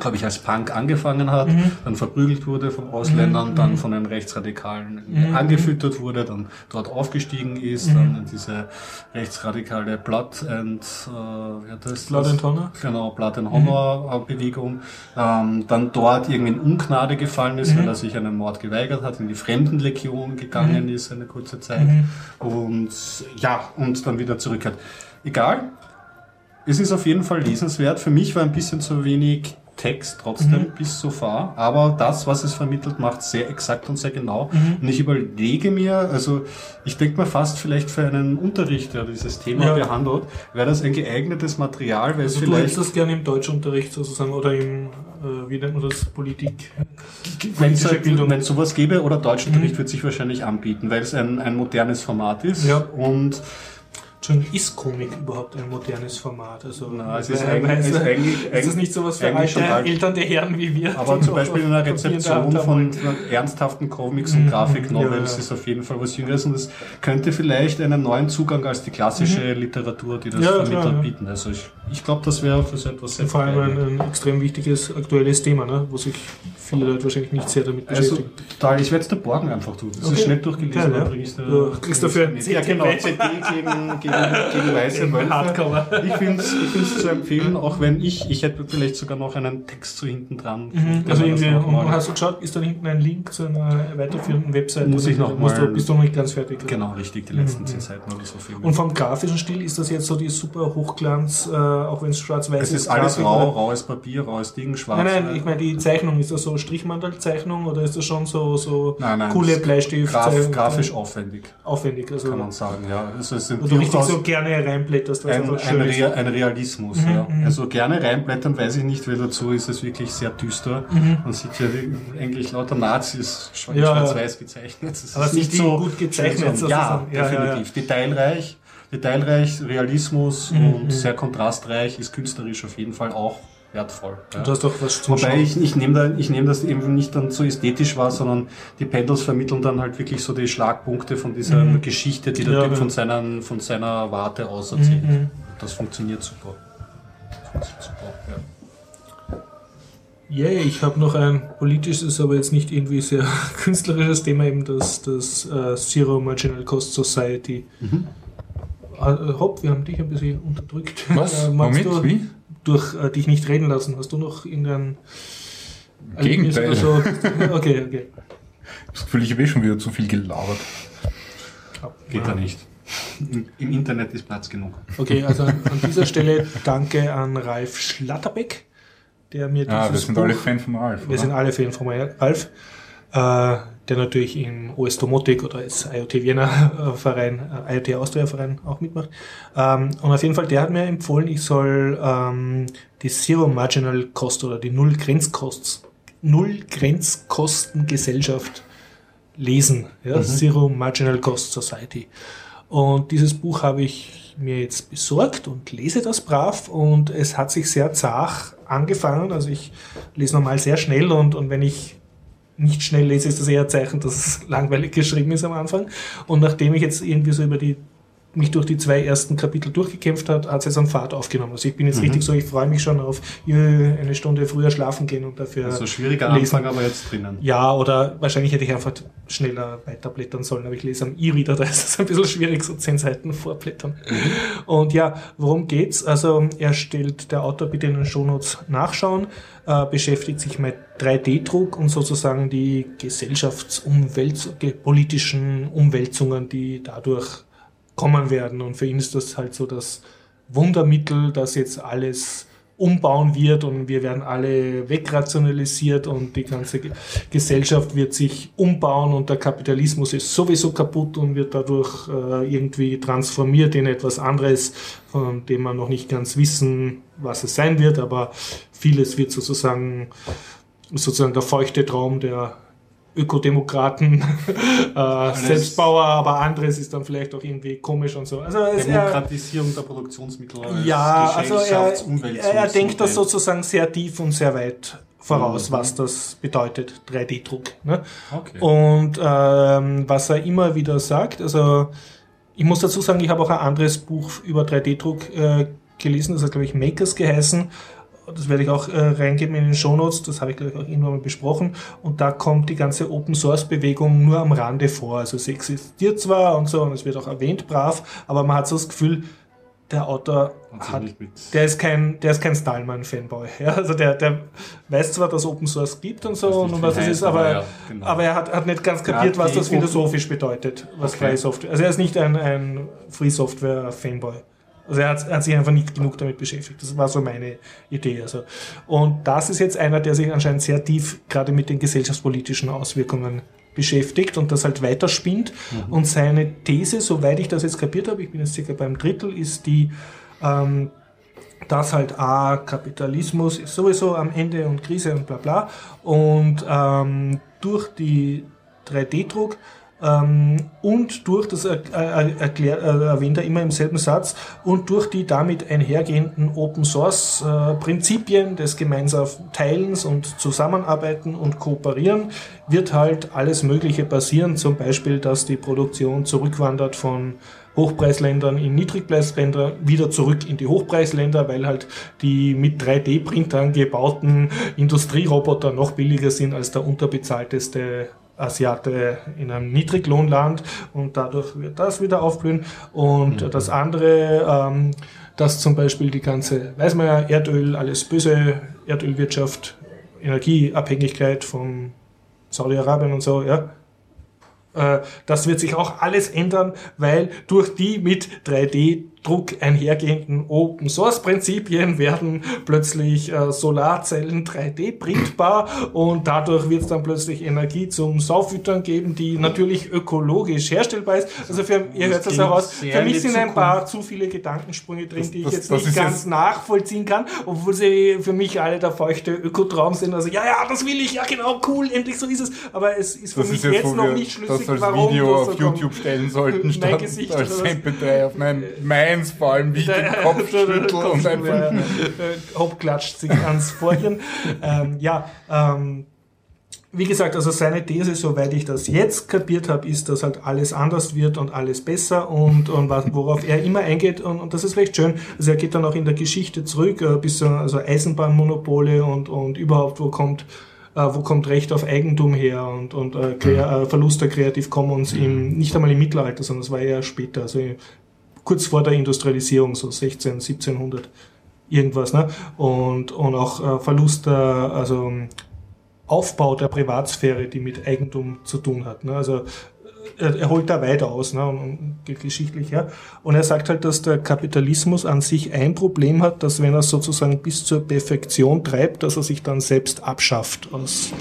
glaube ich, als Punk angefangen hat, Mhm. dann verprügelt wurde von Ausländern, Mhm, dann mhm. von den Rechtsradikalen Mhm, angefüttert wurde, dann dort aufgestiegen ist, Mhm. dann in diese rechtsradikale Blood and, äh, hat das? Blood and Honor? Genau, Blood and Honor äh, Bewegung. Ähm, dann dort irgendwie in Ungnade gefallen ist, Mhm. weil er sich einen Mord geweigert hat, in die Fremdenlegion gegangen ist eine kurze Zeit. Mhm. Und ja, und dann wieder zurückkehrt. Egal. Es ist auf jeden Fall lesenswert. Für mich war ein bisschen zu wenig Text trotzdem Mhm. bis so far. Aber das, was es vermittelt, macht sehr exakt und sehr genau. Mhm. Und ich überlege mir, also ich denke mir fast vielleicht für einen Unterricht, der dieses Thema Ja. behandelt, wäre das ein geeignetes Material, weil es Also du hättest vielleicht das gerne im Deutschunterricht sozusagen oder im, äh, wie nennt man das, Politik. Wenn es es sowas gäbe oder Deutschunterricht Mhm. wird sich wahrscheinlich anbieten, weil es ein, ein modernes Format ist. Ja. Und Entschuldigung, ist Comic überhaupt ein modernes Format? Also, Na, es ist weil- eigentlich- weil- es ist eigentlich- ist das nicht sowas für eigentlich alte alt. elternde Herren wie wir? aber zum Beispiel in einer der Rezeption von ernsthaften Comics Mhm, und Grafiknovels ja, ja. ist auf jeden Fall was Jüngeres und das könnte vielleicht einen neuen Zugang als die klassische Literatur, die das Mhm. Ja, vermittelt, bieten. Also ich, ich glaube, das wäre für so etwas sehr Vor allem ein, ein extrem wichtiges aktuelles Thema, ne? wo sich viele Leute wahrscheinlich nicht sehr damit Also, beschäftigen. total, ich werde es dir borgen einfach tun. Das Okay. ist schnell durchgelesen. Geil, ja. ich's dir- Du kriegst dafür ein Ja, genau, CD. Gegen, gegen, gegen weiße Wölfe. Hardcover. Ich finde es zu empfehlen, auch wenn ich, ich hätte vielleicht sogar noch einen Text so hinten dran. Mhm. Also irgendwie, hast du geschaut, ist da hinten ein Link zu einer weiterführenden Webseite? Muss ich noch Musst mal- du, bist du noch nicht ganz fertig? oder? Genau, richtig, die letzten Mhm. zehn Seiten oder so viel. Und vom grafischen Stil ist das jetzt so die super Hochglanz, äh, auch wenn es schwarz-weiß es ist? ist alles Grafik, rau, oder? raues Papier, raues Ding, schwarz. Nein, nein, ich meine die Zeichnung, ist das so Strichmantelzeichnung oder ist das schon so, so Nein, nein, coole Bleistift? Graf, grafisch aufwendig, aufwendig? Also, kann man sagen. Ja, also es sind du richtig so gerne reinblätterst, es ein, ein, ist. Rea- ein Realismus. Mhm, ja. mhm. Also gerne reinblättern, weiß ich nicht, weil dazu ist es wirklich sehr düster. Mhm. Man sieht ja eigentlich lauter Nazis schwa- Ja, schwarz-weiß gezeichnet. Das Aber ist nicht so gut gezeichnet ja, ja. definitiv. Detailreich, detailreich, Realismus Mhm, und mhm. sehr kontrastreich, ist künstlerisch auf jeden Fall auch wertvoll. Ja. Du hast doch was zum Wobei Schauen. ich, ich nehme da, ich nehme das eben nicht dann so ästhetisch wahr, sondern die Pendels vermitteln dann halt wirklich so die Schlagpunkte von dieser Mhm. Geschichte, die der Ja, Typ ja. von, seinen, von seiner Warte aus erzählt. Mhm. Das funktioniert super. Das funktioniert super, ja. Ja, ich habe noch ein politisches, aber jetzt nicht irgendwie sehr künstlerisches Thema, eben das, das äh, Zero Marginal Cost Society. Mhm. Äh, Hopp, wir haben dich ein bisschen unterdrückt. Was? Äh? Du Wie? Durch äh, dich nicht reden lassen. Hast du noch irgendein Gegenteil. Also, okay, okay. Das Gefühl, ich habe eh schon wieder zu viel gelabert. Geht da nicht. Im, Im Internet ist Platz genug. Okay, also an, an dieser Stelle danke an Ralf Schlatterbeck, der mir dieses Ah, wir sind Buch, alle Fan von Ralf. Wir oder? sind alle Fan von Ralf, der natürlich im OS Domotic oder als IoT äh, Verein, äh, IoT Austria Verein auch mitmacht. Ähm, und auf jeden Fall, der hat mir empfohlen, ich soll ähm, die Zero Marginal Cost oder die Null Grenzkosts, Null Grenzkostengesellschaft lesen. Ja? Zero Marginal Cost Society. Und dieses Buch habe ich mir jetzt besorgt und lese das brav und es hat sich sehr zart angefangen. Also ich lese normal sehr schnell und, und wenn ich nicht schnell lese, ist das eher ein Zeichen, dass es langweilig geschrieben ist am Anfang. Und nachdem ich jetzt irgendwie so über die mich durch die zwei ersten Kapitel durchgekämpft hat, hat es jetzt einen Fahrt aufgenommen. Also ich bin jetzt Mhm. richtig so, ich freue mich schon auf eine Stunde früher schlafen gehen und dafür Also schwieriger lesen. Anfang, aber jetzt drinnen. Ja, oder wahrscheinlich hätte ich einfach schneller weiterblättern sollen, aber ich lese am E-Reader, da ist es ein bisschen schwierig, so zehn Seiten vorblättern. Und ja, worum geht's? Also er stellt, der Autor bitte in den Shownotes nachschauen, äh, beschäftigt sich mit 3D-Druck und sozusagen die gesellschaftspolitischen Umwälzungen, die dadurch kommen werden. Und für ihn ist das halt so das Wundermittel, das jetzt alles umbauen wird und wir werden alle wegrationalisiert und die ganze Ge- Gesellschaft wird sich umbauen und der Kapitalismus ist sowieso kaputt und wird dadurch äh, irgendwie transformiert in etwas anderes, von dem wir noch nicht ganz wissen, was es sein wird, aber vieles wird sozusagen sozusagen der feuchte Traum der Ökodemokraten, äh, Selbstbauer, aber anderes ist dann vielleicht auch irgendwie komisch und so. Also er, Demokratisierung der Produktionsmittel. als ja, also er, er, er denkt das sozusagen sehr tief und sehr weit voraus, Mhm. was das bedeutet, 3D-Druck. Ne? Okay. Und ähm, was er immer wieder sagt, also ich muss dazu sagen, ich habe auch ein anderes Buch über 3D-Druck äh, gelesen, das hat, glaube ich, Makers geheißen. Das werde ich auch äh, reingeben in den Shownotes, das habe ich, glaube ich, auch irgendwann mal besprochen. Und da kommt die ganze Open-Source-Bewegung nur am Rande vor. Also es existiert zwar und so, und es wird auch erwähnt, brav, aber man hat so das Gefühl, der Autor Hat der ist kein, der ist kein Stallman-Fanboy. Ja, also der, der weiß zwar, dass Open Source gibt und so und was es ist, aber, ja, genau. aber er hat, hat nicht ganz kapiert, was das Open- philosophisch bedeutet, was Okay. freie Software. Also er ist nicht ein, ein Free Software-Fanboy. Also er hat, hat sich einfach nicht genug damit beschäftigt. Das war so meine Idee. Also. Und das ist jetzt einer, der sich anscheinend sehr tief gerade mit den gesellschaftspolitischen Auswirkungen beschäftigt und das halt weiterspinnt. Und seine These, soweit ich das jetzt kapiert habe, ich bin jetzt circa beim Drittel, ist die, ähm, dass halt A, Kapitalismus ist sowieso am Ende und Krise und bla bla. Und ähm, durch die 3D-Druck ähm, und durch, das er, er, erklär, äh, erwähnt er immer im selben Satz, und durch die damit einhergehenden Open Source äh, Prinzipien des gemeinsamen Teilens und Zusammenarbeiten und Kooperieren wird halt alles Mögliche passieren, zum Beispiel, dass die Produktion zurückwandert von Hochpreisländern in Niedrigpreisländer wieder zurück in die Hochpreisländer, weil halt die mit 3D-Printern gebauten Industrieroboter noch billiger sind als der unterbezahlteste Asiate in einem Niedriglohnland und dadurch wird das wieder aufblühen. Und das andere, ähm, dass zum Beispiel die ganze, weiß man ja, Erdöl, alles böse, Erdölwirtschaft, Energieabhängigkeit von Saudi-Arabien und so, ja, äh, das wird sich auch alles ändern, weil durch die mit 3D-Druck einhergehenden Open-Source-Prinzipien werden plötzlich äh, Solarzellen 3D-printbar und dadurch wird es dann plötzlich Energie zum Saufüttern geben, die natürlich ökologisch herstellbar ist. Also für, ihr hört das heraus, für mich sind ein paar zu viele Gedankensprünge drin, Das- die ich das- jetzt das nicht ganz jetzt- nachvollziehen kann, obwohl sie für mich alle der feuchte Ökotraum sind. Also ja, ja, das will ich, ja genau, cool, endlich so ist es. Aber es ist für mich ist jetzt, jetzt noch nicht schlüssig, das als warum Video das auf. YouTube stellen sollten, statt als oder was? MP3 auf mein, meins vor allem, wie ich den Kopf schüttel und einfach äh, Hopp klatscht sich ans Vorhirn. ähm, ja, ähm, wie gesagt, also seine These, soweit ich das jetzt kapiert habe, ist, dass halt alles anders wird und alles besser und, und worauf er immer eingeht und, und das ist recht schön. Also er geht dann auch in der Geschichte zurück, äh, bis zu also Eisenbahnmonopole und, und überhaupt, wo kommt äh, wo kommt Recht auf Eigentum her und, und äh, Krea- äh, Verlust der Creative Commons im, nicht einmal im Mittelalter, sondern es war eher später, also kurz vor der Industrialisierung, so 16, 1700 irgendwas, ne? Und, und auch äh, Verlust der, also Aufbau der Privatsphäre, die mit Eigentum zu tun hat. Ne? Also er, holt da weiter aus ne? und, und geschichtlich her. Und er sagt halt, dass der Kapitalismus an sich ein Problem hat, dass wenn er sozusagen bis zur Perfektion treibt, dass er sich dann selbst abschafft aus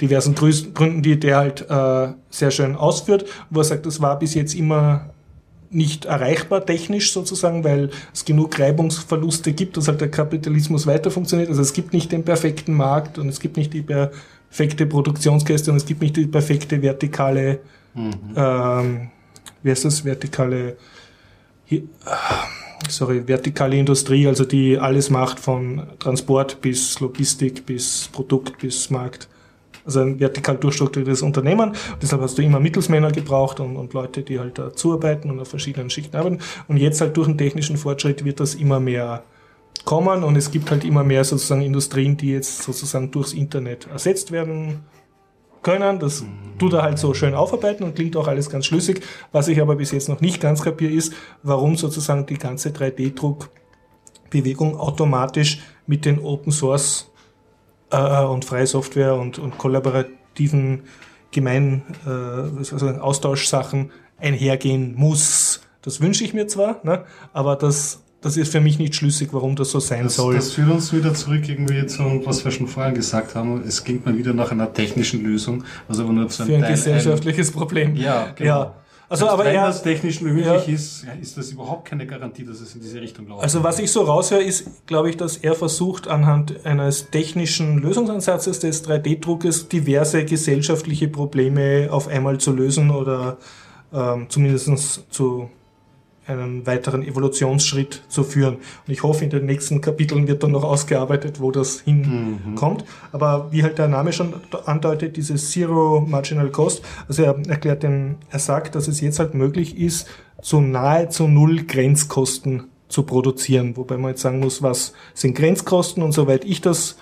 diversen Grüß- Gründen, die der halt äh, sehr schön ausführt, wo er sagt, das war bis jetzt immer nicht erreichbar technisch sozusagen, weil es genug Reibungsverluste gibt, dass halt der Kapitalismus weiter funktioniert. Also es gibt nicht den perfekten Markt und es gibt nicht die perfekte Produktionskette und es gibt nicht die perfekte vertikale, ähm, wie heißt das, vertikale, hier, ah, sorry, vertikale Industrie, also die alles macht von Transport bis Logistik bis Produkt bis Markt. Also ein vertikal durchstrukturiertes Unternehmen. Und deshalb hast du immer Mittelsmänner gebraucht und, und Leute, die halt da zuarbeiten und auf verschiedenen Schichten arbeiten. Und jetzt halt durch den technischen Fortschritt wird das immer mehr kommen und es gibt halt immer mehr sozusagen Industrien, die jetzt sozusagen durchs Internet ersetzt werden können. Das tut er halt so schön aufarbeiten und klingt auch alles ganz schlüssig. Was ich aber bis jetzt noch nicht ganz kapiere, ist, warum sozusagen die ganze 3D-Druckbewegung automatisch mit den Open Source äh, und freie Software und, und kollaborativen Gemein äh, also Austauschsachen einhergehen muss. Das wünsche ich mir zwar, ne, aber das das ist für mich nicht schlüssig, warum das so sein das, soll. Das führt uns wieder zurück irgendwie zu, was wir schon vorher gesagt haben. Es ging mal wieder nach einer technischen Lösung, also nur zu einem Für ein Teil gesellschaftliches ein, Problem. Ja, genau. Ja. Also, aber wenn er, das technisch möglich ja, ist, ist das überhaupt keine Garantie, dass es in diese Richtung läuft. Also was ich so raushöre, ist, glaube ich, dass er versucht, anhand eines technischen Lösungsansatzes des 3D-Druckes diverse gesellschaftliche Probleme auf einmal zu lösen oder ähm, zumindest zu einen weiteren Evolutionsschritt zu führen. Und ich hoffe, in den nächsten Kapiteln wird dann noch ausgearbeitet, wo das hinkommt. Mhm. Aber wie halt der Name schon andeutet, dieses Zero Marginal Cost, also er erklärt den, er sagt, dass es jetzt halt möglich ist, zu nahezu null Grenzkosten zu produzieren. Wobei man jetzt sagen muss, was sind Grenzkosten und soweit ich das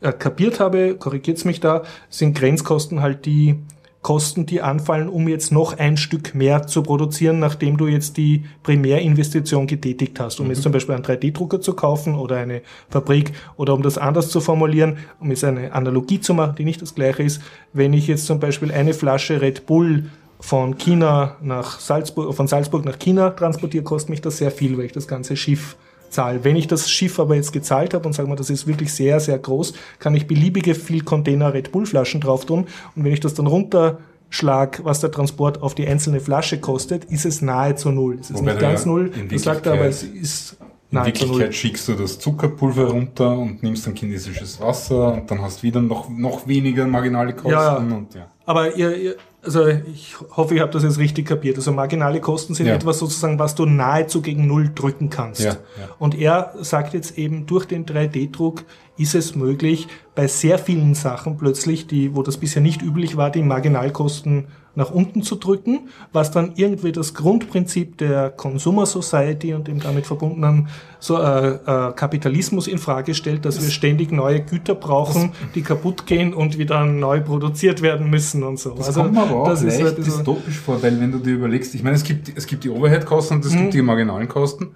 äh, kapiert habe, korrigiert mich da, sind Grenzkosten halt die Kosten, die anfallen, um jetzt noch ein Stück mehr zu produzieren, nachdem du jetzt die Primärinvestition getätigt hast, um mhm. jetzt zum Beispiel einen 3D-Drucker zu kaufen oder eine Fabrik oder um das anders zu formulieren, um jetzt eine Analogie zu machen, die nicht das gleiche ist, wenn ich jetzt zum Beispiel eine Flasche Red Bull von China nach Salzburg, von Salzburg nach China transportiere, kostet mich das sehr viel, weil ich das ganze Schiff zahle. Wenn ich das Schiff aber jetzt gezahlt habe und sagen wir, das ist wirklich sehr, sehr groß, kann ich beliebige viel Container Red Bull Flaschen drauf tun. Und wenn ich das dann runterschlag, was der Transport auf die einzelne Flasche kostet, ist es nahezu null. Es ist Wobei nicht ganz null, das sagt er, aber es ist in Wirklichkeit schickst du das Zuckerpulver runter und nimmst dann chinesisches Wasser und dann hast du wieder noch, noch weniger marginale Kosten. Ja, und, ja. Aber ihr, ihr, also ich hoffe, ich habe das jetzt richtig kapiert. Also marginale Kosten sind ja. etwas sozusagen, was du nahezu gegen Null drücken kannst. Ja, ja. Und er sagt jetzt eben, durch den 3D-Druck ist es möglich, bei sehr vielen Sachen plötzlich, die, wo das bisher nicht üblich war, die Marginalkosten nach unten zu drücken, was dann irgendwie das Grundprinzip der Consumer Society und dem damit verbundenen so, äh, äh, Kapitalismus in Frage stellt, dass das wir ständig neue Güter brauchen, die kaputt gehen und wieder neu produziert werden müssen und so. Das also, kommt mir aber auch leicht ist dystopisch vor, weil wenn du dir überlegst, ich meine, es gibt, es gibt die Overhead-Kosten und es mhm. gibt die marginalen Kosten.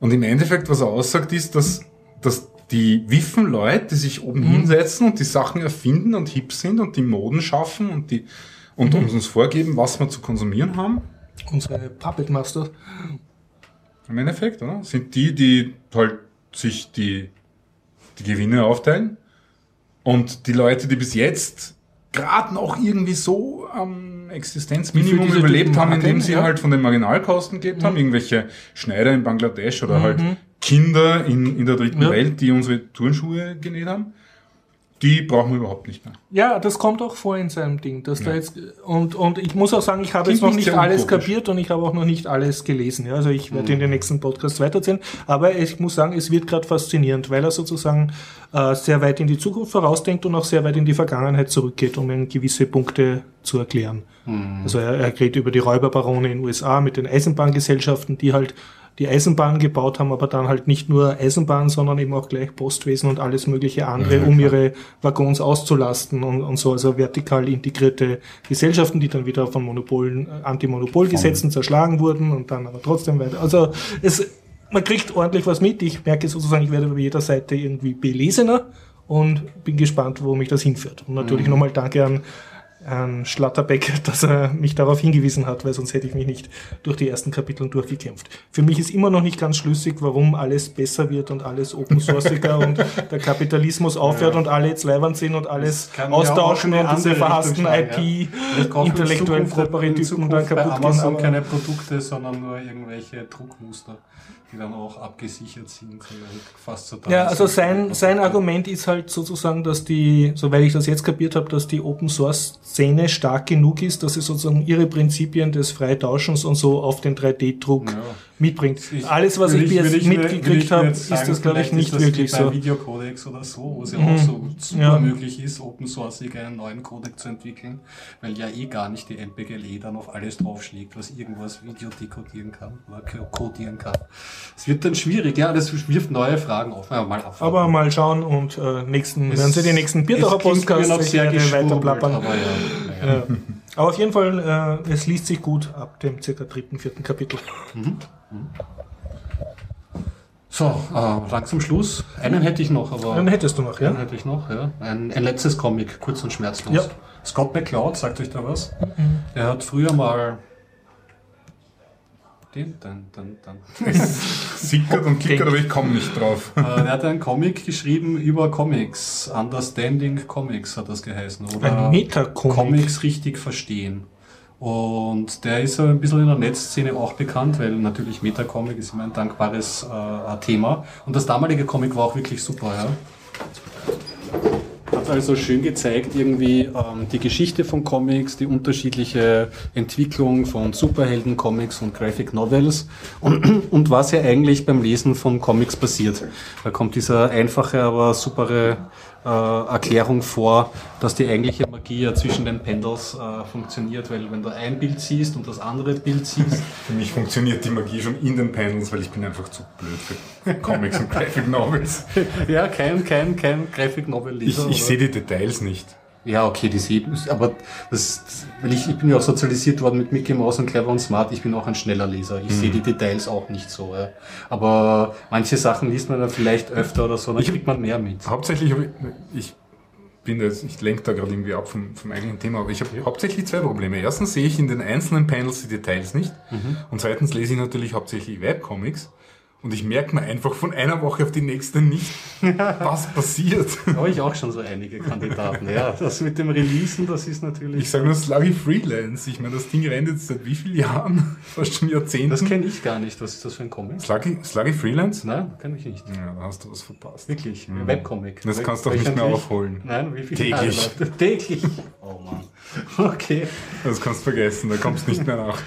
Und im Endeffekt, was er aussagt, ist, dass, dass die wiffen Leute, die sich oben mhm. hinsetzen und die Sachen erfinden und hip sind und die Moden schaffen und die und mhm. uns vorgeben, was wir zu konsumieren haben. Unsere Puppet Master. Im Endeffekt, oder? Sind die, die halt sich die, die Gewinne aufteilen. Und die Leute, die bis jetzt gerade noch irgendwie so am Existenzminimum überlebt haben, indem sie ja. halt von den Marginalkosten gelebt mhm. haben, irgendwelche Schneider in Bangladesch oder halt mhm. halt Kinder in, in der dritten ja. Welt, die unsere Turnschuhe genäht haben die brauchen wir überhaupt nicht mehr. Ja, das kommt auch vor in seinem Ding. Dass ja. da jetzt, und, und ich muss auch sagen, ich habe jetzt noch nicht alles kapiert und ich habe auch noch nicht alles gelesen. Ja, also ich werde mhm. in den nächsten Podcasts weiterzählen. Aber ich muss sagen, es wird gerade faszinierend, weil er sozusagen äh, sehr weit in die Zukunft vorausdenkt und auch sehr weit in die Vergangenheit zurückgeht, um gewisse Punkte zu erklären. Mhm. Also er, er redet über die Räuberbarone in den USA mit den Eisenbahngesellschaften, die halt die Eisenbahn gebaut haben, aber dann halt nicht nur Eisenbahn, sondern eben auch gleich Postwesen und alles mögliche andere, ja, um ihre Waggons auszulasten und, und so. Also vertikal integrierte Gesellschaften, die dann wieder von Monopolen, äh, Anti-Monopol-Gesetzen zerschlagen wurden und dann aber trotzdem weiter. Also es, man kriegt ordentlich was mit. Ich merke sozusagen, ich werde bei jeder Seite irgendwie belesener und bin gespannt, wo mich das hinführt. Und natürlich mhm. nochmal danke an an Schlatterbeck, dass er mich darauf hingewiesen hat, weil sonst hätte ich mich nicht durch die ersten Kapitel durchgekämpft. Für mich ist immer noch nicht ganz schlüssig, warum alles besser wird und alles open sourciger und der Kapitalismus aufhört ja. und alle jetzt leibend sind und alles austauschen und diese verhassten IP, ja. intellektuellen Propagandypen dann kaputt gehen. Amazon keine Produkte, sondern nur irgendwelche Druckmuster die dann auch abgesichert sind, fast so Ja, also sein, sein Argument ist halt sozusagen, dass die, soweit ich das jetzt kapiert habe, dass die Open Source Szene stark genug ist, dass sie sozusagen ihre Prinzipien des Freitauschens und so auf den 3D-Druck ja mitbringt. Ich- Alles, was will ich bis jetzt mitgekriegt habe, ist das, glaube ich, nicht wirklich so. Videocodex oder so, wo es ja Mhm. auch so super Ja. möglich ist, Open Source einen neuen Codec zu entwickeln, weil ja eh gar nicht die MPGLE dann auf alles draufschlägt, was irgendwas Video dekodieren kann oder co- codieren kann. Es wird dann schwierig, ja, das wirft neue Fragen auf. Ja, mal abwarten. Aber mal schauen und äh, nächsten, Es- werden Sie die nächsten Biertaucher es klingt mir Podcasts noch sehr weiter plappern. Aber ja, ja. Aber auf jeden Fall, äh, es liest sich gut ab dem circa dritten, vierten Kapitel. So, äh, langsam Schluss. Einen hätte ich noch, aber Dann hättest du noch, einen ja? hätte ich noch, ja. Ein, ein letztes Comic, kurz und schmerzlos. Ja. Scott McCloud, sagt euch da was? Er hat früher mal den, dann, dann, dann. Sickert und klickert, aber ich komme nicht drauf. Äh, er hat einen Comic geschrieben über Comics. Understanding Comics hat das geheißen. Oder Ein Metacomic. Comics richtig verstehen. Und der ist so ein bisschen in der Netzszene auch bekannt, weil natürlich Metacomic ist immer ein dankbares äh, Thema. Und das damalige Comic war auch wirklich super, ja. Hat also schön gezeigt, irgendwie ähm, die Geschichte von Comics, die unterschiedliche Entwicklung von Superhelden-Comics und Graphic Novels und, und was ja eigentlich beim Lesen von Comics passiert. Da kommt diese einfache, aber supere äh, Erklärung vor, dass die eigentliche Magie ja zwischen den Pendels äh, funktioniert, weil wenn du ein Bild siehst und das andere Bild siehst, Für mich funktioniert die Magie schon in den Panels, weil ich bin einfach zu blöd für Comics und Graphic Novels. ja, kein, kein, kein Graphic Novel Ich, ich sehe die Details nicht. Ja, okay, die sehen, aber das, weil ich, ich bin ja auch sozialisiert worden mit Mickey Mouse und Clever und Smart. Ich bin auch ein schneller Leser. Ich sehe die Details auch nicht so. Ja. Aber manche Sachen liest man dann vielleicht öfter oder so, dann kriegt man mehr mit. Hauptsächlich, habe ich, ich bin da jetzt, ich lenke da gerade irgendwie ab vom, vom eigentlichen Thema, aber ich habe hauptsächlich zwei Probleme. Erstens sehe ich in den einzelnen Panels die Details nicht und zweitens lese ich natürlich hauptsächlich Webcomics und ich merke mir einfach von einer Woche auf die nächste nicht, was passiert. Da habe ich auch schon so einige Kandidaten. Ja, das mit dem Releasen, das ist natürlich. Ich sage nur Sluggy Freelance. Ich meine, das Ding rennt jetzt seit wie vielen Jahren? Fast schon Jahrzehnten. das kenne ich gar nicht. Was ist das für ein Comic? Sluggy, Sluggy Freelance? Nein, kenne ich nicht. Ja, da hast du was verpasst. Wirklich, Webcomic. Das Wel- kannst du auch nicht mehr aufholen. Nein, wie viel Täglich. Täglich. Oh Mann. Okay. Das kannst du vergessen, da kommst du nicht mehr nach.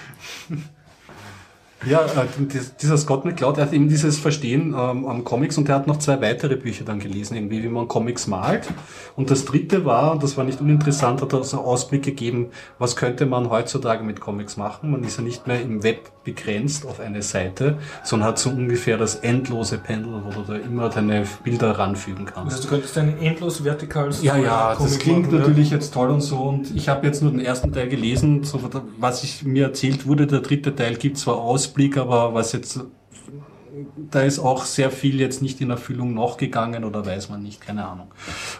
Ja, äh, dies- dieser Scott McCloud, der hat eben dieses Verstehen ähm, am Comics und der hat noch zwei weitere Bücher dann gelesen, irgendwie wie man Comics malt. Und das dritte war, und das war nicht uninteressant, hat er so Ausblick gegeben, was könnte man heutzutage mit Comics machen. Man ist ja nicht mehr im Web begrenzt auf eine Seite, sondern hat so ungefähr das endlose Pendel, wo du da immer deine Bilder ranfügen kannst. Also du könntest ein endlos vertikales Ja, ja, das Comic klingt machen, natürlich jetzt toll und so. Und ich habe jetzt nur den ersten Teil gelesen. So, was ich mir erzählt wurde, der dritte Teil gibt zwar Ausblick, aber was jetzt, da ist auch sehr viel jetzt nicht in Erfüllung noch gegangen oder weiß man nicht, keine Ahnung.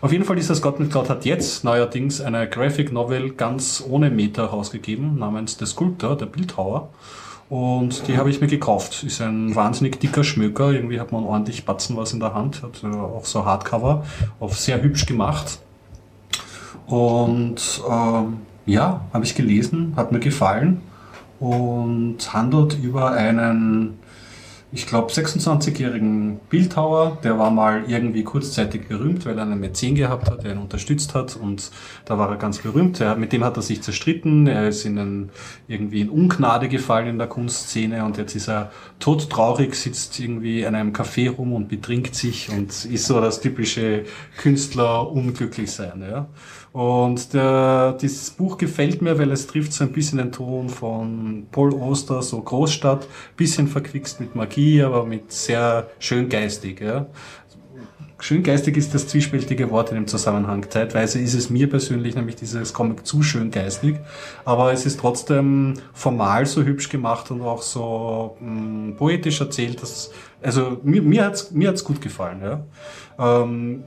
Auf jeden Fall, dieser Scott McCloud hat jetzt neuerdings eine Graphic Novel ganz ohne Meta rausgegeben, namens The Sculptor, der Bildhauer. Und die habe ich mir gekauft. Ist ein wahnsinnig dicker Schmöker. Irgendwie hat man ordentlich Batzen was in der Hand. Hat äh, auch so Hardcover. Auf sehr hübsch gemacht. Und ähm, ja, habe ich gelesen, hat mir gefallen und handelt über einen, ich glaube, 26-jährigen Bildhauer, der war mal irgendwie kurzzeitig berühmt, weil er einen Mäzen gehabt hat, der ihn unterstützt hat und da war er ganz berühmt. Er, mit dem hat er sich zerstritten, er ist in einen, irgendwie in Ungnade gefallen in der Kunstszene und jetzt ist er todtraurig, sitzt irgendwie in einem Café rum und betrinkt sich und ist so das typische Künstler unglücklich sein. Ja. Und der, dieses Buch gefällt mir, weil es trifft so ein bisschen den Ton von Paul Oster, so Großstadt, bisschen verquickst mit Magie, aber mit sehr schön geistig. Ja. Schöngeistig ist das zwiespältige Wort in dem Zusammenhang. Zeitweise ist es mir persönlich nämlich dieses Comic zu schöngeistig, aber es ist trotzdem formal so hübsch gemacht und auch so mh, poetisch erzählt. Dass, also mir, mir hat's mir hat's gut gefallen. Ja. Ähm,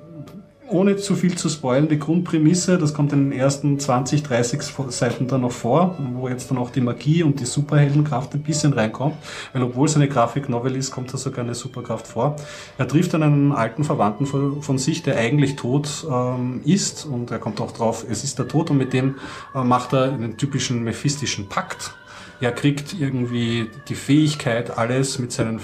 ohne zu viel zu spoilen, die Grundprämisse, das kommt in den ersten 20, 30 Seiten dann noch vor, wo jetzt dann auch die Magie und die Superheldenkraft ein bisschen reinkommt, weil obwohl es eine Grafik-Novel ist, kommt da sogar eine Superkraft vor. Er trifft dann einen alten Verwandten von, von sich, der eigentlich tot ähm, ist und er kommt auch drauf, es ist der Tod und mit dem äh, macht er einen typischen mephistischen Pakt. Er kriegt irgendwie die Fähigkeit, alles mit seinen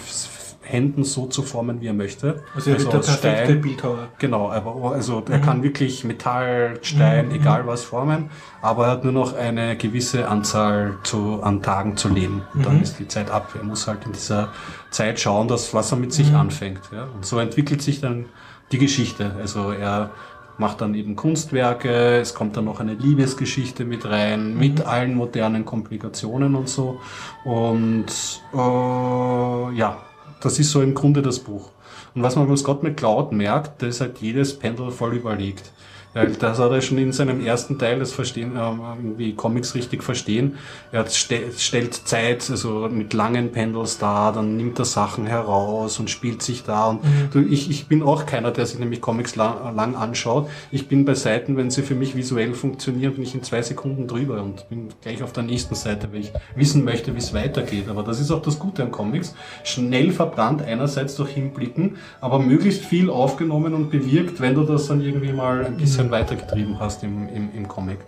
Händen so zu formen, wie er möchte. Also er wird der perfekte Stein. Bildhauer. Genau, aber also er kann wirklich Metall, Stein, egal was formen, aber er hat nur noch eine gewisse Anzahl zu, an Tagen zu leben. Und dann ist die Zeit ab. Er muss halt in dieser Zeit schauen, dass was er mit sich anfängt. Ja? Und so entwickelt sich dann die Geschichte. Also er macht dann eben Kunstwerke, es kommt dann noch eine Liebesgeschichte mit rein, mit allen modernen Komplikationen und so. Und äh, ja, das ist so im Grunde das Buch. Und was man bei Scott McCloud merkt, da ist halt jedes Pendel voll überlegt. Weil das hat er schon in seinem ersten Teil, das Verstehen, ähm, irgendwie Comics richtig verstehen. Er ste stellt Zeit, also mit langen Pendels da, dann nimmt er Sachen heraus und spielt sich da. Und du, ich, ich bin auch keiner, der sich nämlich Comics lang, lang anschaut. Ich bin bei Seiten, wenn sie für mich visuell funktionieren, bin ich in zwei Sekunden drüber und bin gleich auf der nächsten Seite, weil ich wissen möchte, wie es weitergeht. Aber das ist auch das Gute an Comics. Schnell verbrannt einerseits durch Hinblicken, aber möglichst viel aufgenommen und bewirkt, wenn du das dann irgendwie mal ein bisschen weitergetrieben hast im, im, im Comic.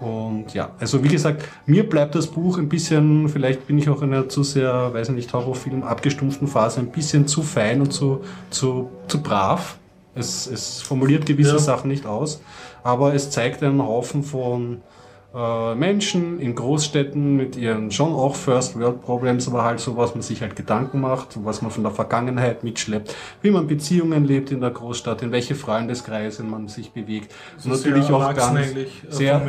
Und ja, also wie gesagt, mir bleibt das Buch ein bisschen, vielleicht bin ich auch in einer zu sehr, weiß ich nicht, Horrorfilm abgestumpften Phase ein bisschen zu fein und zu, zu, zu brav. Es, es formuliert gewisse Ja. Sachen nicht aus, aber es zeigt einen Haufen von äh, Menschen in Großstädten mit ihren schon auch First World Problems, aber halt so, was man sich halt Gedanken macht, was man von der Vergangenheit mitschleppt, wie man Beziehungen lebt in der Großstadt, in welche Freundeskreise man sich bewegt. Und sehr natürlich auch ganz äh, sehr,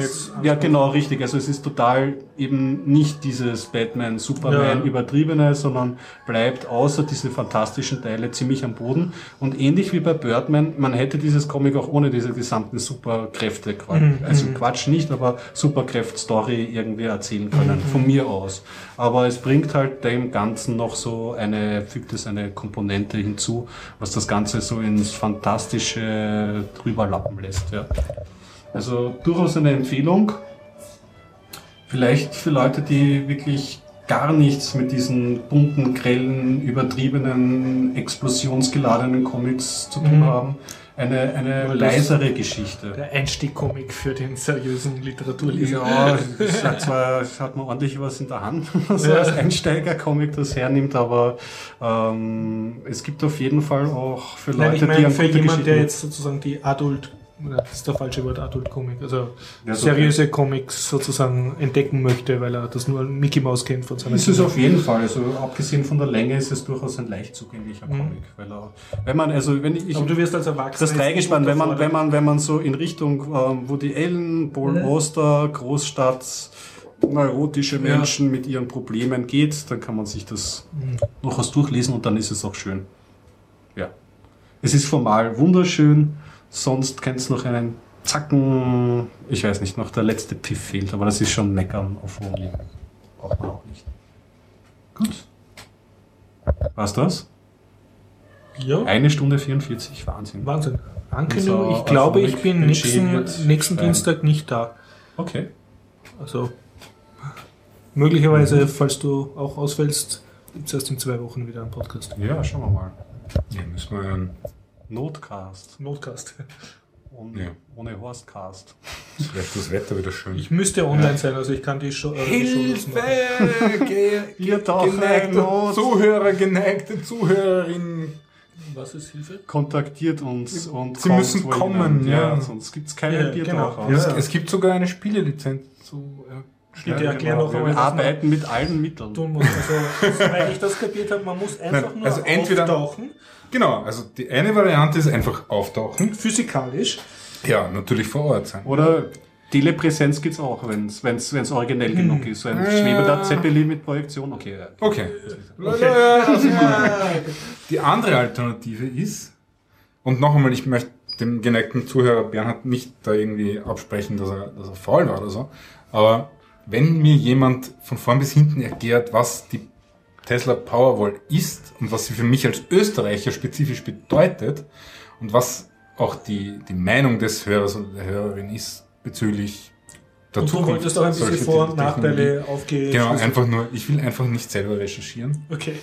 ja genau richtig. Also es ist total eben nicht dieses Batman Superman Ja. übertriebene, sondern bleibt außer diese fantastischen Teile ziemlich am Boden. Und ähnlich wie bei Birdman, man hätte dieses Comic auch ohne diese gesamten Superkräfte, Mhm, also Quatsch nicht, aber Superkräft-Story irgendwie erzählen können, Mhm. von mir aus. Aber es bringt halt dem Ganzen noch so eine, fügt es eine Komponente hinzu, was das Ganze so ins Fantastische drüber lappen lässt. Ja. Also durchaus eine Empfehlung. Vielleicht für Leute, die wirklich gar nichts mit diesen bunten, grellen, übertriebenen, explosionsgeladenen Comics zu tun Mhm. haben. Eine, eine leisere Geschichte. Der Einstieg-Comic für den seriösen Literaturleser. Ja, es hat zwar es hat man ordentlich was in der Hand, so Ja. als Einsteiger-Comic das hernimmt, aber ähm, es gibt auf jeden Fall auch für Nein, Leute, ich die meine an für jemanden, der jetzt sozusagen die Adult, das ist der falsche Wort, Adult-Comic, also Ja, so- seriöse Comics sozusagen entdecken möchte, weil er das nur Mickey Mouse kennt von seiner Ist es Kindheit. auf jeden Fall. Also abgesehen von der Länge ist es durchaus ein leicht zugänglicher Comic. Weil er, wenn man, also wenn ich, ich Aber du wirst als Erwachsener... das Dreigespann, wenn man, wenn man, wenn man so in Richtung ähm, Woody Allen, Paul Mhm. Oster, Großstadt, neurotische Ja. Menschen mit ihren Problemen geht, dann kann man sich das Mhm. durchaus durchlesen und dann ist es auch schön. Ja. Es ist formal wunderschön, sonst kennt es noch einen Zacken, ich weiß nicht, noch der letzte Piff fehlt, aber das ist schon Meckern auf hohem Niveau. Braucht man auch nicht. Gut. War's das? Ja, Eine Stunde 44, Wahnsinn. Wahnsinn. Ankündigung, Unser ich glaube, ich bin nächsten, nächsten. Dienstag nicht da. Okay. Also möglicherweise, falls du auch ausfällst, gibt es erst in zwei Wochen wieder einen Podcast. Ja, schauen wir mal. Ja, müssen wir hören. Notcast. Notcast. Ohne, Ja. ohne Horstcast. Vielleicht das Wetter wieder schön. Ich müsste online sein, also ich kann die Show. Äh, die Shownotes machen. Ihr doch geneigte Not. Zuhörer, geneigte Zuhörerin. Was ist Hilfe? Kontaktiert uns und Sie müssen kommen, ja. sonst gibt's keine Ja, Bierdorf genau. aus. Es, es gibt sogar eine Spielelizenz zu. Ja. Bitte Ja, erklär genau. noch einmal, Wir arbeiten mit allen Mitteln. tun muss. Also, soweit ich das kapiert habe, man muss einfach Nein, nur also entweder- auftauchen, Genau, also die eine Variante ist einfach auftauchen. physikalisch. Ja, natürlich vor Ort sein. Oder Telepräsenz gibt's auch, wenn's wenn's wenn's originell genug ist. So ein schwebender Zeppelin mit Projektion, okay. ja. Okay. Die andere Alternative ist, und noch einmal, ich möchte dem geneigten Zuhörer Bernhard nicht da irgendwie absprechen, dass er, dass er faul war oder so, aber wenn mir jemand von vorn bis hinten erklärt, was die Tesla Powerwall ist und was sie für mich als Österreicher spezifisch bedeutet und was auch die, die Meinung des Hörers oder der Hörerin ist bezüglich der Und du Zukunft wolltest auch ein bisschen Vor- und. Nachteile aufgehen. Genau, einfach nur, ich will einfach nicht selber recherchieren. Okay.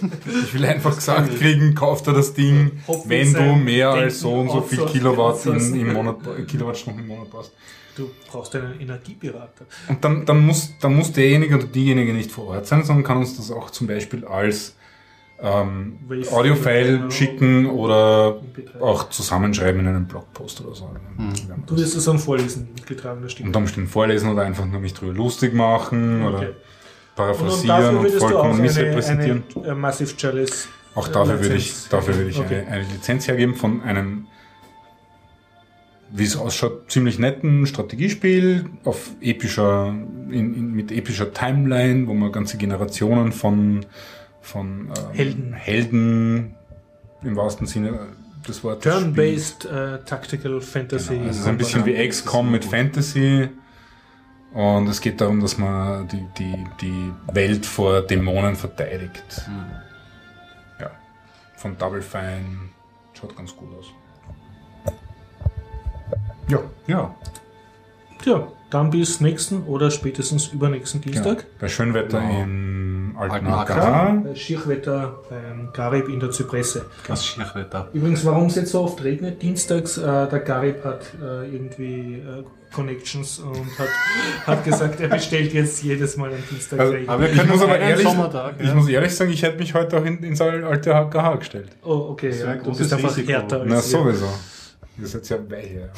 Ich will einfach gesagt kriegen, kauf dir das Ding, Hoffen wenn du mehr als so und so viel Kilowatt in, im Monat, Kilowattstunden im Monat brauchst. Du brauchst einen Energieberater. Und dann, dann muss, dann muss derjenige oder diejenige nicht vor Ort sein, sondern kann uns das auch zum Beispiel als ähm, Audiofile schicken oder MP3. auch zusammenschreiben in einem Blogpost oder so. Du wirst es dann vorlesen, mit getragener Stimme. Unter Umständen vorlesen oder einfach nur mich drüber lustig machen Okay. oder Und, und paraphrasieren und, auch vollkommen eine, missrepräsentieren. eine äh, Massive Chalice Auch dafür würde ich, dafür würde ich Okay. eine, eine Lizenz hergeben von einem, wie es ausschaut, ziemlich netten Strategiespiel auf epischer, in, in, mit epischer Timeline, wo man ganze Generationen von, von ähm, Helden. Helden im wahrsten Sinne des Wortes. Turn-based äh, Tactical Fantasy. Genau, also ist ein bisschen wie XCOM mit Fantasy. Und es geht darum, dass man die, die, die Welt vor Dämonen verteidigt. Ja. Von Double Fine. Schaut ganz gut aus. Ja, ja. Tja, dann bis nächsten oder spätestens übernächsten Genau. Dienstag. Bei Schönwetter Genau. im Alten Alten Acker. Bei Schirchwetter beim Garib in der Zypresse. Das Schierwetter. Übrigens, warum es jetzt so oft regnet, dienstags, äh, der Garib hat äh, irgendwie äh, Connections und hat, hat gesagt, er bestellt jetzt jedes Mal am Dienstag Also, Regen. aber wir Ich können muss aber ehrlich, Sommertag, ich ja. muss ehrlich sagen, ich hätte mich heute auch in, ins alte AKH gestellt. Oh, okay, Das ja, wäre ein du großes bist einfach härter als Na, wir. Sowieso. Ihr seid ja weiche.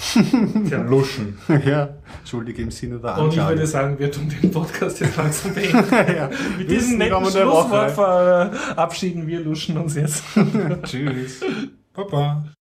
Tja. Luschen. ja, entschuldige im Sinne der Und ich Anklage. würde sagen, wir tun den Podcast jetzt langsam beenden. ja. Mit Bis diesem netten Schlusswort verabschieden wir Luschen uns jetzt. Tschüss. Papa.